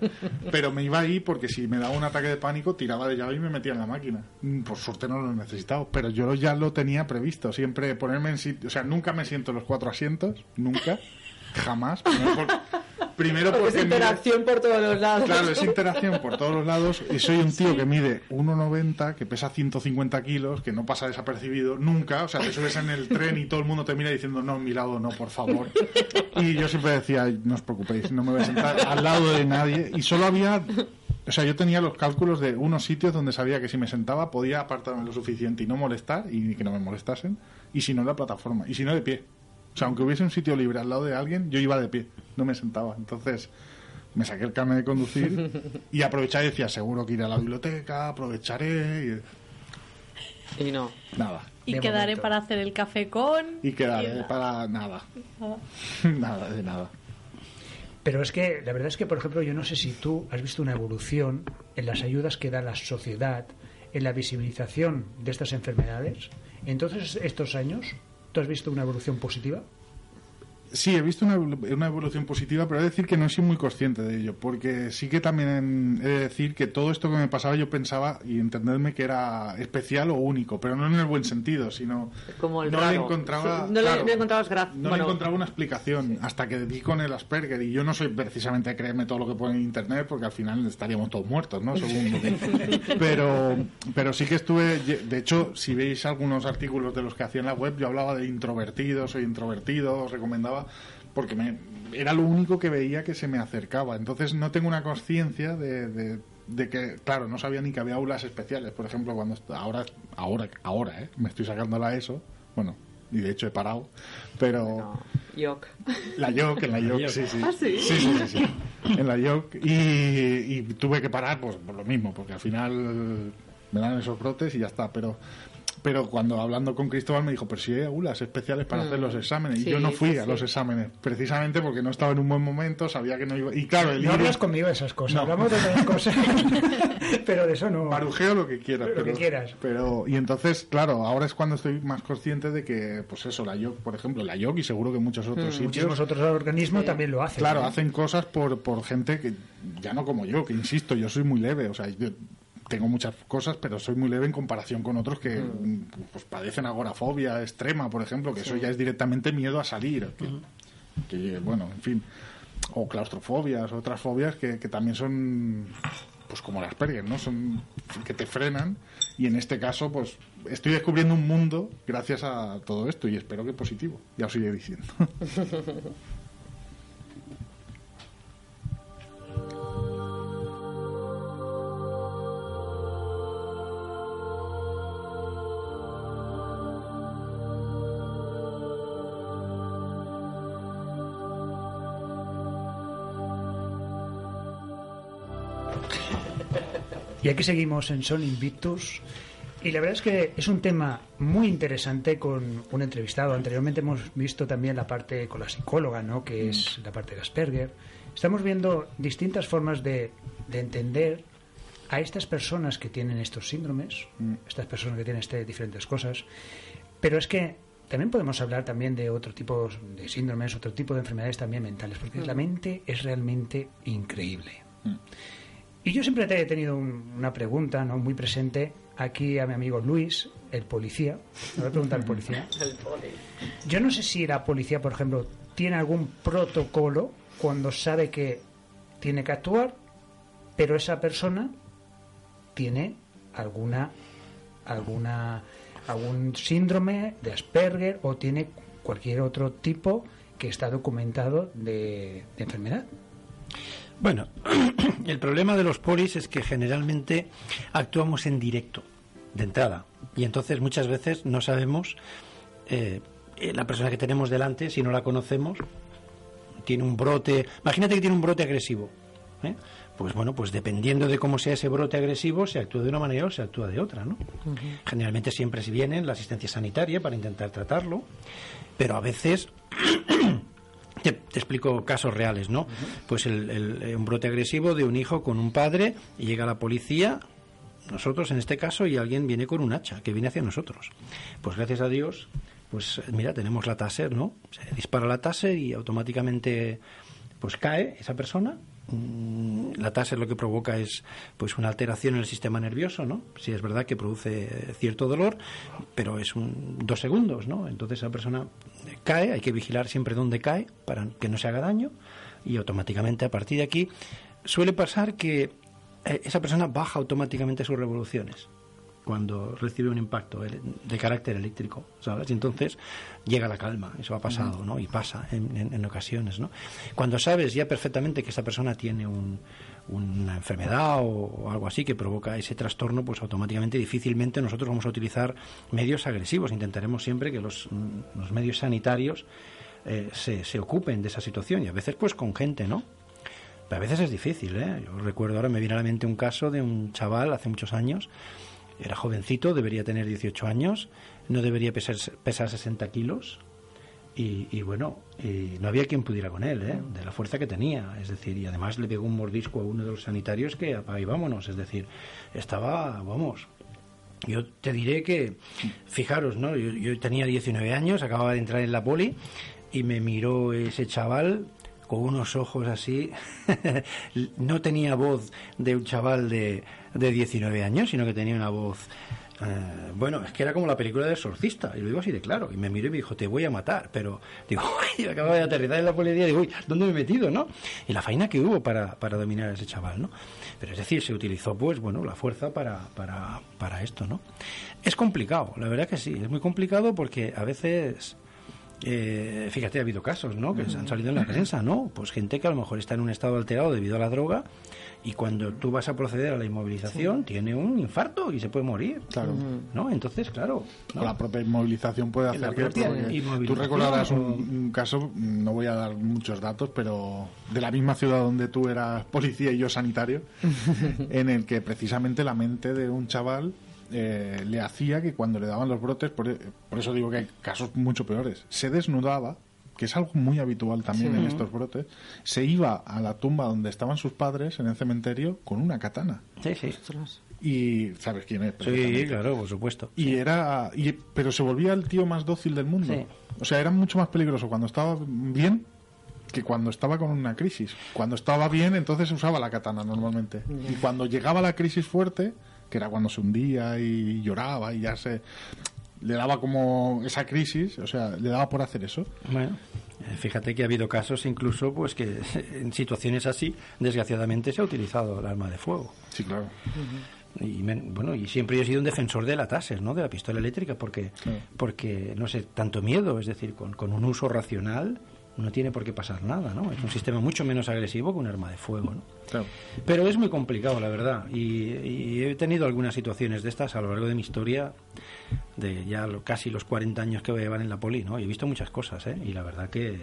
Pero me iba ahí porque si me daba un ataque de pánico, tiraba de llave y me metía en la máquina. Mm, Por suerte no lo he necesitado, pero yo ya lo tenía previsto. Siempre ponerme en sitio... O sea, nunca me siento en los cuatro asientos. Nunca. Jamás. Primero, por- primero Porque es mide- interacción por todos los lados. Claro, es interacción por todos los lados y soy un tío que mide 1,90, que pesa 150 kilos, que no pasa desapercibido nunca. O sea, te subes en el tren y todo el mundo te mira diciendo, no, mi lado no, por favor. Y yo siempre decía, no os preocupéis, no me voy a sentar al lado de nadie. Y solo había... O sea, yo tenía los cálculos de unos sitios donde sabía que si me sentaba podía apartarme lo suficiente y no molestar y que no me molestasen. Y si no, la plataforma. Y si no, de pie. O sea, aunque hubiese un sitio libre al lado de alguien, yo iba de pie, no me sentaba. Entonces, me saqué el carnet de conducir y aprovechaba y decía, seguro que iré a la biblioteca, aprovecharé Y no. nada. Y quedaré momento. para hacer el café con... Y quedaré nada. para nada. Ah. nada, de nada. Pero es que la verdad es que, por ejemplo, yo no sé si tú has visto una evolución en las ayudas que da la sociedad en la visibilización de estas enfermedades, entonces estos años, ¿tú has visto una evolución positiva? Sí, he visto una, una, evolución positiva, pero he de decir que no he sido muy consciente de ello, porque sí que también he de decir que todo esto que me pasaba yo pensaba y entenderme que era especial o único, pero no en el buen sentido, sino Como el no raro. le encontraba no claro, le, le encontrabas gra- no le bueno, encontraba una explicación hasta que di con el Asperger y yo no soy precisamente a creerme todo lo que pone en internet porque al final estaríamos todos muertos, ¿no? Según lo que- pero pero sí que estuve de hecho si veis algunos artículos de los que hacía en la web yo hablaba de introvertido, soy introvertido, os porque me, era lo único que veía que se me acercaba. Entonces no tengo una conciencia de, de, de que, claro, no sabía ni que había aulas especiales. Por ejemplo, cuando ahora, ahora, ahora, ¿eh? me estoy sacando la ESO, bueno, y de hecho he parado, pero no, Yok. la YOC, en la YOC, YOC. sí, sí. ¿Ah, sí? Sí, sí, sí, sí. En la YOC y, y tuve que parar pues por lo mismo, porque al final me dan esos brotes y ya está, pero pero cuando hablando con Cristóbal me dijo, pero si hay aulas especiales para Mm. hacer los exámenes. y yo no fui sí, a sí. los exámenes, precisamente porque no estaba en un buen momento, sabía que no iba... Y claro, el No ir- hablas conmigo de esas cosas, No. hablamos de otras cosas, pero de eso no. Marujeo lo que quieras. Lo que pero, quieras. Pero, y entonces, claro, ahora es cuando estoy más consciente de que, pues eso, la YOC, por ejemplo, la YOC y seguro que muchos otros sitios. Mm, Muchísimos otros organismos también lo hacen. Claro, ¿no? hacen cosas por, por gente que ya no como yo, que insisto, yo soy muy leve, o sea, yo tengo muchas cosas, pero soy muy leve en comparación con otros que mm, pues, padecen agorafobia extrema, por ejemplo, que eso ya es directamente miedo a salir. Que, que, bueno, en fin, o claustrofobias, otras fobias que, que también son pues como las Asperger, ¿no? Son que te frenan y en este caso pues estoy descubriendo un mundo gracias a todo esto y espero que positivo, ya os iré diciendo. Y aquí seguimos en Son Invictus. Y la verdad es que es un tema muy interesante con un entrevistado. Anteriormente hemos visto también la parte con la psicóloga, ¿no? que es la parte de Asperger. Estamos viendo distintas formas de, de entender a estas personas que tienen estos síndromes, estas personas que tienen este, diferentes cosas. Pero es que también podemos hablar también de otro tipo de síndromes, otro tipo de enfermedades también mentales, porque la mente es realmente increíble. Y yo siempre te he tenido un- una pregunta ¿no? muy presente aquí a mi amigo Luis, el policía. Le voy a preguntar al policía. Yo no sé si la policía, por ejemplo, tiene algún protocolo cuando sabe que tiene que actuar, pero esa persona tiene alguna alguna algún síndrome de Asperger o tiene cualquier otro tipo que está documentado de, de enfermedad. Bueno, el problema de los polis es que generalmente actuamos en directo, de entrada, y entonces muchas veces no sabemos eh, eh, la persona que tenemos delante, si no la conocemos, tiene un brote. Imagínate que tiene un brote agresivo. ¿eh? Pues bueno, pues dependiendo de cómo sea ese brote agresivo, se actúa de una manera o se actúa de otra, ¿no? Generalmente siempre si viene la asistencia sanitaria para intentar tratarlo, pero a veces te, te explico casos reales, ¿no? Pues el, el- eh, un brote agresivo de un hijo con un padre y llega la policía, nosotros en este caso, y alguien viene con un hacha que viene hacia nosotros. Pues gracias a Dios, pues mira, tenemos la taser, ¿no? Se dispara la taser y automáticamente pues cae esa persona. Mm, La taser lo que provoca es pues una alteración en el sistema nervioso, ¿no? Sí es verdad que produce cierto dolor, pero es un dos segundos, ¿no? Entonces esa persona cae, hay que vigilar siempre dónde cae para que no se haga daño y automáticamente a partir de aquí suele pasar que eh, esa persona baja automáticamente sus revoluciones cuando recibe un impacto de carácter eléctrico, ¿sabes? Y entonces llega la calma, eso ha pasado, ¿no? Y pasa en, en- en ocasiones, ¿no? Cuando sabes ya perfectamente que esa persona tiene un- una enfermedad o, algo así que provoca ese trastorno, pues automáticamente, difícilmente nosotros vamos a utilizar medios agresivos. Intentaremos siempre que los, mm, los medios sanitarios eh, se, se ocupen de esa situación y a veces pues con gente, ¿no? Pero a veces es difícil, ¿eh? Yo recuerdo ahora, me viene a la mente un caso de un chaval hace muchos años, era jovencito, debería tener 18 años, no debería pesar, pesar 60 kilos y, y bueno, y no había quien pudiera con él, ¿eh? de la fuerza que tenía. Es decir, y además le pegó un mordisco a uno de los sanitarios que apaga y vámonos. Es decir, estaba, vamos, Yo te diré que, fijaros, ¿no? Yo, yo tenía 19 años, acababa de entrar en la poli y me miró ese chaval con unos ojos así. no tenía voz de un chaval de, de 19 años, sino que tenía una voz eh, bueno, es que era como la película del exorcista, y lo digo así de claro. Y me miró y me dijo, te voy a matar. Pero digo, uy, acabo de aterrizar en la policía, digo, uy, ¿dónde me he metido, no? Y la faena que hubo para, para dominar a ese chaval, ¿no? Pero es decir, se utilizó, pues, bueno, la fuerza para, para, para esto, ¿no? Es complicado, la verdad que sí, es muy complicado porque a veces. Eh, fíjate, ha habido casos, ¿no? Que han salido en la prensa, ¿no? Pues gente que a lo mejor está en un estado alterado debido a la droga y cuando tú vas a proceder a la inmovilización tiene un infarto y se puede morir. Claro. ¿No? Entonces, claro. la propia inmovilización puede hacer que... propia porque inmovilización Tú recordarás un, caso, no voy a dar muchos datos, pero de la misma ciudad donde tú eras policía y yo sanitario, en el que precisamente la mente de un chaval eh, le hacía que cuando le daban los brotes, por, por eso digo que hay casos mucho peores, se desnudaba que es algo muy habitual también en estos brotes, se iba a la tumba donde estaban sus padres en el cementerio con una katana. Sí, sí. Y sabes quién es. Sí, claro, por supuesto. Y era. Y, pero se volvía el tío más dócil del mundo. Sí. O sea, era mucho más peligroso cuando estaba bien que cuando estaba con una crisis. Cuando estaba bien, entonces usaba la katana normalmente. Y cuando llegaba la crisis fuerte, que era cuando se hundía y lloraba y ya se. Le daba como esa crisis, o sea, le daba por hacer eso. Bueno, eh, fíjate que ha habido casos incluso pues que en situaciones así, desgraciadamente, se ha utilizado el arma de fuego. Sí, claro. Y bueno, y siempre yo he sido un defensor de la Taser, ¿no? De la pistola eléctrica, porque, Claro. porque no sé, tanto miedo, es decir, con, con un uso racional no tiene por qué pasar nada, ¿no? Es un sistema mucho menos agresivo que un arma de fuego, ¿no? Claro. Pero es muy complicado, la verdad. Y, y he tenido algunas situaciones de estas a lo largo de mi historia, de ya lo- casi los 40 años que voy a llevar en la poli, ¿no? Y he visto muchas cosas, ¿eh? Y la verdad que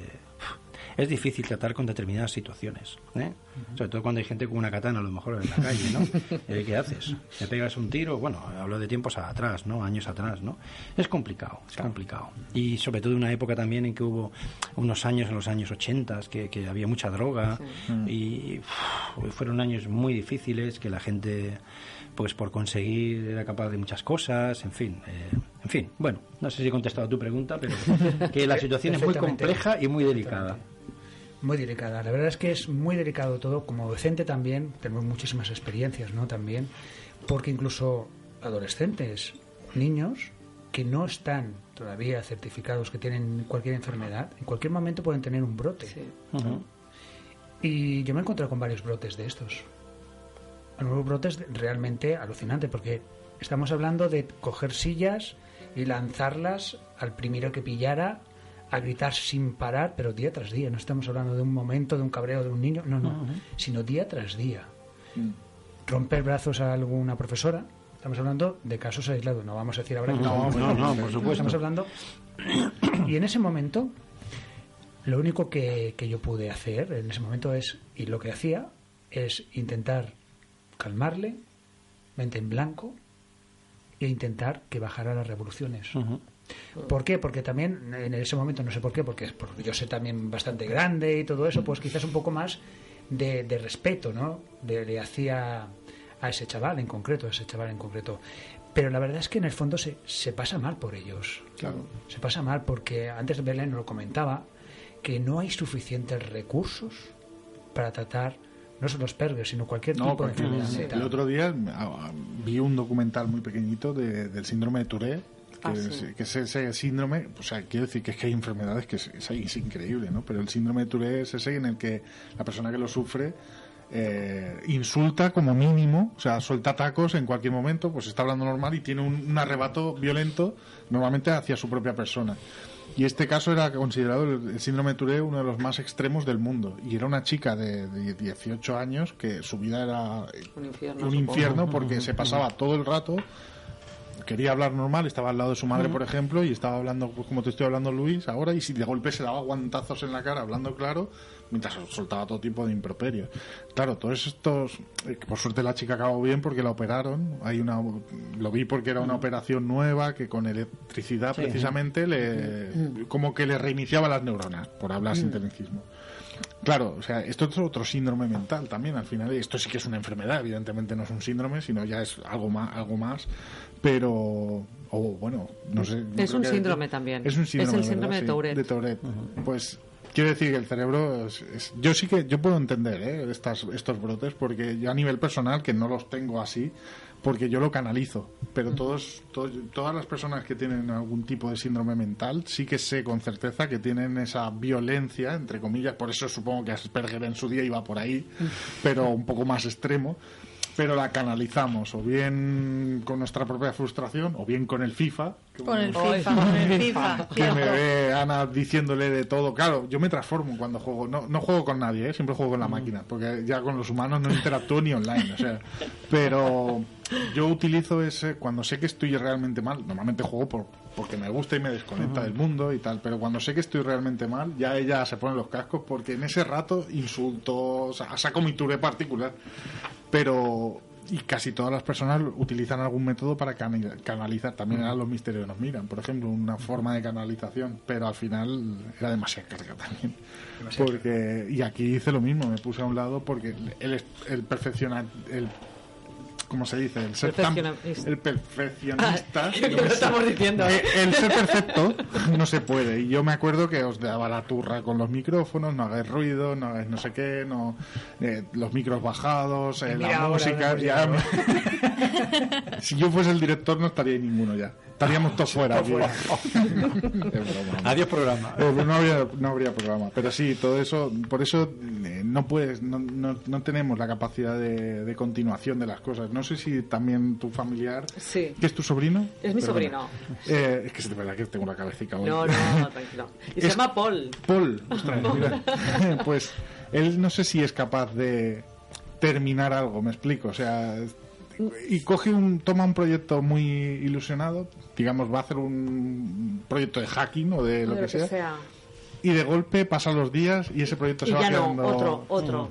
es difícil tratar con determinadas situaciones, ¿eh? Sobre todo cuando hay gente con una katana, a lo mejor en la calle, ¿no? ¿Y ¿Qué haces? ¿Le pegas un tiro? Bueno, hablo de tiempos atrás, ¿no? Años atrás, ¿no? Es complicado, es complicado. Y sobre todo en una época también en que hubo unos años, en los años 80, que, que había mucha droga y fueron años muy difíciles que la gente pues por conseguir era capaz de muchas cosas, en fin, eh, en fin, bueno, no sé si he contestado a tu pregunta, pero que la situación es muy compleja y muy delicada. Muy delicada. La verdad es que es muy delicado todo. Como docente también tenemos muchísimas experiencias, ¿no? También, porque incluso adolescentes, niños que no están todavía certificados que tienen cualquier enfermedad, en cualquier momento pueden tener un brote. Y yo me he encontrado con varios brotes de estos. Algunos brotes realmente alucinantes, porque estamos hablando de coger sillas y lanzarlas al primero que pillara a gritar sin parar, pero día tras día. No estamos hablando de un momento, de un cabreo de un niño, no, no, sino día tras día. Romper brazos a alguna profesora. Estamos hablando de casos aislados. No vamos a decir ahora que No, no, no, por supuesto. Estamos hablando. Y en ese momento, lo único que, que yo pude hacer en ese momento es, y lo que hacía, es intentar calmarle, mente en blanco, e intentar que bajara las revoluciones. ¿Por qué? Porque también en ese momento, no sé por qué, porque, porque yo sé también bastante grande y todo eso, pues quizás un poco más de, de respeto, ¿no? Le, le hacía a ese chaval en concreto, a ese chaval en concreto. Pero la verdad es que en el fondo se, se pasa mal por ellos. Claro. Se pasa mal porque antes Belén nos lo comentaba, que no hay suficientes recursos para tratar no solo Asperger, sino cualquier No, tipo de enfermedad el otro día ah, ah, vi un documental muy pequeñito de- del síndrome de Tourette. Que, Ah, es, que es ese síndrome, o sea, quiero decir que es que hay enfermedades que es, es, es increíble, ¿no? Pero el síndrome de Tourette es ese en el que la persona que lo sufre eh, insulta como mínimo, o sea, suelta tacos en cualquier momento, pues está hablando normal y tiene un, un arrebato violento normalmente hacia su propia persona. Y este caso era considerado el, el síndrome de Tourette uno de los más extremos del mundo. Y era una chica de, de 18 años que su vida era Un infierno, un supongo. infierno porque se pasaba todo el rato quería hablar normal, estaba al lado de su madre, por ejemplo, y estaba hablando pues, como te estoy hablando Luis ahora, y si de golpe se daba guantazos en la cara hablando claro, mientras soltaba todo tipo de improperios. Claro, todos estos, eh, por suerte la chica acabó bien porque la operaron, hay una, lo vi porque era una operación nueva que con electricidad Sí. precisamente le, como que le reiniciaba las neuronas, por hablar sin tecnicismo. Claro, o sea, esto es otro síndrome mental también, al final. Esto sí que es una enfermedad, evidentemente no es un síndrome, sino ya es algo más, algo más pero o bueno, no sé. Es un que- síndrome también. Es un síndrome, Es el síndrome ¿verdad? de Tourette. Sí, de Tourette. Pues quiero decir que el cerebro es- es- yo sí que yo puedo entender ¿eh? estas, estos brotes porque yo a nivel personal que no los tengo así porque yo lo canalizo pero todos, todos- todas las personas que tienen algún tipo de síndrome mental sí que sé con certeza que tienen esa violencia entre comillas por eso supongo que Asperger en su día iba por ahí pero un poco más extremo pero la canalizamos o bien con nuestra propia frustración o bien con el FIFA Con el FIFA, con el FIFA, que me ve Ana diciéndole de todo. Claro, yo me transformo cuando juego. No, no juego con nadie, ¿eh? siempre juego con la máquina, porque ya con los humanos no interactúo ni online. O sea, pero yo utilizo ese cuando sé que estoy realmente mal. Normalmente juego por, porque me gusta y me desconecta del mundo y tal. Pero cuando sé que estoy realmente mal, ya ella se pone los cascos porque en ese rato insulto, o sea, saco mi touré particular. Pero y casi todas las personas utilizan algún método para cana- canalizar. También eran los misterios nos miran, por ejemplo, una forma de canalización, pero al final era demasiada carga también. Porque y aquí hice lo mismo, me puse a un lado porque el, el perfecciona el ¿Cómo se dice? El ser tan- el perfeccionista. ¿Qué no lo me estamos diciendo? Eh, El ser perfecto no se puede. Y yo me acuerdo que os daba la turra con los micrófonos, no hagáis ruido, no hagáis no sé qué, no eh, los micros bajados, eh, la ahora música. ya si yo fuese el director no estaría ninguno ya. Estaríamos todos fuera. broma. Adiós programa. Eh, no habría, no habría programa. Pero sí, todo eso, por eso eh, no puedes, no, no, no tenemos la capacidad de, de continuación de las cosas. No sé si también tu familiar, Sí. que es tu sobrino. Es mi Perdona. sobrino. Eh, es que es de verdad que tengo la cabecita hoy. No, no, tranquilo. Y se llama Paul. Paul, ostras, mira. pues él no sé si es capaz de terminar algo, me explico, o sea, y coge un, toma un proyecto muy ilusionado, digamos, va a hacer un proyecto de hacking o de lo, de que, sea, sea. y de golpe pasan los días y ese proyecto Y se va ya no, quedando... otro, otro.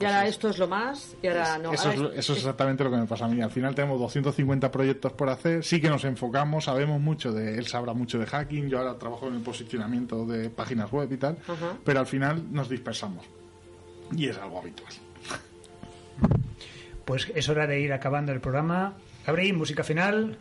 Y ahora esto es lo más, y ahora no. Eso ahora es, lo- eso es exactamente lo que me pasa a mí. Al final tenemos 250 proyectos por hacer. Sí que nos enfocamos, sabemos mucho de. Él sabrá mucho de hacking. Yo ahora trabajo en el posicionamiento de páginas web y tal. Ajá. Pero al final nos dispersamos. Y es algo habitual. Pues es hora de ir acabando el programa. Gabriel, música final.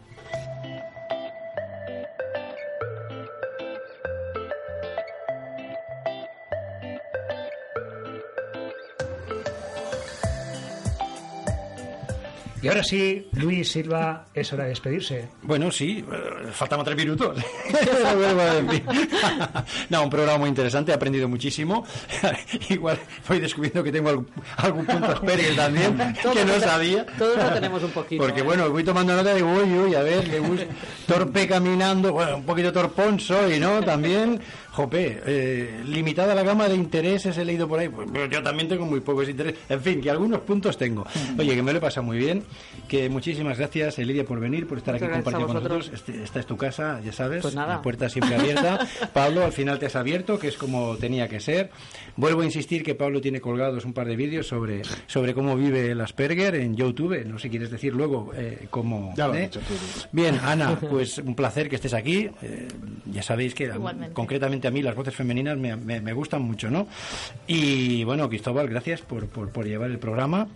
Y ahora sí, Luis Silva, es hora de despedirse. Bueno, sí, eh, faltamos tres minutos. No, un programa muy interesante, he aprendido muchísimo. Igual voy descubriendo que tengo algún, algún punto Asperger también, que no sabía. Todos lo tenemos un poquito. Porque ¿eh? bueno, voy tomando nota de uy, uy, a ver, le gusta torpe caminando, bueno, un poquito torpón soy, ¿no? También, jope, eh, limitada la gama de intereses he leído por ahí, pues pero yo también tengo muy pocos intereses, en fin, que algunos puntos tengo. Oye, que me lo he pasado muy bien, que muchísimas gracias, Elidia, por venir, por estar aquí compartiendo con nosotros. Este- esta es tu casa, ya sabes, Pues nada. la puerta siempre abierta. Pablo, al final te has abierto, que es como tenía que ser. Vuelvo a insistir que Pablo tiene colgados un par de vídeos sobre, sobre cómo vive el Asperger en YouTube. No sé si quieres decir luego eh, cómo. Ya lo ¿eh? tú, Luis. Bien, Ana, pues un placer que estés aquí. Eh, ya sabéis que Igualmente. concretamente a mí las voces femeninas me, me- gustan mucho, ¿no? Y bueno, Cristóbal, gracias por, por, por llevar el programa.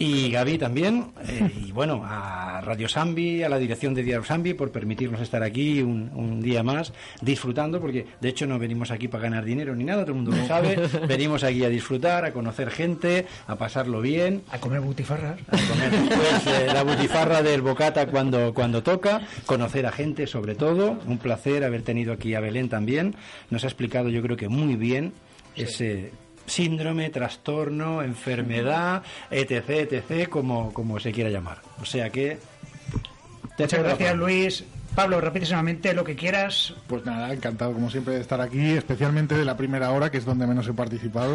Y Gaby también, eh, y bueno, a Radio Sambi, a la dirección de Diario Sambi, por permitirnos estar aquí un, un día más disfrutando, porque de hecho no venimos aquí para ganar dinero ni nada, todo el mundo lo sabe, venimos aquí a disfrutar, a conocer gente, a pasarlo bien, A comer butifarras. a comer después eh, la butifarra del bocata cuando, cuando toca, conocer a gente sobre todo, un placer haber tenido aquí a Belén también, nos ha explicado yo creo que muy bien ese síndrome, trastorno, enfermedad, etc, etc, como, como se quiera llamar. O sea que... Muchas gracias. Luis. Pablo, rapidísimamente lo que quieras. Pues nada, encantado como siempre de estar aquí, especialmente de la primera hora, que es donde menos he participado.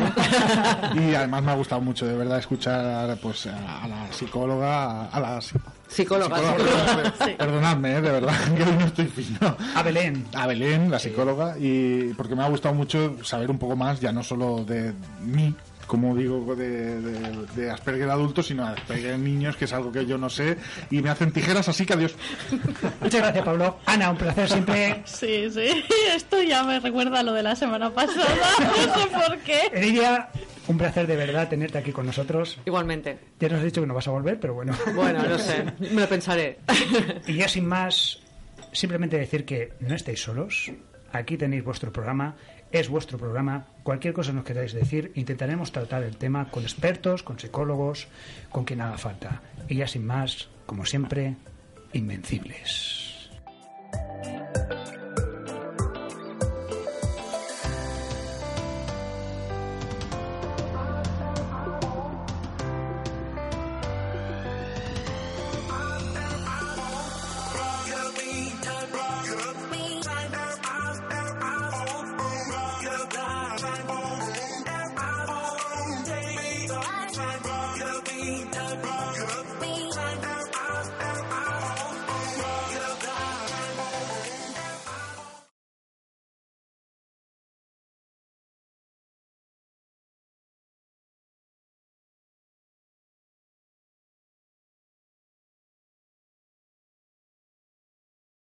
y además me ha gustado mucho, de verdad, escuchar pues a, la psicóloga, a la psi- Psicóloga, perdonadme, eh, de verdad, que hoy no estoy fino. A Belén. A Belén, la psicóloga, y porque me ha gustado mucho saber un poco más, ya no solo de mí, como digo, de, de, de Asperger adultos, sino Asperger niños, que es algo que yo no sé, y me hacen tijeras, así que adiós. Muchas gracias, Pablo. Ana, un placer siempre. Sí, sí. Esto ya me recuerda a lo de la semana pasada. No sé por qué. Lidia, un placer de verdad tenerte aquí con nosotros. Igualmente. Ya nos has dicho que no vas a volver, pero bueno. Bueno, no sé. Me lo pensaré. Y ya sin más, simplemente decir que no estáis solos. Aquí tenéis vuestro programa, es vuestro programa. Cualquier cosa nos queráis decir, intentaremos tratar el tema con expertos, con psicólogos, con quien haga falta. Y ya sin más, como siempre, invencibles.